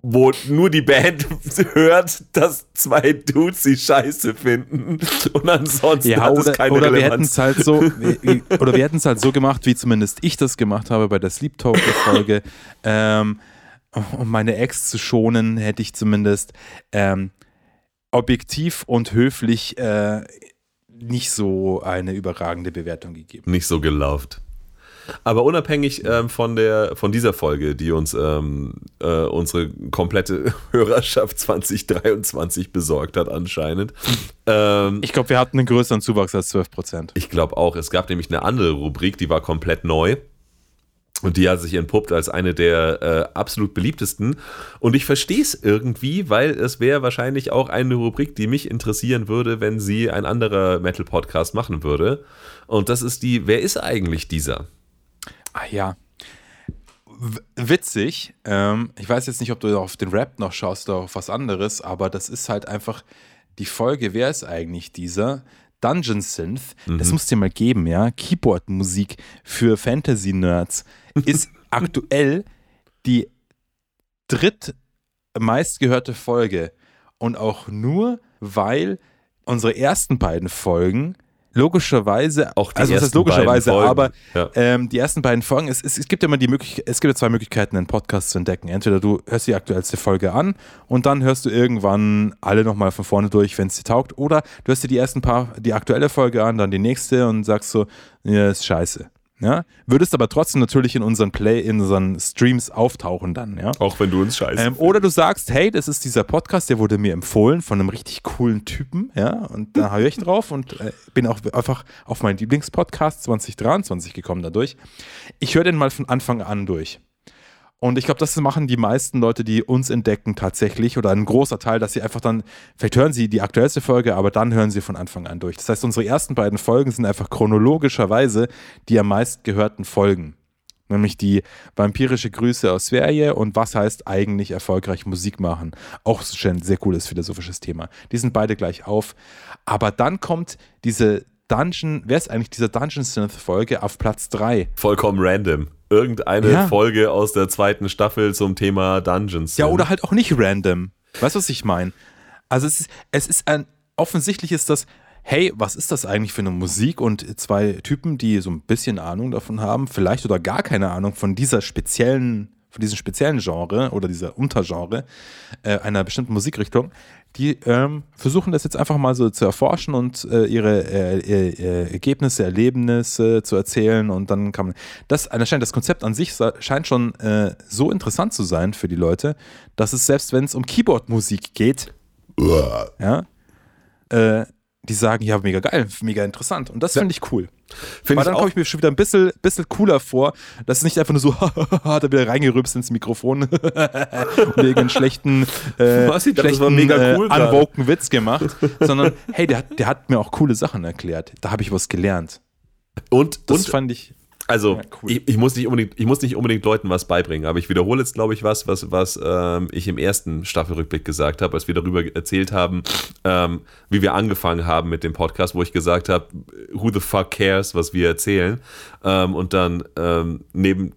wo nur die Band hört, dass zwei Dudes sie scheiße finden. Und ansonsten Ja, hat es oder, keine oder wir Relevanz. es halt so, oder wir hätten es halt so gemacht, wie zumindest ich das gemacht habe bei der Sleep Talk Folge. ähm, um meine Ex zu schonen, hätte ich zumindest ähm, objektiv und höflich äh, nicht so eine überragende Bewertung gegeben. nicht so gelauft. Aber unabhängig ähm, von, der, von dieser Folge, die uns ähm, äh, unsere komplette Hörerschaft 2023 besorgt hat, anscheinend. Ähm, Ich glaube, wir hatten einen größeren Zuwachs als 12 Prozent. ich glaube auch, es gab nämlich eine andere Rubrik, die war komplett neu. Und die hat sich entpuppt als eine der äh, absolut beliebtesten. Und ich verstehe es irgendwie, weil es wäre wahrscheinlich auch eine Rubrik, die mich interessieren würde, wenn sie ein anderer Metal-Podcast machen würde. Und das ist die, wer ist eigentlich dieser? Ah ja. W witzig. Ähm, ich weiß jetzt nicht, ob du auf den Rap noch schaust oder auf was anderes, aber das ist halt einfach die Folge, wer ist eigentlich dieser? Dungeon Synth, das muss dir mal geben, ja. Keyboard-Musik für Fantasy-Nerds ist aktuell die drittmeistgehörte Folge. Und auch nur, weil unsere ersten beiden Folgen logischerweise, Auch die also heißt ersten logischerweise, beiden Folgen, aber ja. ähm, die ersten beiden Folgen, es, es, es gibt immer die Möglichkeit, es gibt ja zwei Möglichkeiten, einen Podcast zu entdecken. Entweder du hörst die aktuellste Folge an und dann hörst du irgendwann alle nochmal von vorne durch, wenn es dir taugt, oder du hörst dir die ersten paar, die aktuelle Folge an, dann die nächste und sagst so, ja, ist scheiße. Ja? Würdest aber trotzdem natürlich in unseren Play, in unseren Streams auftauchen dann, ja. Auch wenn du uns scheiße. Ähm, oder du sagst, hey, das ist dieser Podcast, der wurde mir empfohlen von einem richtig coolen Typen, ja, und da höre ich drauf und äh, bin auch einfach auf meinen Lieblingspodcast 2023 gekommen dadurch. Ich höre den mal von Anfang an durch. Und ich glaube, das machen die meisten Leute, die uns entdecken, tatsächlich oder ein großer Teil, dass sie einfach dann, vielleicht hören sie die aktuellste Folge, aber dann hören sie von Anfang an durch. Das heißt, unsere ersten beiden Folgen sind einfach chronologischerweise die am meisten gehörten Folgen. Nämlich die vampirische Grüße aus Sverige und was heißt eigentlich erfolgreich Musik machen. Auch schon ein sehr cooles philosophisches Thema. Die sind beide gleich auf. Aber dann kommt diese Dungeon, wer ist eigentlich dieser Dungeon Synth Folge auf Platz 3? Vollkommen random. Irgendeine Ja. Folge aus der zweiten Staffel zum Thema Dungeons. Ja, oder halt auch nicht random. Weißt du, was ich meine? Also es ist, es ist ein, offensichtlich ist das, hey, was ist das eigentlich für eine Musik? Und zwei Typen, die so ein bisschen Ahnung davon haben, vielleicht oder gar keine Ahnung von dieser speziellen, von diesem speziellen Genre oder dieser Untergenre äh, einer bestimmten Musikrichtung, die ähm, versuchen das jetzt einfach mal so zu erforschen und äh, ihre äh, äh, äh, Ergebnisse, Erlebnisse zu erzählen und dann kann man das anscheinend das Konzept an sich scheint schon äh, so interessant zu sein für die Leute, dass es selbst wenn es um Keyboard-Musik geht, ja, äh, die sagen, ja, mega geil, mega interessant. Und das finde ich cool. Finde Weil dann komme ich mir schon wieder ein bisschen, bisschen cooler vor, dass es nicht einfach nur so, hat er wieder reingerübst ins Mikrofon und irgendeinen schlechten, äh, Was? Das schlechten war mega cool äh, unwoken Witz gemacht, sondern hey, der hat, der hat mir auch coole Sachen erklärt. Da habe ich was gelernt. Und, Das und fand ich. Also, Ja, cool. ich, ich, muss nicht unbedingt, ich muss nicht unbedingt Leuten was beibringen, aber ich wiederhole jetzt, glaube ich, was, was, was ähm, ich im ersten Staffelrückblick gesagt habe, als wir darüber erzählt haben, ähm, wie wir angefangen haben mit dem Podcast, wo ich gesagt habe, who the fuck cares, was wir erzählen. Ähm, und dann ähm, neben,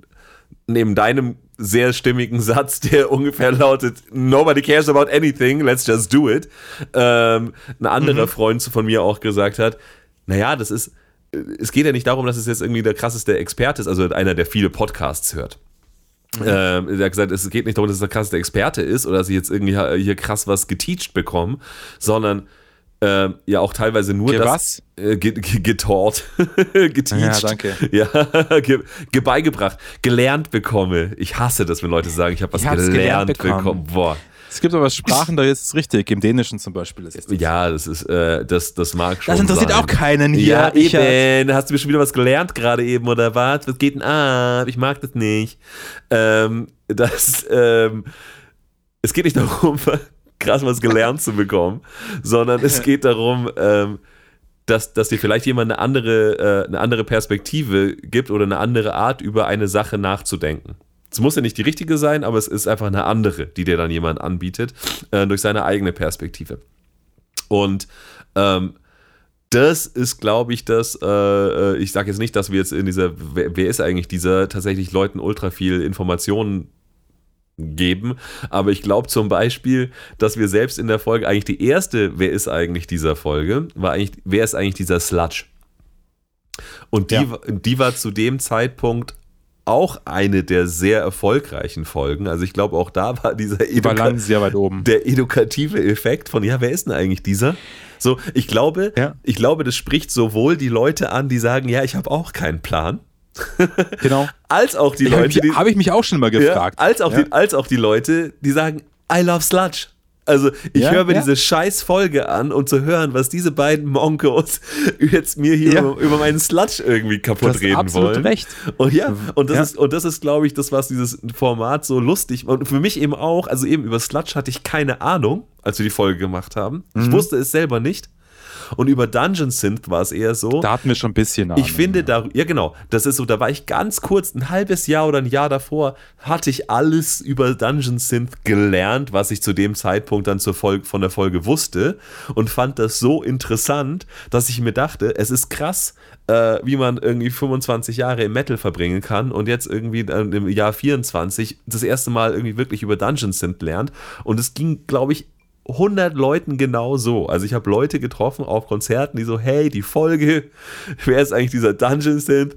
neben deinem sehr stimmigen Satz, der ungefähr lautet, nobody cares about anything, let's just do it, ähm, ein anderer Freund von mir auch gesagt hat, naja, das ist, es geht ja nicht darum, dass es jetzt irgendwie der krasseste Experte ist, also einer, der viele Podcasts hört. Ähm, der hat gesagt, es geht nicht darum, dass es der krasseste Experte ist oder dass ich jetzt irgendwie hier krass was geteacht bekomme, sondern ähm, ja auch teilweise nur Ge das äh, ge- ge- getaught, geteacht, Ja, danke. ja, ge ge beigebracht, gelernt bekomme. Ich hasse das, wenn Leute sagen, ich habe was Ich gelernt, gelernt bekommen. bekommen. Boah. Es gibt aber Sprachen, da ist es richtig. Im Dänischen zum Beispiel ist es. Ja, das ist, äh, das, das mag schon Das interessiert sein. auch keinen hier. Ja, Richard. eben. Hast du mir schon wieder was gelernt gerade eben oder was? Was geht denn ab? Ich mag das nicht. Ähm, das, ähm, es geht nicht darum, krass was gelernt zu bekommen, sondern es geht darum, ähm, dass, dass dir vielleicht jemand eine andere, äh, eine andere Perspektive gibt oder eine andere Art, über eine Sache nachzudenken. Es muss ja nicht die richtige sein, aber es ist einfach eine andere, die dir dann jemand anbietet, äh, durch seine eigene Perspektive. Und ähm, das ist, glaube ich, das, äh, äh, ich sage jetzt nicht, dass wir jetzt in dieser, wer, wer ist eigentlich dieser, tatsächlich Leuten ultra viel Informationen geben, aber ich glaube zum Beispiel, dass wir selbst in der Folge eigentlich die erste, wer ist eigentlich dieser Folge, war eigentlich, wer ist eigentlich dieser Sludge? Und die, Ja. die war zu dem Zeitpunkt auch eine der sehr erfolgreichen Folgen. Also ich glaube, auch da war dieser Eduka- lang sehr weit oben. der edukative Effekt von, ja, wer ist denn eigentlich dieser? So, ich glaube, Ja. ich glaube, das spricht sowohl die Leute an, die sagen, ja, ich habe auch keinen Plan, Genau. als auch die Habe Leute, ich, die, hab ich mich auch schon mal ja, gefragt. als, auch Ja. die, als auch die Leute, die sagen, I love Sludge. Also ich Ja, höre mir ja. diese scheiß Folge an, um zu hören, was diese beiden Monkos jetzt mir hier Ja. über, über meinen Sludge irgendwie kaputt hast reden absolut wollen. recht. Und ja, und das Ja. ist, und das ist, glaube ich, das, was dieses Format so lustig und für mich eben auch, also eben über Sludge hatte ich keine Ahnung, als wir die Folge gemacht haben. Mhm. Ich wusste es selber nicht. Und über Dungeon Synth war es eher so. Da hatten wir schon ein bisschen Ahnung. Ich finde da, ja genau, das ist so, da war ich ganz kurz, ein halbes Jahr oder ein Jahr davor, hatte ich alles über Dungeon Synth gelernt, was ich zu dem Zeitpunkt dann zur Folge, von der Folge wusste und fand das so interessant, dass ich mir dachte, es ist krass, äh, wie man irgendwie 25 Jahre im Metal verbringen kann und jetzt irgendwie dann im Jahr 24 das erste Mal irgendwie wirklich über Dungeon Synth lernt und es ging, glaube ich, 100 Leuten genau so. Also ich habe Leute getroffen auf Konzerten, die so, hey, die Folge, wer ist eigentlich dieser Dungeon Synth?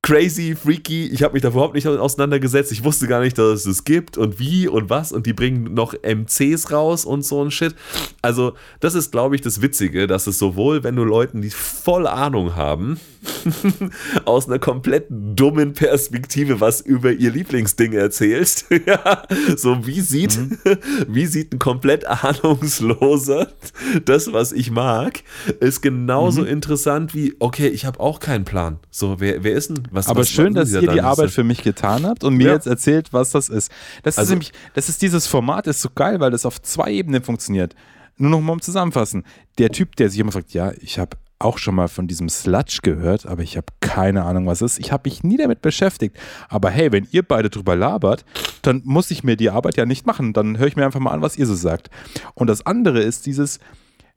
Crazy, freaky, ich habe mich da überhaupt nicht auseinandergesetzt. Ich wusste gar nicht, dass es das gibt und wie und was und die bringen noch MCs raus und so ein Shit. Also, das ist, glaube ich, das Witzige, dass es sowohl, wenn du Leuten, die voll Ahnung haben, aus einer komplett dummen Perspektive was über ihr Lieblingsding erzählst, ja, so wie sieht, wie sieht ein komplett ahnungsloser das, was ich mag, ist genauso interessant wie, okay, ich habe auch keinen Plan. So, wer, wer ist denn, was Aber was schön, dass ihr die Arbeit für mich getan habt und mir Ja. jetzt erzählt, was das ist. Das ist Also- nämlich, das ist dieses Format, ist so geil, weil das auf zwei Ebenen funktioniert. Nur noch mal um zusammenfassen. Der Typ, der sich immer fragt, ja, ich habe auch schon mal von diesem Sludge gehört, aber ich habe keine Ahnung, was es ist. Ich habe mich nie damit beschäftigt. Aber hey, wenn ihr beide drüber labert, dann muss ich mir die Arbeit ja nicht machen. Dann höre ich mir einfach mal an, was ihr so sagt. Und das andere ist dieses,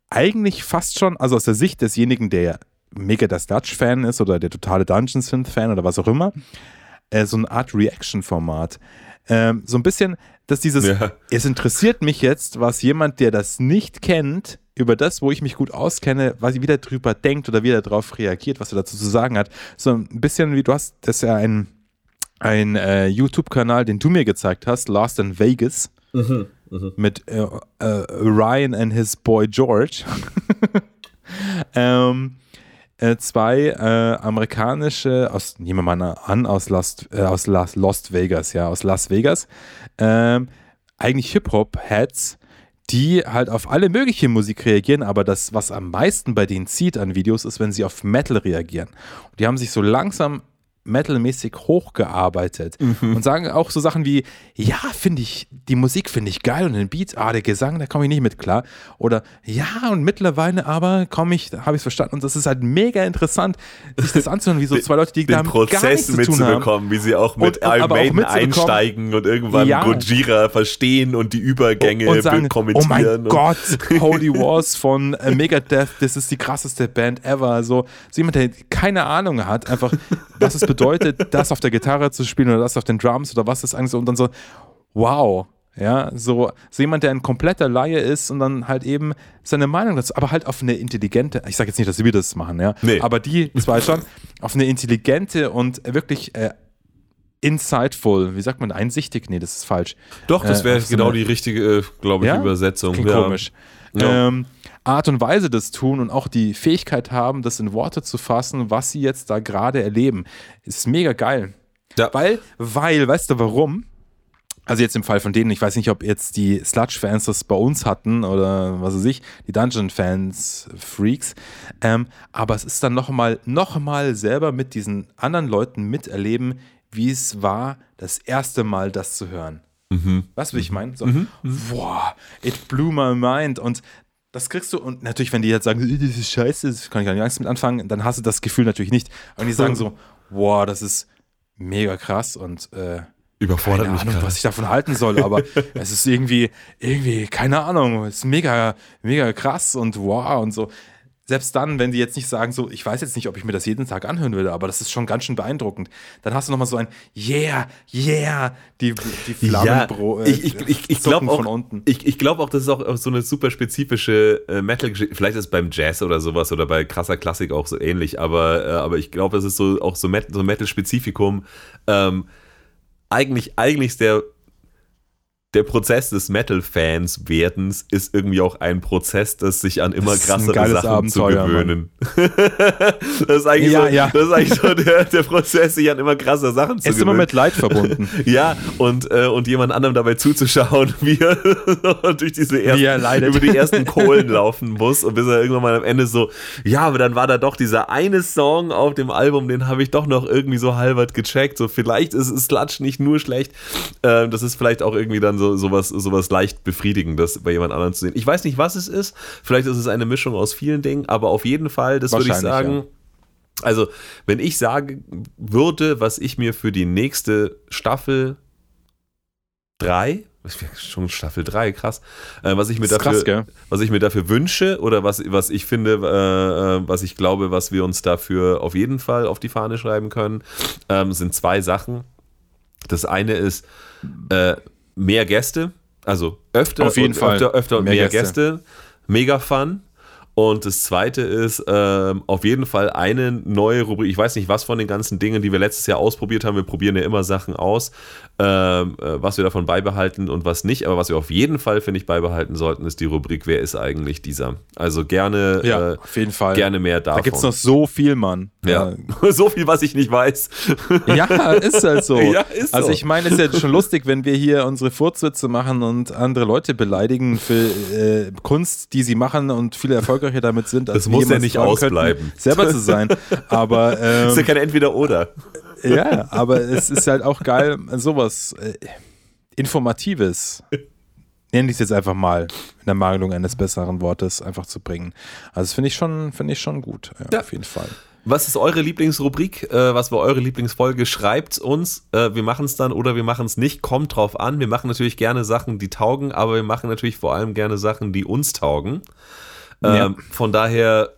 eigentlich fast schon, also aus der Sicht desjenigen, der mega der Sludge-Fan ist oder der totale Dungeon Synth-Fan oder was auch immer, äh, so eine Art Reaction-Format. Ähm, so ein bisschen, dass dieses, Ja. es interessiert mich jetzt, was jemand, der das nicht kennt, über das, wo ich mich gut auskenne, was wie der drüber denkt oder wie er darauf reagiert, was er dazu zu sagen hat. So ein bisschen wie du hast, das ist ja ein, ein äh, YouTube-Kanal, den du mir gezeigt hast, Lost in Vegas, mit äh, äh, Ryan and his boy George. ähm, äh, zwei äh, amerikanische, aus, nehmen wir mal an, aus, Lost, äh, aus Las, Lost Vegas, ja, aus Las Vegas, ähm, eigentlich Hip-Hop-Heads, die halt auf alle mögliche Musik reagieren, aber das, was am meisten bei denen zieht an Videos, ist, wenn sie auf Metal reagieren. Und die haben sich so langsam metalmäßig hochgearbeitet und sagen auch so Sachen wie, ja, finde ich, die Musik finde ich geil und den Beat, ah, der Gesang, da komme ich nicht mit klar. Oder ja, und mittlerweile aber komme ich, habe ich es verstanden und das ist halt mega interessant, sich das anzuhören, wie so zwei Leute, die den gar Prozess nichts zu tun haben. mitzubekommen, wie sie auch mit Und- und Iron Maiden einsteigen und irgendwann Ja. Gojira verstehen und die Übergänge und sagen, oh kommentieren. mein und- Gott, Holy Wars von äh, Megadeth, das ist die krasseste Band ever. So, so jemand, der keine Ahnung hat, einfach, was es bedeutet, das auf der Gitarre zu spielen oder das auf den Drums oder was das eigentlich so und dann so, wow. Ja, so, so jemand, der ein kompletter Laie ist und dann halt eben seine Meinung dazu, aber halt auf eine intelligente, ich sage jetzt nicht, dass wir das machen, ja, Nee. aber die zwei schon, auf eine intelligente und wirklich äh, insightful, wie sagt man, einsichtig? Nee, das ist falsch. Doch, das Äh, wäre so genau eine- die richtige, äh, glaube ich, Ja? Übersetzung. Klingt ja. komisch. Ja. Ähm, Art und Weise das tun und auch die Fähigkeit haben, das in Worte zu fassen, was sie jetzt da gerade erleben, ist mega geil. Ja. Weil, weil, weißt du warum? Also jetzt im Fall von denen, ich weiß nicht, ob jetzt die Sludge-Fans das bei uns hatten oder was weiß ich, die Dungeon-Fans, Freaks, ähm, aber es ist dann nochmal noch mal selber mit diesen anderen Leuten miterleben, wie es war, das erste Mal das zu hören. Weißt du, wie ich meine? So, boah, it blew my mind. Und das kriegst du, und natürlich, wenn die jetzt sagen, das ist scheiße, das kann ich gar nicht mit anfangen, dann hast du das Gefühl natürlich nicht. Und die sagen so, boah, das ist mega krass und äh, Überfordert keine mich Ahnung, gerade. was ich davon halten soll, aber es ist irgendwie, irgendwie, keine Ahnung, es ist mega, mega krass und wow und so. Selbst dann, wenn die jetzt nicht sagen, so, ich weiß jetzt nicht, ob ich mir das jeden Tag anhören würde, aber das ist schon ganz schön beeindruckend. Dann hast du nochmal so ein Yeah, yeah, die, die Flammen Ja, bro- ich, ich, ich, ich glaube auch, von unten. ich, ich glaub auch, das ist auch so eine super spezifische äh, Metal-Geschichte. Vielleicht ist es beim Jazz oder sowas oder bei krasser Klassik auch so ähnlich, aber, äh, aber ich glaube, das ist so auch so, Met, so Metal-Spezifikum. Ähm, eigentlich, eigentlich ist der der Prozess des Metal-Fans werdens ist irgendwie auch ein Prozess, das sich an immer krassere Sachen Abenteuer, zu gewöhnen. das ist eigentlich Ja, so, ja. Das ist eigentlich so der, der Prozess, sich an immer krassere Sachen zu Es ist immer gewöhnen. mit Leid verbunden. Ja, und, äh, und jemand anderem dabei zuzuschauen, wie er durch diese ersten, er über die ersten Kohlen laufen muss und bis er irgendwann mal am Ende so, ja, aber dann war da doch dieser eine Song auf dem Album, den habe ich doch noch irgendwie so halbert gecheckt. So, vielleicht ist es Sludge nicht nur schlecht, ähm, das ist vielleicht auch irgendwie dann so sowas, sowas leicht befriedigendes bei jemand anderem zu sehen. Ich weiß nicht, was es ist. Vielleicht ist es eine Mischung aus vielen Dingen, aber auf jeden Fall, das würde ich sagen. Also, wenn ich sagen würde, was ich mir für die nächste Staffel 3, schon Staffel 3, krass, äh, was ich mir dafür, krass, was ich mir dafür wünsche oder was, was ich finde, äh, äh, was ich glaube, was wir uns dafür auf jeden Fall auf die Fahne schreiben können, ähm, sind zwei Sachen. Das eine ist äh, mehr Gäste, also öfter Auf jeden und Fall. öfter, öfter mehr, Mehr Gäste. Gäste. Mega fun. Und das zweite ist ähm, auf jeden Fall eine neue Rubrik. Ich weiß nicht, was von den ganzen Dingen, die wir letztes Jahr ausprobiert haben. Wir probieren ja immer Sachen aus, ähm, äh, was wir davon beibehalten und was nicht. Aber was wir auf jeden Fall, finde ich, beibehalten sollten, ist die Rubrik Wer ist eigentlich dieser? Also gerne, Ja, äh, auf jeden Fall. gerne mehr davon. Da gibt es noch so viel, Mann. ja. so viel, was ich nicht weiß. Ja, ist halt so. Ja, ist also so. ich meine, es ist ja schon lustig, wenn wir hier unsere Furzwitze machen und andere Leute beleidigen für äh, Kunst, die sie machen und viel erfolgreicher damit sind, als Das muss ja nicht träumen könnten, ausbleiben. selber zu sein. Aber ist ja ähm, kein Entweder-Oder. Ja, aber es ist halt auch geil, sowas äh, Informatives. Nenne ich es jetzt einfach mal in der Mangelung eines besseren Wortes einfach zu bringen. Also das finde ich schon, finde ich schon gut, ja, Ja. auf jeden Fall. Was ist eure Lieblingsrubrik? Äh, was war eure Lieblingsfolge? Schreibt uns. Äh, wir machen es dann oder wir machen es nicht. Kommt drauf an. Wir machen natürlich gerne Sachen, die taugen, aber wir machen natürlich vor allem gerne Sachen, die uns taugen. Ähm, Ja. Von daher,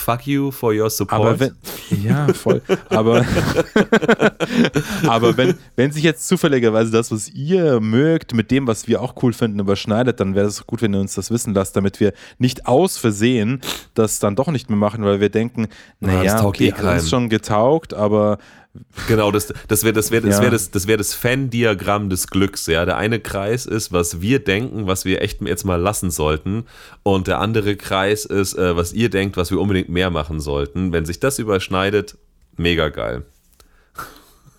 fuck you for your support. Aber wenn, ja, voll. Aber, aber wenn, wenn sich jetzt zufälligerweise das, was ihr mögt, mit dem, was wir auch cool finden, überschneidet, dann wäre es gut, wenn ihr uns das wissen lasst, damit wir nicht aus Versehen das dann doch nicht mehr machen, weil wir denken, naja, okay, eh keinem. schon getaugt, aber Genau, das, das wäre das wär, das Ja. wär das, das, wär das Fan-Diagramm des Glücks. Ja? Der eine Kreis ist, was wir denken, was wir echt jetzt mal lassen sollten. Und der andere Kreis ist, äh, was ihr denkt, was wir unbedingt mehr machen sollten. Wenn sich das überschneidet, mega geil.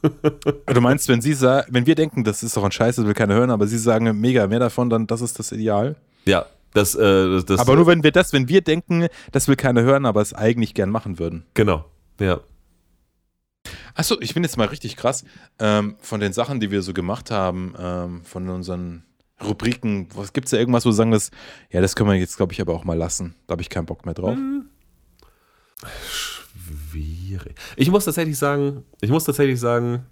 du meinst, wenn sie wenn wir denken, das ist doch ein Scheiß, das will keiner hören, aber sie sagen mega mehr davon, dann das ist das Ideal. Ja, das, äh, das, das Aber nur wenn wir das, wenn wir denken, das will keiner hören, aber es eigentlich gern machen würden. Genau. Ja. Achso, ich bin jetzt mal richtig krass. Ähm, von den Sachen, die wir so gemacht haben, ähm, von unseren Rubriken, was gibt es da irgendwas, wo wir sagen, das, ja, das können wir jetzt, glaube ich, aber auch mal lassen. Da habe ich keinen Bock mehr drauf. Schwierig. Ich muss tatsächlich sagen, ich muss tatsächlich sagen,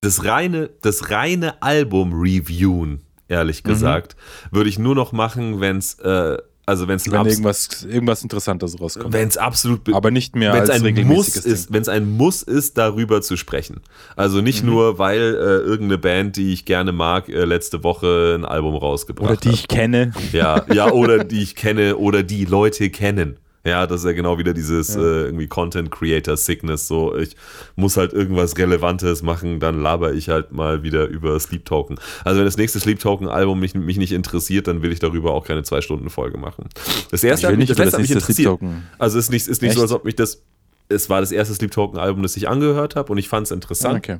das reine, das reine Album reviewen, ehrlich Mhm. gesagt, würde ich nur noch machen, wenn es, äh, also wenn es Wenn irgendwas, irgendwas Interessantes rauskommt. wenn es absolut be- aber nicht mehr wenn es als ein Muss ist, wenn es ein Muss ist, darüber zu sprechen. Also nicht Mhm. nur, weil äh, irgendeine Band, die ich gerne mag, äh, letzte Woche ein Album rausgebracht Oder die hat. ich kenne. Ja, ja, oder die ich kenne oder die Leute kennen. Ja, das ist ja genau wieder dieses Ja. äh, irgendwie Content Creator Sickness. So, ich muss halt irgendwas Relevantes machen, dann laber ich halt mal wieder über Sleep Token. Also wenn das nächste Sleep Token Album mich, mich nicht interessiert, dann will ich darüber auch keine zwei Stunden Folge machen. Das erste hat mich, das das mich interessiert. Also ist nicht, ist nicht so, als ob mich das. Es war das erste Sleep Token Album, das ich angehört habe und ich fand es interessant. Okay.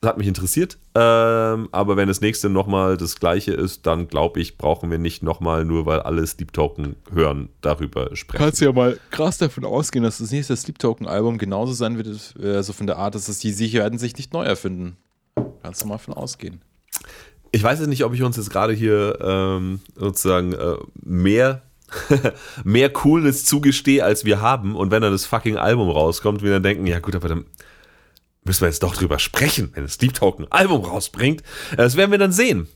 Das hat mich interessiert. Ähm, aber wenn das nächste nochmal das gleiche ist, dann glaube ich, brauchen wir nicht nochmal, nur weil alle Sleep Token hören, darüber sprechen. Kannst du ja mal krass davon ausgehen, dass das nächste Sleep Token Album genauso sein wird, äh, so von der Art, dass es die sich werden sich nicht neu erfinden. Kannst du mal von ausgehen. Ich weiß jetzt nicht, ob ich uns jetzt gerade hier ähm, sozusagen äh, mehr, mehr Coolness zugestehe, als wir haben. Und wenn dann das fucking Album rauskommt, wir dann denken, ja gut, aber dann müssen wir jetzt doch drüber sprechen, wenn das Sleep Token ein Album rausbringt. Äh, Das werden wir dann sehen,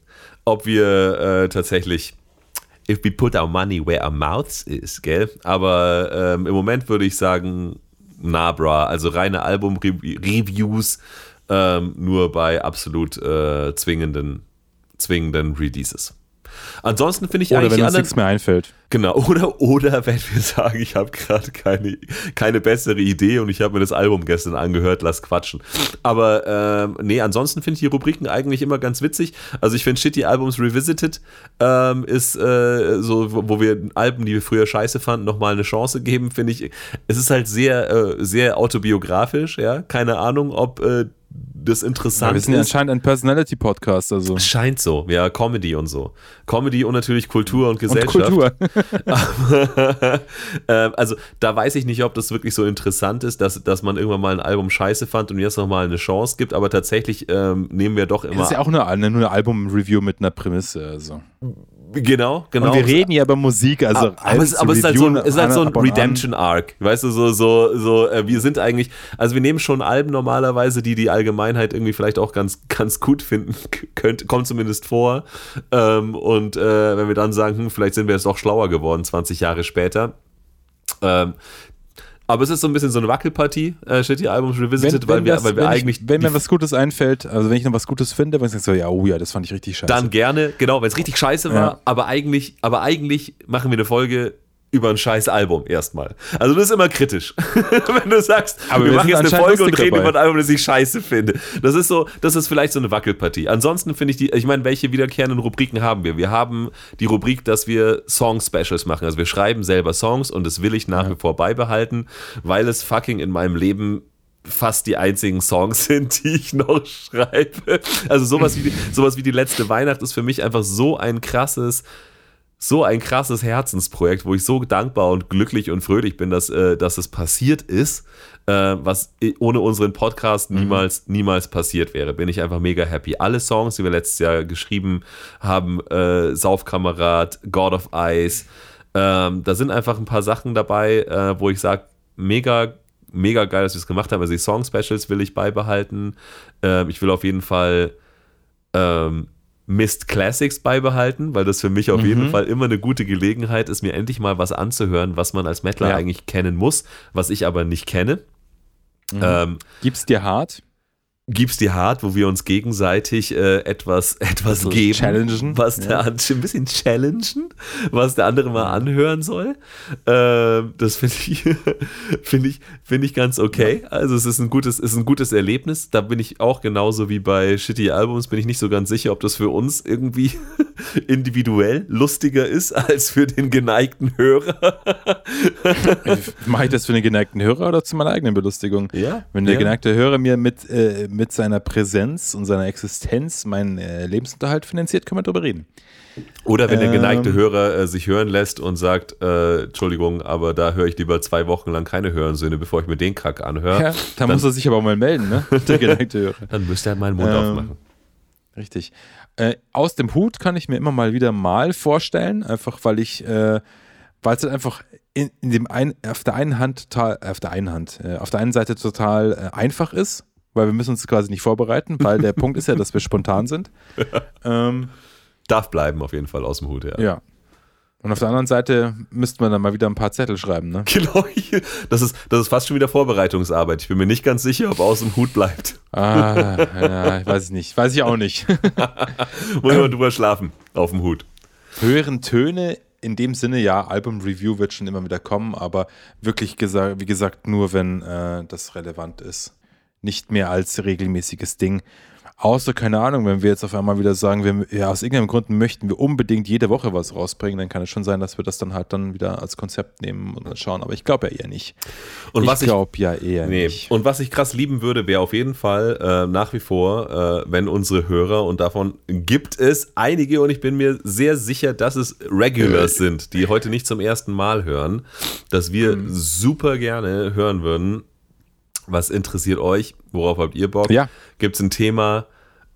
ob wir äh, tatsächlich if we put our money where our mouths is, gell? Aber ähm, im Moment würde ich sagen, na bra, also reine Album-Reviews ähm, nur bei absolut äh, zwingenden, zwingenden Releases. Ansonsten finde ich Oder eigentlich wenn die uns nichts mehr einfällt. Genau, oder, oder wenn wir sagen, ich habe gerade keine, keine bessere Idee und ich habe mir das Album gestern angehört, lass quatschen. Aber ähm, nee, ansonsten finde ich die Rubriken eigentlich immer ganz witzig. Also ich finde Shitty Albums Revisited ähm, ist äh, so, wo wo wir Alben, die wir früher scheiße fanden, nochmal eine Chance geben, finde ich. Es ist halt sehr, äh, sehr autobiografisch, ja. Keine Ahnung, ob äh, das Ja, interessant wir sind ist. anscheinend ein Personality-Podcast, also. Scheint so, ja, Comedy und so. Comedy und natürlich Kultur und Und Gesellschaft. Kultur. ähm, also da weiß ich nicht, ob das wirklich so interessant ist, dass, dass man irgendwann mal ein Album scheiße fand und jetzt nochmal eine Chance gibt, aber tatsächlich ähm, nehmen wir doch Das immer. ist ja auch nur eine, nur eine Album-Review mit einer Prämisse. Also. Genau, genau. Und wir reden ja über Musik, also. aber, es, aber es ist halt so ein, ist halt so ein Redemption-Arc. Weißt du, so, so, so, äh, wir sind eigentlich, also wir nehmen schon Alben normalerweise, die die Allgemeinheit irgendwie vielleicht auch ganz, ganz gut finden könnte, kommt zumindest vor. Ähm, und äh, wenn wir dann sagen, hm, vielleicht sind wir jetzt doch schlauer geworden, 20 Jahre später. Ähm, aber es ist so ein bisschen so eine Wackelpartie, äh, Shitty Albums Revisited, weil, wir, das- weil wir wenn eigentlich. Ich, wenn mir was Gutes einfällt, also wenn ich noch was Gutes finde, wenn ich sage so, ja, oh ja, das fand ich richtig scheiße. dann gerne, genau, wenn es richtig scheiße war, Ja. aber eigentlich, aber eigentlich machen wir eine Folge über ein scheiß Album erstmal. Also das ist immer kritisch. Wenn du sagst, Aber wir wir machen jetzt eine Folge und reden dabei. über ein Album, das ich scheiße finde. Das ist so, das ist vielleicht so eine Wackelpartie. Ansonsten finde ich die, ich meine, welche wiederkehrenden Rubriken haben wir? Wir haben die Rubrik, dass wir Song-Specials machen. Also wir schreiben selber Songs und das will ich nach wie vor beibehalten, weil es fucking in meinem Leben fast die einzigen Songs sind, die ich noch schreibe. Also sowas wie sowas wie die letzte Weihnacht ist für mich einfach so ein krasses, so ein krasses Herzensprojekt, wo ich so dankbar und glücklich und fröhlich bin, dass, äh, dass es passiert ist, äh, was i- ohne unseren Podcast niemals, niemals passiert wäre. Bin ich einfach mega happy. Alle Songs, die wir letztes Jahr geschrieben haben, äh, Saufkamerad, God of Ice, ähm, da sind einfach ein paar Sachen dabei, äh, wo ich sage, mega mega geil, dass wir es gemacht haben. Also die Song-Specials will ich beibehalten. Ähm, ich will auf jeden Fall ähm, Mist Classics beibehalten, weil das für mich auf jeden Fall immer eine gute Gelegenheit ist, mir endlich mal was anzuhören, was man als Mettler Ja. eigentlich kennen muss, was ich aber nicht kenne. Ähm, Gib's dir hart? Gib's dir hart, wo wir uns gegenseitig äh, etwas, etwas Also geben, challengen, was der ja. andere, ein bisschen challengen, was der andere mal anhören soll. Ähm, das finde ich, finde ich, finde ich ganz okay. Also es ist ein gutes, ist ein gutes Erlebnis. Da bin ich auch genauso wie bei Shitty Albums, bin ich nicht so ganz sicher, ob das für uns irgendwie individuell lustiger ist als für den geneigten Hörer. Mache ich das für den geneigten Hörer oder zu meiner eigenen Belustigung? Ja, Wenn der ja. geneigte Hörer mir mit, äh, mit seiner Präsenz und seiner Existenz meinen äh, Lebensunterhalt finanziert, können wir drüber reden. Oder wenn der geneigte Ähm. Hörer äh, sich hören lässt und sagt, äh, Entschuldigung, aber da höre ich lieber zwei Wochen lang keine Hörensöhne, bevor ich mir den Kack anhöre, Ja, da muss er sich aber mal melden, ne? Der geneigte Hörer. dann müsste er meinen Mund Ähm, aufmachen. Richtig. Äh, aus dem Hut kann ich mir immer mal wieder mal vorstellen, einfach weil ich, äh, weil es halt einfach in, in dem ein, auf der einen Hand total, äh, auf der einen Hand, äh, auf der einen Seite total äh, einfach ist, weil wir müssen uns quasi nicht vorbereiten, weil der Punkt ist ja, dass wir spontan sind. Ähm, Darf bleiben auf jeden Fall aus dem Hut, ja. ja. Und auf der anderen Seite müssten wir dann mal wieder ein paar Zettel schreiben, ne? Genau, das ist, das ist fast schon wieder Vorbereitungsarbeit. Ich bin mir nicht ganz sicher, ob aus dem Hut bleibt. Ah, ja, ich weiß ich nicht. Weiß ich auch nicht. Muss man drüber schlafen, auf dem Hut. höheren Töne in dem Sinne, ja, Album-Review wird schon immer wieder kommen, aber wirklich gesagt, wie gesagt, nur wenn äh, das relevant ist. Nicht mehr als regelmäßiges Ding. Außer, keine Ahnung, wenn wir jetzt auf einmal wieder sagen, wir, ja, aus irgendeinem Grund möchten wir unbedingt jede Woche was rausbringen, dann kann es schon sein, dass wir das dann halt dann wieder als Konzept nehmen und dann schauen. Aber ich glaube ja eher nicht. Und ich ich, glaube ja eher nee. nicht. Und was ich krass lieben würde, wäre auf jeden Fall äh, nach wie vor, äh, wenn unsere Hörer, und davon gibt es einige, und ich bin mir sehr sicher, dass es Regulars sind, die heute nicht zum ersten Mal hören, dass wir Mhm. super gerne hören würden, was interessiert euch, worauf habt ihr Bock? Ja. Gibt es ein Thema?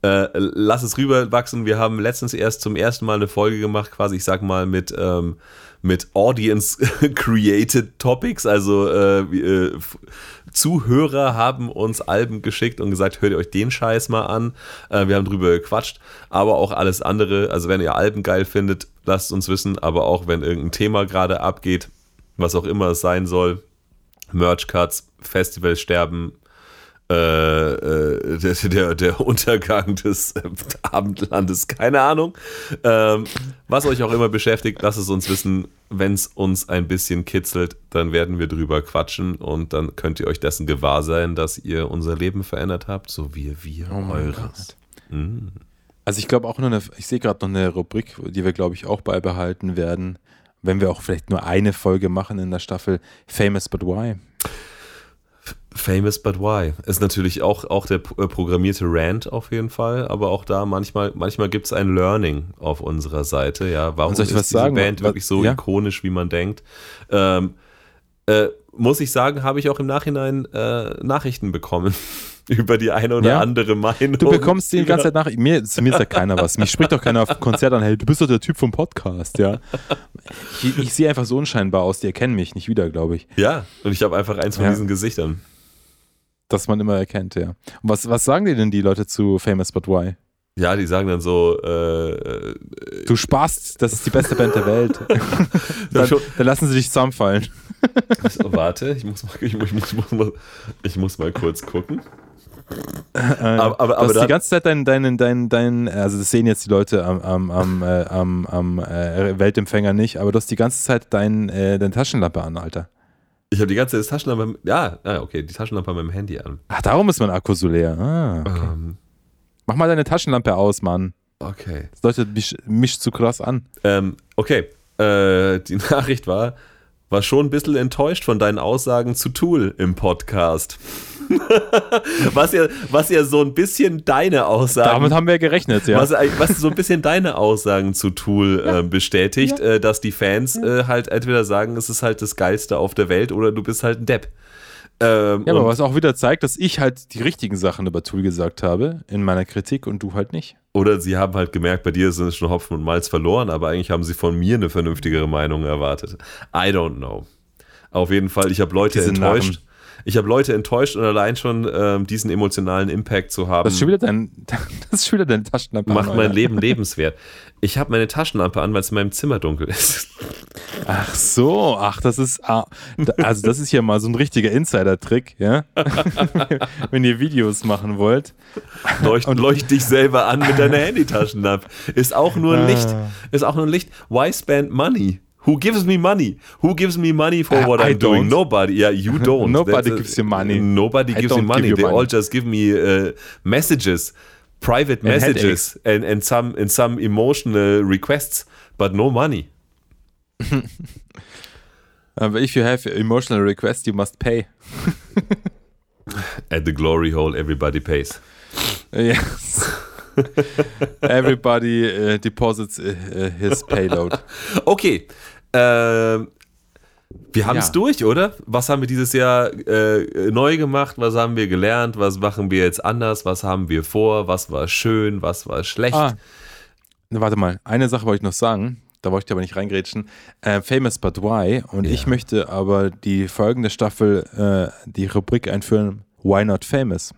Äh, lass es rüberwachsen. Wir haben letztens erst zum ersten Mal eine Folge gemacht, quasi, ich sag mal, mit, ähm, mit Audience-Created Topics. Also äh, äh, Zuhörer haben uns Alben geschickt und gesagt, hört ihr euch den Scheiß mal an. Äh, wir haben drüber gequatscht, aber auch alles andere. Also wenn ihr Alben geil findet, lasst uns wissen. Aber auch wenn irgendein Thema gerade abgeht, was auch immer es sein soll, Merch-Cuts, Festivals sterben, äh, äh, der, der, der Untergang des äh, Abendlandes, keine Ahnung. Ähm, was euch auch immer beschäftigt, lasst es uns wissen. Wenn es uns ein bisschen kitzelt, dann werden wir drüber quatschen und dann könnt ihr euch dessen gewahr sein, dass ihr unser Leben verändert habt, so wie wir Oh eures. Mm. Also ich glaube auch noch eine, ich sehe gerade noch eine Rubrik, die wir, glaube ich, auch beibehalten werden, wenn wir auch vielleicht nur eine Folge machen in der Staffel Famous But Why. Famous but why? Ist natürlich auch, auch der äh, programmierte Rant auf jeden Fall, aber auch da manchmal, manchmal gibt es ein Learning auf unserer Seite. Ja, warum Und soll ich ist diese sagen? Band Was- wirklich so ja? ikonisch, wie man denkt? Ähm, äh, muss ich sagen, habe ich auch im Nachhinein äh, Nachrichten bekommen über die eine oder Ja? andere Meinung. Du bekommst die über- ganze Zeit nach. Mir, zu mir sagt keiner was. Mich spricht doch keiner auf dem Konzert an, hey, du bist doch der Typ vom Podcast, ja. Ich, ich sehe einfach so unscheinbar aus, die erkennen mich nicht wieder, glaube ich. Ja, und ich habe einfach eins von Ja. diesen Gesichtern. Dass man immer erkennt, ja. Und was, was sagen dir denn die Leute zu Famous But Why? Ja, die sagen dann so, äh, äh, Du sparst, das ist die beste Band der Welt. dann, dann lassen sie dich zusammenfallen. warte, ich muss, mal, ich, muss, ich, muss, ich muss mal kurz gucken. Äh, Aber- aber- du aber die ganze Zeit deinen, deinen, deinen, deinen, also das sehen jetzt die Leute am, am, am, äh, am, am äh, Weltempfänger nicht, aber du hast die ganze Zeit dein, äh, deine Taschenlampe an, Alter. Ich habe die ganze Zeit das Taschenlampe, ja, ah, okay, die Taschenlampe an meinem Handy an. Ach, darum ist mein Akku so leer. Ah, okay. Ähm, Mach mal deine Taschenlampe aus, Mann. okay. Das deutet mich, mich zu krass an. Ähm, okay, äh, die Nachricht war, war schon ein bisschen enttäuscht von deinen Aussagen zu Tool im Podcast. Was, ja, was ja so ein bisschen deine Aussagen Damit haben wir gerechnet, ja. Was, eigentlich- was so ein bisschen deine Aussagen zu Tool äh, bestätigt, äh, dass die Fans äh, halt entweder sagen, es ist halt das Geilste auf der Welt oder du bist halt ein Depp. Ähm, ja, aber was auch wieder zeigt, dass ich halt die richtigen Sachen über Tool gesagt habe in meiner Kritik und du halt nicht. Oder sie haben halt gemerkt, bei dir sind schon Hopfen und Malz verloren, aber eigentlich haben sie von mir eine vernünftigere Meinung erwartet. I don't know. Auf jeden Fall, ich habe Leute Diese enttäuscht. Narren. Ich habe Leute enttäuscht und allein schon ähm, diesen emotionalen Impact zu haben, Das ist schon wieder dein, das ist schon wieder deine Taschenlampe. macht an, mein. Leben lebenswert. Ich habe meine Taschenlampe an, weil es in meinem Zimmer dunkel ist. Ach so, ach, das ist, ah, also das ist hier mal so ein richtiger Insider-Trick, ja. Wenn ihr Videos machen wollt. Leucht, leucht dich selber an mit deiner Handytaschenlampe. Ist auch nur ein Licht. Ah. Ist auch nur ein Licht. Why spend money? Who gives me money? Who gives me money for I- what I I'm doing? Nobody. Yeah, you don't. Nobody That's a- gives you money. Nobody gives you don't money. give They all just give me uh, messages, private And messages, and, and some and some emotional requests, but no money. Aber if you have emotional requests, you must pay. At the glory hole, everybody pays. Yes. Everybody uh, deposits uh, uh, his payload. Okay. Ähm, wir haben es Ja. durch, oder? Was haben wir dieses Jahr äh, neu gemacht? Was haben wir gelernt? Was machen wir jetzt anders? Was haben wir vor? Was war schön? Was war schlecht? Ah, na, warte mal, eine Sache wollte ich noch sagen. Da wollte ich aber nicht reingrätschen. Äh, Famous But Why. Und ich möchte aber die folgende Staffel äh, die Rubrik einführen: Why Not Famous?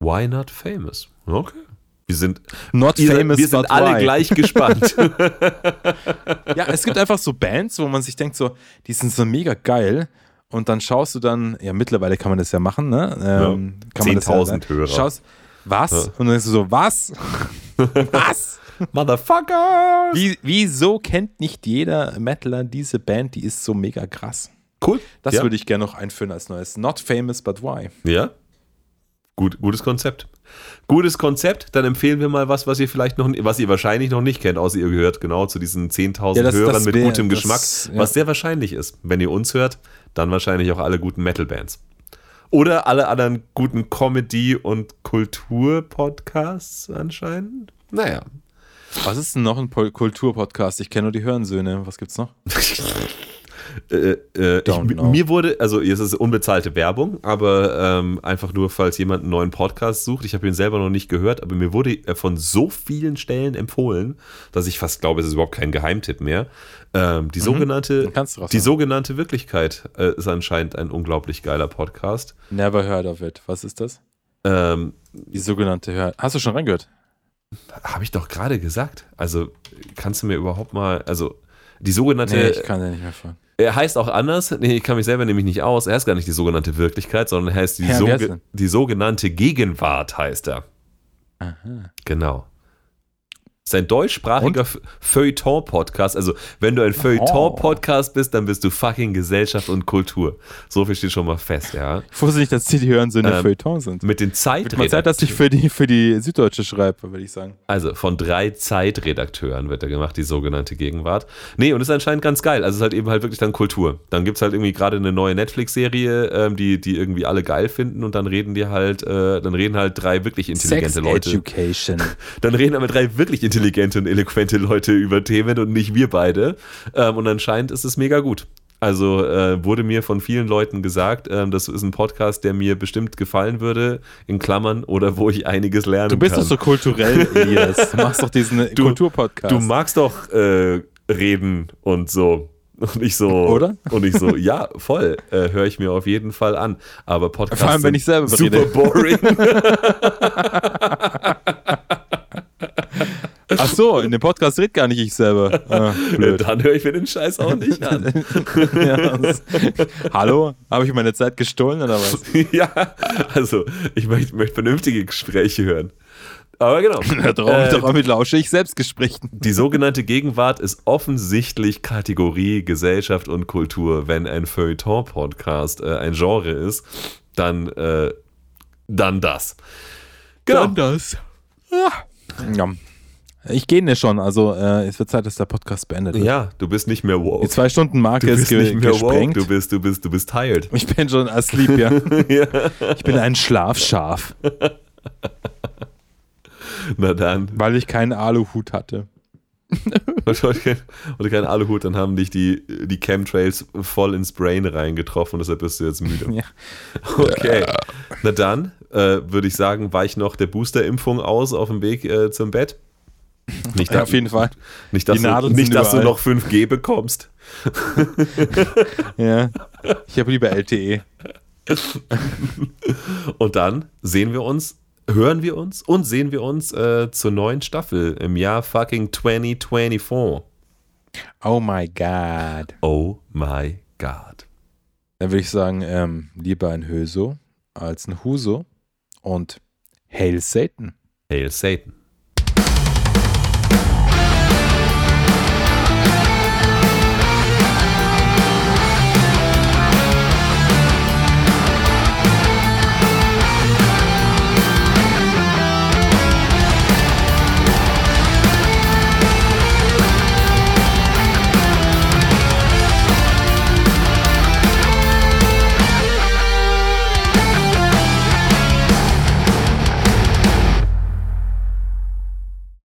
Why not famous? Okay. Wir sind, Not ihr, famous, wir sind alle why? gleich gespannt. Ja, es gibt einfach so Bands, wo man sich denkt, so, die sind so mega geil. Und dann schaust du dann, ja, mittlerweile kann man das ja machen, ne? Ähm, kann man das ja 10.000 dann- Hörer. Schaust, was? Ja. Und dann denkst du so, was? was? Motherfucker! Wie, wieso kennt nicht jeder Metaler diese Band? Die ist so mega krass. Cool. Das ja. würde ich gerne noch einführen als neues. Not famous, but why? Ja. Gut, gutes Konzept. Gutes Konzept, dann empfehlen wir mal was, was ihr vielleicht noch, was ihr wahrscheinlich noch nicht kennt, außer ihr gehört genau zu diesen 10.000 Ja, das- Hörern das mit wär- gutem das- Geschmack, ja. was sehr wahrscheinlich ist. Wenn ihr uns hört, dann wahrscheinlich auch alle guten Metal-Bands. Oder alle anderen guten Comedy- und Kultur-Podcasts anscheinend. Naja. Was ist denn noch ein Kulturpodcast? Ich kenne nur die Hörensöhne. Was gibt's noch? Äh, äh, ich, mir wurde, also jetzt ist es unbezahlte Werbung, aber ähm, einfach nur, falls jemand einen neuen Podcast sucht. Ich habe ihn selber noch nicht gehört, aber mir wurde er von so vielen Stellen empfohlen, dass ich fast glaube, es ist überhaupt kein Geheimtipp mehr. Ähm, die sogenannte, Mhm. Raus die sogenannte Wirklichkeit äh, ist anscheinend ein unglaublich geiler Podcast. Never heard of it. Was ist das? Ähm, Die sogenannte Hör. Hast du schon reingehört? habe ich doch gerade gesagt. Also kannst du mir überhaupt mal, also die sogenannte Nee, ich kann ja nicht mehr fahren. Er heißt auch anders, nee, ich kann mich selber nämlich nicht aus, er heißt gar nicht die sogenannte Wirklichkeit, sondern er heißt die, soge- er? die sogenannte Gegenwart, heißt er. Aha. Genau. Das ist ein deutschsprachiger Feuilleton-Podcast. Also, wenn du ein Feuilleton-Podcast bist, dann bist du fucking Gesellschaft und Kultur. So viel steht schon mal fest, ja. Ich wusste nicht, dass die, die Hörensöhne Ähm, Feuilleton sind. Mit den Wird mal Zeit, Zeitredakteuren. dass ich für die, für die Süddeutsche schreibe, würde ich sagen. Also von drei Zeitredakteuren wird er gemacht, die sogenannte Gegenwart. Nee, und ist anscheinend ganz geil. Also es ist halt eben halt wirklich dann Kultur. Dann gibt es halt irgendwie gerade eine neue Netflix-Serie, ähm, die, die irgendwie alle geil finden und dann reden die halt, äh, dann reden halt drei wirklich intelligente Sex Leute. Education. Dann reden aber drei wirklich intelligente und eloquente Leute über Themen und nicht wir beide. Ähm, und anscheinend ist es mega gut. Also äh, wurde mir von vielen Leuten gesagt, ähm, das ist ein Podcast, der mir bestimmt gefallen würde, in Klammern, oder wo ich einiges lernen Du bist kann. doch so kulturell, Elias. Du machst doch diesen Du- Kulturpodcast. Du magst doch äh, reden und so. Und ich so. Oder? Und ich so, ja, voll. Äh, Höre ich mir auf jeden Fall an. Aber Podcasts Vor allem, wenn sind ich selber super rede. boring. Ach so, in dem Podcast redet gar nicht ich selber. Ah, blöd. Dann höre ich mir den Scheiß auch nicht an. ja, das, hallo? Habe ich meine Zeit gestohlen oder was? ja, also ich möchte, möchte vernünftige Gespräche hören. Aber genau. Darum, Äh, damit lausche ich Selbstgesprächen. Die sogenannte Gegenwart ist offensichtlich Kategorie Gesellschaft und Kultur. Wenn ein Feuilleton-Podcast äh, ein Genre ist, dann, äh, dann das. Genau. das. Ja. Ich gehe ne schon, also äh, es wird Zeit, dass der Podcast beendet wird. Ja, du bist nicht mehr Die woke. zwei Stunden Marke ist ge nicht mehr woke. gesprengt. Du bist, du bist, du bist tired. Ich bin schon asleep, ja. ja. Ich bin ein Schlafschaf, Na dann. weil ich keinen Aluhut hatte. Und kein Aluhut, dann haben dich die, die Chemtrails voll ins Brain reingetroffen und deshalb bist du jetzt müde. Ja. Okay. Na dann äh, würde ich sagen, weiche noch der Boosterimpfung aus auf dem Weg äh, zum Bett. Nicht, Ja, auf jeden Fall. nicht dass, du, nicht, dass du noch 5G bekommst. Ja. Ich habe lieber. LTE. Und dann sehen wir uns, hören wir uns und sehen wir uns äh, zur neuen Staffel im Jahr fucking 2024. Oh my God. Oh my God. Dann würde ich sagen, ähm, lieber ein Höso als ein Huso und Hail Satan. Hail Satan.